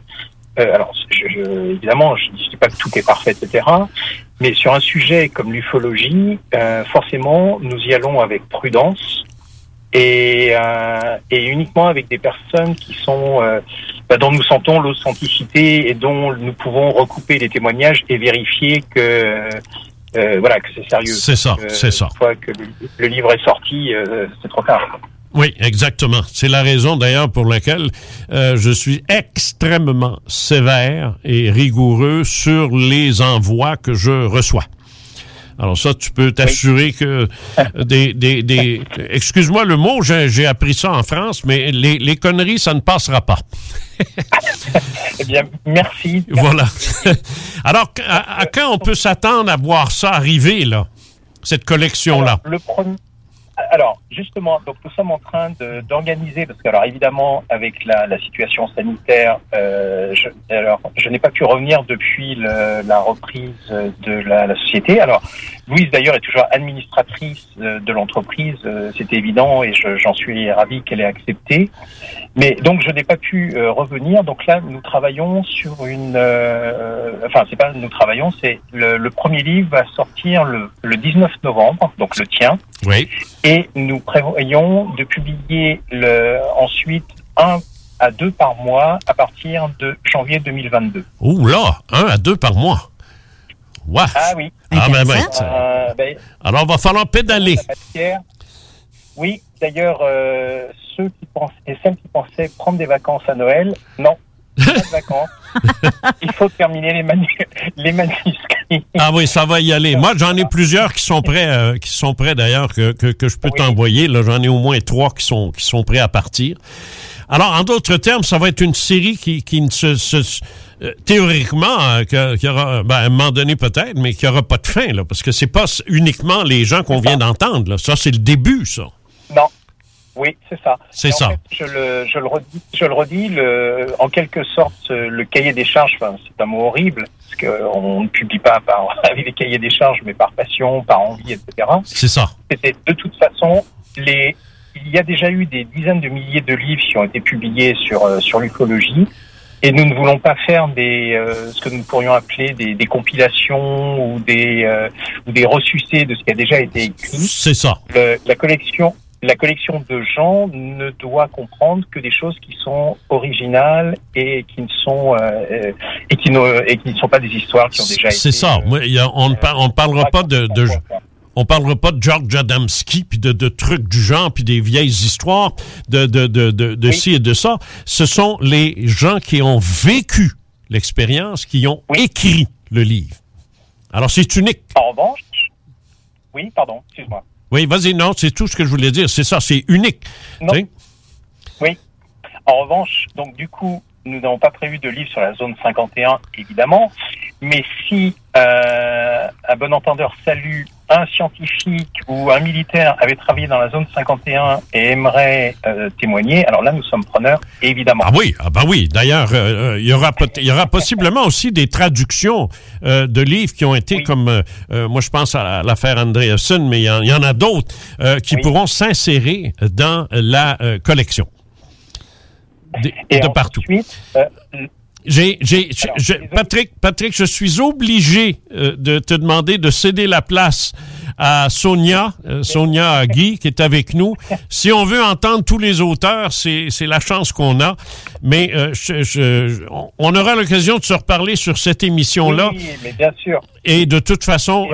Euh, alors, je, je- évidemment, je ne dis pas que tout est parfait, etc. Mais sur un sujet comme l'ufologie, euh, forcément, nous y allons avec prudence et, euh, et uniquement avec des personnes qui sont euh, bah, dont nous sentons l'authenticité et dont nous pouvons recouper les témoignages et vérifier que euh, voilà que c'est sérieux. C'est ça, Euh, c'est ça. Une fois que le, le livre est sorti, euh, c'est trop tard. Oui, exactement. C'est la raison d'ailleurs pour laquelle euh, je suis extrêmement sévère et rigoureux sur les envois que je reçois. Alors ça, tu peux t'assurer que des, des, des excuse-moi le mot, j'ai j'ai appris ça en France, mais les, les conneries, ça ne passera pas. Eh bien, merci. Voilà. Alors, à, à quand on peut s'attendre à voir ça arriver, là, cette collection-là? Le premier. Alors, justement, donc nous sommes en train d'organiser, parce que, alors évidemment, avec la, la situation sanitaire, euh, je, alors, je n'ai pas pu revenir depuis le- la reprise de la, la société. Alors, Louise, d'ailleurs, est toujours administratrice euh, de l'entreprise, euh, c'est évident, et je- j'en suis ravi qu'elle ait accepté. Mais donc, je n'ai pas pu euh, revenir. Donc là, nous travaillons sur une... euh, enfin, c'est pas nous travaillons, c'est le, le premier livre va sortir le, le 19 novembre, donc le tien. Oui. Et nous prévoyons de publier le, ensuite un à deux par mois à partir de janvier 2022. Ouh là, un à deux par mois. Wow. Ah oui. Ah ben, ben, Euh, ben, Alors, va falloir pédaler. Oui, d'ailleurs, euh, ceux qui pensent et celles qui pensaient prendre des vacances à Noël, non, de vacances. Il faut terminer les, manu- les manuscrits. Ah oui, ça va y aller. Moi, j'en ai plusieurs qui sont prêts, euh, qui sont prêts d'ailleurs que, que, que je peux t'envoyer. Là, j'en ai au moins trois qui sont qui sont prêts à partir. Alors, en d'autres termes, ça va être une série qui, qui ne se, se- euh, théoriquement euh, que- qu'il y aura, ben, à un moment donné peut-être, mais qui aura pas de fin là, parce que c'est pas uniquement les gens qu'on vient d'entendre. là. Ça, c'est le début, ça. Non. Oui, c'est ça. C'est ça. fait, je, le, je le redis, je le redis le, en quelque sorte, euh, le cahier des charges, enfin, c'est un mot horrible, parce qu'on ne publie pas par, avec des cahiers des charges, mais par passion, par envie, etc. C'est ça. C'était de toute façon, les, il y a déjà eu des dizaines de milliers de livres qui ont été publiés sur, euh, sur l'ufologie. Et nous ne voulons pas faire des, euh, ce que nous pourrions appeler des, des compilations ou des, euh, ou des ressucés de ce qui a déjà été écrit. C'est ça. Le- la collection, la collection de gens ne doit comprendre que des choses qui sont originales et qui ne sont euh, euh, et qui ne et qui ne sont pas des histoires qui ont déjà été. C'est ça. Y a- on ne par- on parlera pas de, de- on parlera pas de George Adamski puis de, de trucs du genre puis des vieilles histoires de de de de, de ci et de ça. Ce sont les gens qui ont vécu l'expérience qui ont écrit le livre. Alors c'est unique. En revanche, oui, pardon, excuse-moi. Oui, vas-y. Non, c'est tout ce que je voulais dire. C'est ça. C'est unique. Non. Oui. En revanche, donc du coup, nous n'avons pas prévu de livre sur la zone 51, évidemment. Mais si euh, un bon entendeur salue un scientifique ou un militaire avait travaillé dans la zone 51 et aimerait euh, témoigner, alors là, nous sommes preneurs, évidemment. Ah oui, ah ben oui. D'ailleurs, euh, euh, il y aura il y aura possiblement aussi des traductions euh, de livres qui ont été comme moi je pense à l'affaire Andreessen, mais il y, en- il y en a d'autres qui pourront s'insérer dans la collection. De, de partout. euh, J'ai, j'ai, Patrick, Patrick, je suis obligé euh, de te demander de céder la place à Sonia, euh, Sonia Guy, qui est avec nous. Si on veut entendre tous les auteurs, c'est, c'est la chance qu'on a. Mais euh, je- je- on- aura l'occasion de se reparler sur cette émission-là. Oui, mais bien sûr. Et de toute façon,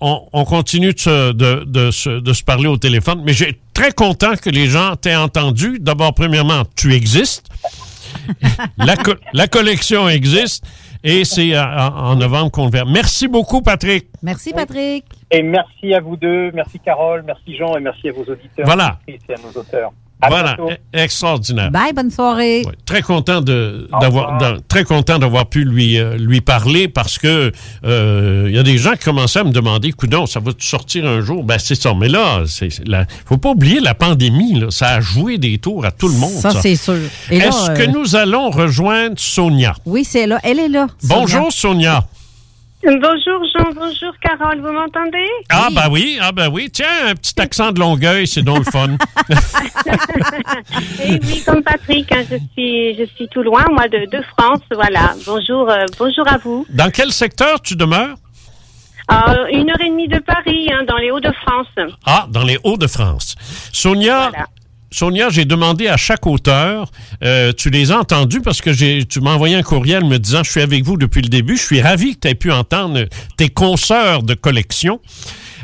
on, on continue de se, de, de se, de se parler au téléphone. Mais j'ai très content que les gens t'aient entendu. D'abord, premièrement, tu existes. La, co- la collection existe. Et c'est en, en novembre qu'on le verra. Merci beaucoup, Patrick. Merci, Patrick. Et merci à vous deux, merci Carole, merci Jean et merci à vos auditeurs. Voilà. Et à nos auteurs. À voilà, bientôt. e- extraordinaire. Bye, bonne soirée. Très content de d'avoir d'a- très content d'avoir pu lui euh, lui parler parce que euh, il y a des gens qui commençaient à me demander coudon ça va sortir un jour? Ben c'est ça mais là c'est la- faut pas oublier la pandémie là, ça a joué des tours à tout le monde Ça, c'est sûr. Est-ce euh, que nous allons rejoindre Sonia? Oui, c'est là. Elle est là. Bonjour Sonia. Bonjour Jean, bonjour Carole, vous m'entendez? Ah, bah oui, ah, bah oui. Tiens, un petit accent de Longueuil, c'est donc le fun. Eh oui, comme Patrick, hein, je suis je suis tout loin, moi de, de France, voilà. Bonjour, euh, bonjour à vous. Dans quel secteur tu demeures? Euh, une heure et demie de Paris, hein, dans les Hauts-de-France. Ah, dans les Hauts-de-France. Sonia, Sonia, j'ai demandé à chaque auteur, euh, tu les as entendus parce que j'ai, tu m'as envoyé un courriel me disant je suis avec vous depuis le début. Je suis ravi que tu aies pu entendre tes consoeurs de collection.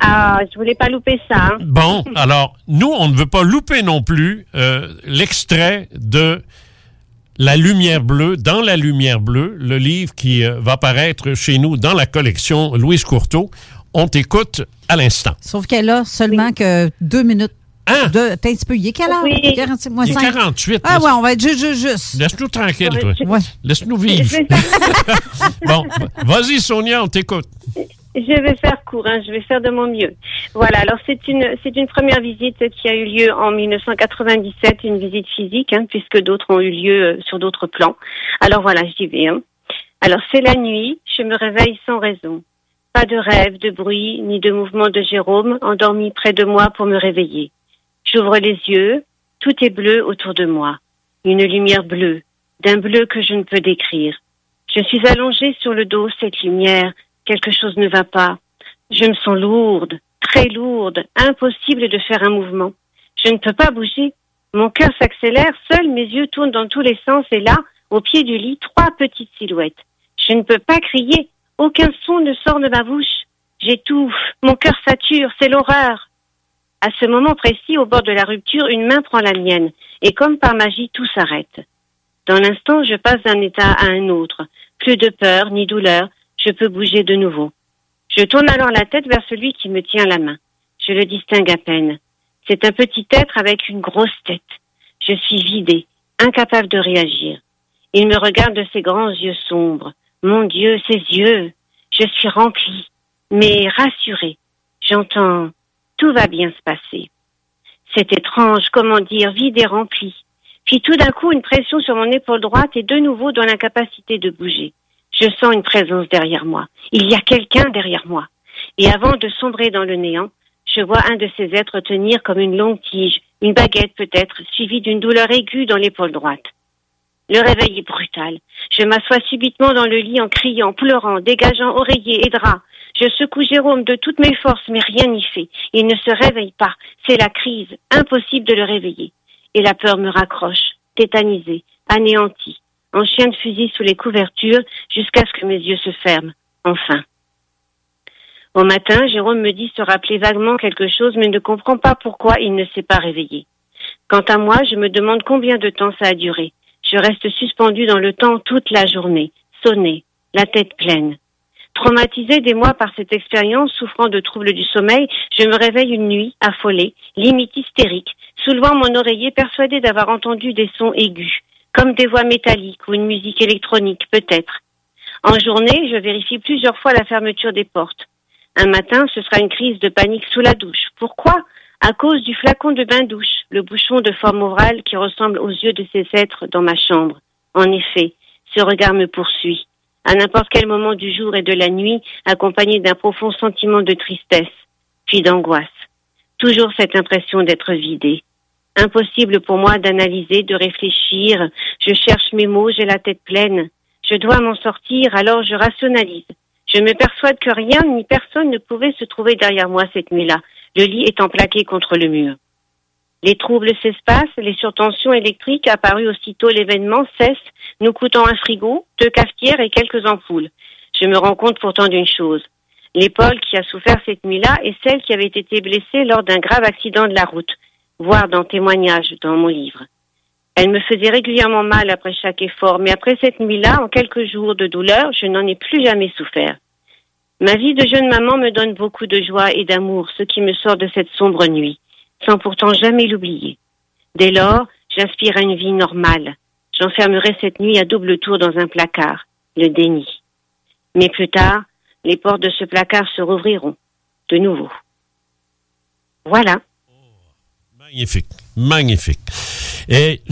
Ah, je voulais pas louper ça. hein. Bon, alors, nous, on ne veut pas louper non plus euh, l'extrait de La Lumière Bleue, dans La Lumière Bleue, le livre qui euh, va paraître chez nous dans la collection Louise Courteau. On t'écoute à l'instant. Sauf qu'elle a seulement que deux minutes. De, t'as un petit peu. Il est quelle heure? Oui. 46 moins Il est 5. 48, Ah laisse- ouais, on va être juste, juste, juste. Laisse-nous tranquille, toi. Ouais. Laisse-nous vivre. bon, vas-y, Sonia, on t'écoute. Je vais faire court, hein, je vais faire de mon mieux. Voilà, alors c'est une c'est une première visite qui a eu lieu en 1997, une visite physique, hein, puisque d'autres ont eu lieu euh, sur d'autres plans. Alors voilà, j'y vais. Hein. Alors c'est la nuit, je me réveille sans raison. Pas de rêve, de bruit, ni de mouvement de Jérôme, endormi près de moi pour me réveiller. J'ouvre les yeux, tout est bleu autour de moi. Une lumière bleue, d'un bleu que je ne peux décrire. Je suis allongée sur le dos, cette lumière, quelque chose ne va pas. Je me sens lourde, très lourde, impossible de faire un mouvement. Je ne peux pas bouger. Mon cœur s'accélère, seul mes yeux tournent dans tous les sens et là, au pied du lit, trois petites silhouettes. Je ne peux pas crier, aucun son ne sort de ma bouche. J'étouffe, mon cœur sature, c'est l'horreur. À ce moment précis, au bord de la rupture, une main prend la mienne, et comme par magie, tout s'arrête. Dans l'instant, je passe d'un état à un autre. Plus de peur ni douleur, je peux bouger de nouveau. Je tourne alors la tête vers celui qui me tient la main. Je le distingue à peine. C'est un petit être avec une grosse tête. Je suis vidée, incapable de réagir. Il me regarde de ses grands yeux sombres. Mon Dieu, ses yeux. Je suis remplie, mais rassurée. J'entends tout va bien se passer. C'est étrange, comment dire, vide et rempli. Puis tout d'un coup, une pression sur mon épaule droite et de nouveau dans l'incapacité de bouger. Je sens une présence derrière moi. Il y a quelqu'un derrière moi. Et avant de sombrer dans le néant, je vois un de ces êtres tenir comme une longue tige, une baguette peut-être, suivie d'une douleur aiguë dans l'épaule droite. Le réveil est brutal. Je m'assois subitement dans le lit en criant, pleurant, dégageant oreiller et drap. Je secoue Jérôme de toutes mes forces, mais rien n'y fait. Il ne se réveille pas. C'est la crise. Impossible de le réveiller. Et la peur me raccroche, tétanisée, anéantie, en chien de fusil sous les couvertures, jusqu'à ce que mes yeux se ferment. Enfin. Au matin, Jérôme me dit se rappeler vaguement quelque chose, mais ne comprend pas pourquoi il ne s'est pas réveillé. Quant à moi, je me demande combien de temps ça a duré. Je reste suspendue dans le temps toute la journée, sonnée, la tête pleine. Traumatisée des mois par cette expérience, souffrant de troubles du sommeil, je me réveille une nuit, affolée, limite hystérique, soulevant mon oreiller persuadée d'avoir entendu des sons aigus, comme des voix métalliques ou une musique électronique, peut-être. En journée, je vérifie plusieurs fois la fermeture des portes. Un matin, ce sera une crise de panique sous la douche. Pourquoi? À cause du flacon de bain-douche, le bouchon de forme ovale qui ressemble aux yeux de ces êtres dans ma chambre. En effet, ce regard me poursuit, à n'importe quel moment du jour et de la nuit, accompagné d'un profond sentiment de tristesse, puis d'angoisse. Toujours cette impression d'être vidé. Impossible pour moi d'analyser, de réfléchir. Je cherche mes mots, j'ai la tête pleine. Je dois m'en sortir, alors je rationalise. Je me persuade que rien ni personne ne pouvait se trouver derrière moi cette nuit-là, le lit étant plaqué contre le mur. Les troubles s'espacent, les surtensions électriques apparues aussitôt l'événement cessent, nous coûtant un frigo, deux cafetières et quelques ampoules. Je me rends compte pourtant d'une chose. L'épaule qui a souffert cette nuit-là est celle qui avait été blessée lors d'un grave accident de la route, voire dans témoignage dans mon livre. Elle me faisait régulièrement mal après chaque effort, mais après cette nuit-là, en quelques jours de douleur, je n'en ai plus jamais souffert. Ma vie de jeune maman me donne beaucoup de joie et d'amour, ce qui me sort de cette sombre nuit, sans pourtant jamais l'oublier. Dès lors, j'aspire à une vie normale. J'enfermerai cette nuit à double tour dans un placard, le déni. Mais plus tard, les portes de ce placard se rouvriront, de nouveau. Voilà. Magnifique, magnifique. Et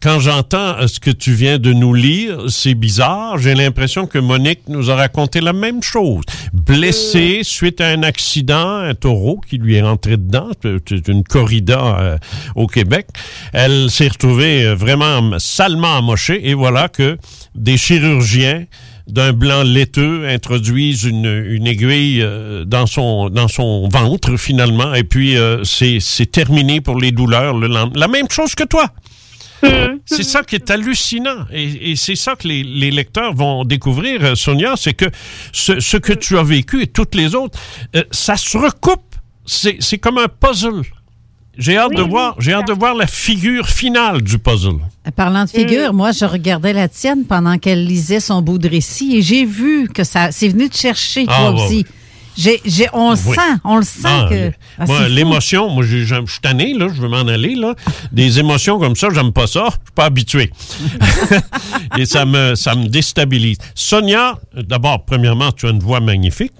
quand j'entends euh, ce que tu viens de nous lire, c'est bizarre. J'ai l'impression que Monique nous a raconté la même chose. Blessée suite à un accident, un taureau qui lui est rentré dedans, c'est une corrida euh, au Québec. Elle s'est retrouvée euh, vraiment salement amochée et voilà que des chirurgiens d'un blanc laiteux introduisent une, une aiguille euh, dans son dans son ventre finalement et puis euh, c'est c'est terminé pour les douleurs le lendemain. La même chose que toi. C'est ça qui est hallucinant. Et, et c'est ça que les, les lecteurs vont découvrir, euh, Sonia, c'est que ce, ce que tu as vécu et toutes les autres, euh, ça se recoupe. C'est c'est comme un puzzle. J'ai hâte de voir, j'ai hâte de voir la figure finale du puzzle. Parlant de figure, moi, je regardais la tienne pendant qu'elle lisait son bout de récit et j'ai vu que ça, c'est venu te chercher, toi Ah, aussi. ouais. J'ai, j'ai, on le Oui. sent, on le sent Ah, que. Ah, moi, l'émotion, moi, je suis tanné, là, je veux m'en aller, là. Des émotions comme ça, j'aime pas ça, je suis pas habitué. Et ça me, ça me déstabilise. Sonia, euh, d'abord, premièrement, tu as une voix magnifique.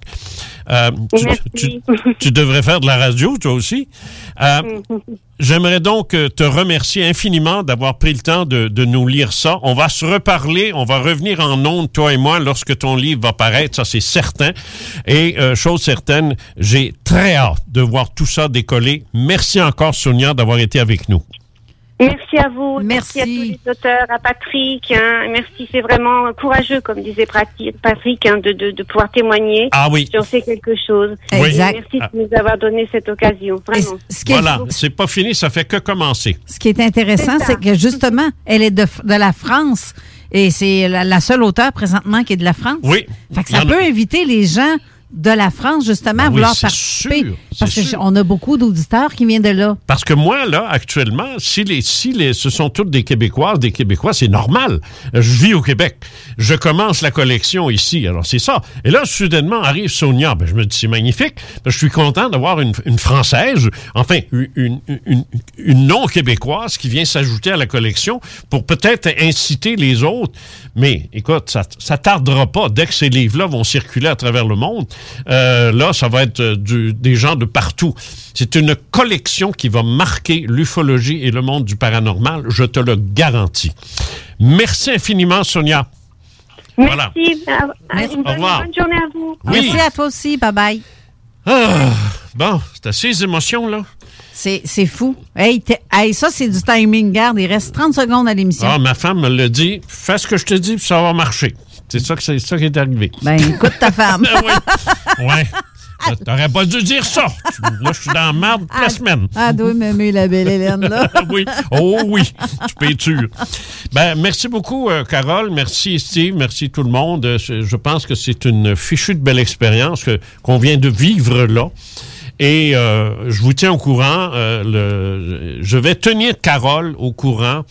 Euh, tu, tu- tu devrais faire de la radio, toi aussi. Euh, J'aimerais donc euh, te remercier infiniment d'avoir pris le temps de, de nous lire ça. On va se reparler, on va revenir en ondes, toi et moi, lorsque ton livre va paraître, ça c'est certain. Et euh, chose certaine, j'ai très hâte de voir tout ça décoller. Merci encore, Sonia, d'avoir été avec nous. Merci à vous. Merci, à tous les auteurs, à Patrick. hein. Merci, c'est vraiment courageux, comme disait Patrick, hein, de, de, de pouvoir témoigner. Ah oui. Si on sait quelque chose. Oui. Exact. Merci de nous avoir donné cette occasion. Vraiment. Voilà, c'est pas fini, ça fait que commencer. Ce qui est intéressant, C'est que justement, elle est de, de la France et c'est la, la seule auteure présentement qui est de la France. Oui. Fait que ça peut inviter les gens de la France, justement, à Ben vouloir participer. sûr, parce qu'on a beaucoup d'auditeurs qui viennent de là. Parce que moi, là, actuellement, si les, si les, ce sont toutes des Québécoises, des Québécois, c'est normal. Je vis au Québec. Je commence la collection ici. Alors, c'est ça. Et là, soudainement, arrive Sonia. Ben, je me dis, c'est magnifique. Ben, je suis content d'avoir une, une Française, enfin, une, une, une- une non-Québécoise qui vient s'ajouter à la collection pour peut-être inciter les autres. Mais, écoute, ça, ça tardera pas. Dès que ces livres-là vont circuler à travers le monde, euh, là, ça va être euh, du- des gens de partout. C'est une collection qui va marquer l'ufologie et le monde du paranormal, je te le garantis. Merci infiniment, Sonia. Voilà. Merci. À- à- Une Au bonne, revoir. bonne journée à vous. Oui. Merci à toi aussi. Bye-bye. Ah, bon, c'est assez émotions, là. C'est c'est fou. Hey, ça, c'est du timing. Garde, il reste 30 secondes à l'émission. Ah, ma femme me l'a dit. Fais ce que je te dis, puis ça va marcher. C'est ça, que c'est ça qui est arrivé. Ben, écoute ta femme. Ouais. T'aurais pas dû dire ça. Là, je suis dans la merde toute la semaine. Ah, doit m'aimer la belle Hélène, là. oui. Oh oui, tu peux être sûr. Ben, merci beaucoup, euh, Carole. Merci, Steve. Merci tout le monde. Euh, Je, je pense que c'est une fichue de belle expérience que- qu'on vient de vivre là. Et euh, je vous tiens au courant. euh, le, je vais tenir Carole au courant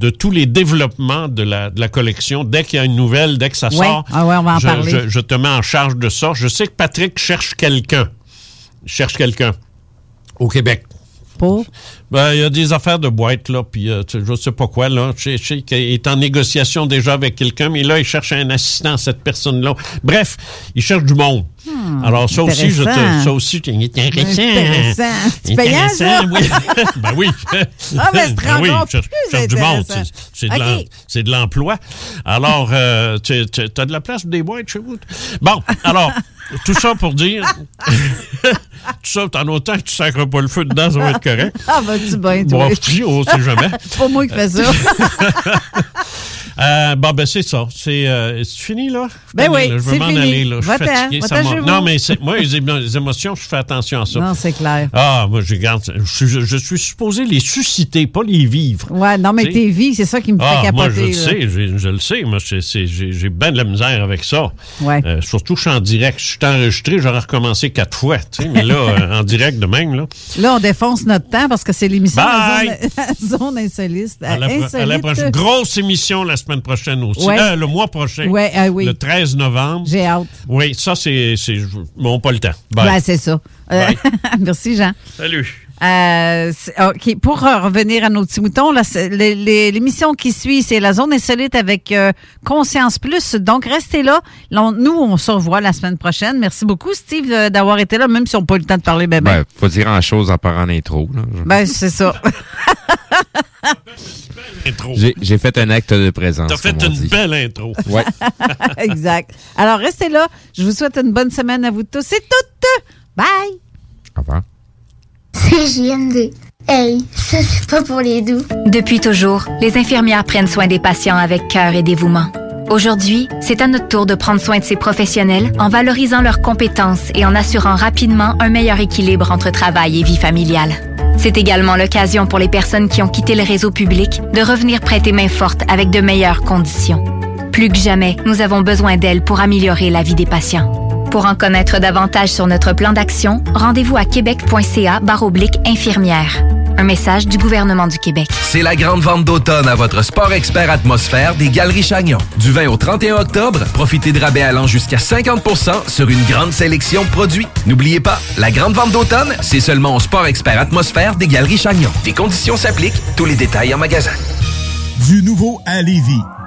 de tous les développements de la, de la collection. Dès qu'il y a une nouvelle, dès que ça Ouais. sort, Ah ouais, on va en je, parler. je- je te mets en charge de ça. Je sais que Patrick cherche quelqu'un. Cherche quelqu'un au Québec. Pour? Ben, il y a des affaires de boîte, là, puis euh, je sais pas quoi, là. Je sais- je sais qu'il est en négociation déjà avec quelqu'un, mais là, il cherche un assistant à cette personne-là. Bref, il cherche du monde. Hmm, Alors, ça aussi, je te, ça aussi, c'est intéressant. Intéressant. C'est payant, ça? Oui. ben oui. Ah, ben, c'est Ben oui, je cherche, du monde. C'est- de l'emploi. Alors, euh, tu as de la place pour des boîtes chez vous? Bon, alors, tout ça pour dire, tout ça, en autant que tu sacres pas le feu dedans, ça va être correct. Ah, vas-tu toi? Bon, on sait jamais. C'est pas moi qui fais ça. Euh, bon, ben, c'est ça. C'est euh, fini, là? Je Ben oui. Je c'est m'en fini. aller, là. Je suis fatigué. ça non, mais moi, les, émo- les émotions, je fais attention à ça. Non, c'est clair. Ah, moi, je garde. Je, suis- je, je suis supposé les susciter, pas les vivre. Ouais, non, mais tes vies, c'est ça qui me fait Ah, capoter. moi, je le sais, je, je le sais. Moi, j'ai bien de la misère avec ça. Ouais. Euh, surtout, je suis en direct. Je suis enregistré, j'aurais recommencé quatre fois. tu sais, mais là, euh, en direct de même, là. Là, on défonce notre temps parce que c'est l'émission! Zone, Zone Insolite. À la, pro- à la Insolite. prochaine. Grosse émission la semaine prochaine aussi. Ouais. Euh, le mois prochain. Ouais, ah oui. Le 13 novembre. J'ai hâte. Oui, ça, c'est. c'est- Bon, pas le temps. Bye. Ouais, c'est ça. Euh, merci, Jean. Salut. Euh, OK. Pour revenir à nos petits moutons, l'émission qui suit, c'est la zone insolite avec euh, Conscience Plus. Donc, restez là. Là, on- nous, on se revoit la semaine prochaine. Merci beaucoup, Steve, euh, d'avoir été là, même si on n'a pas eu le temps de parler. Ben, ben, Ben, pas dire grand chose en parlant d'intro. là. ben c'est ça. Intro. J'ai fait un acte de présence. T'as fait une dit. belle intro. Ouais. exact. Alors, restez là. Je vous souhaite une bonne semaine à vous tous et toutes. Bye! Au revoir. C'est JMD. Hey, ça c'est pas pour les doux. Depuis toujours, les infirmières prennent soin des patients avec cœur et dévouement. Aujourd'hui, c'est à notre tour de prendre soin de ces professionnels en valorisant leurs compétences et en assurant rapidement un meilleur équilibre entre travail et vie familiale. C'est également l'occasion pour les personnes qui ont quitté le réseau public de revenir prêter main forte avec de meilleures conditions. Plus que jamais, nous avons besoin d'elles pour améliorer la vie des patients. Pour en connaître davantage sur notre plan d'action, rendez-vous à québec.ca baroblique infirmière. Un message du gouvernement du Québec. C'est la grande vente d'automne à votre Sport Expert Atmosphère des Galeries Chagnon. Du 20 au 31 octobre, profitez de rabais allant jusqu'à 50% sur une grande sélection de produits. N'oubliez pas, la grande vente d'automne, c'est seulement au Sport Expert Atmosphère des Galeries Chagnon. Des conditions s'appliquent, tous les détails en magasin. Du nouveau à Lévis.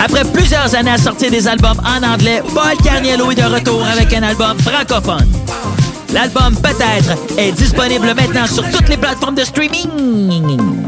Après plusieurs années à sortir des albums en anglais, Paul Carniello est de retour avec un album francophone. L'album Peut-être est disponible maintenant sur toutes les plateformes de streaming.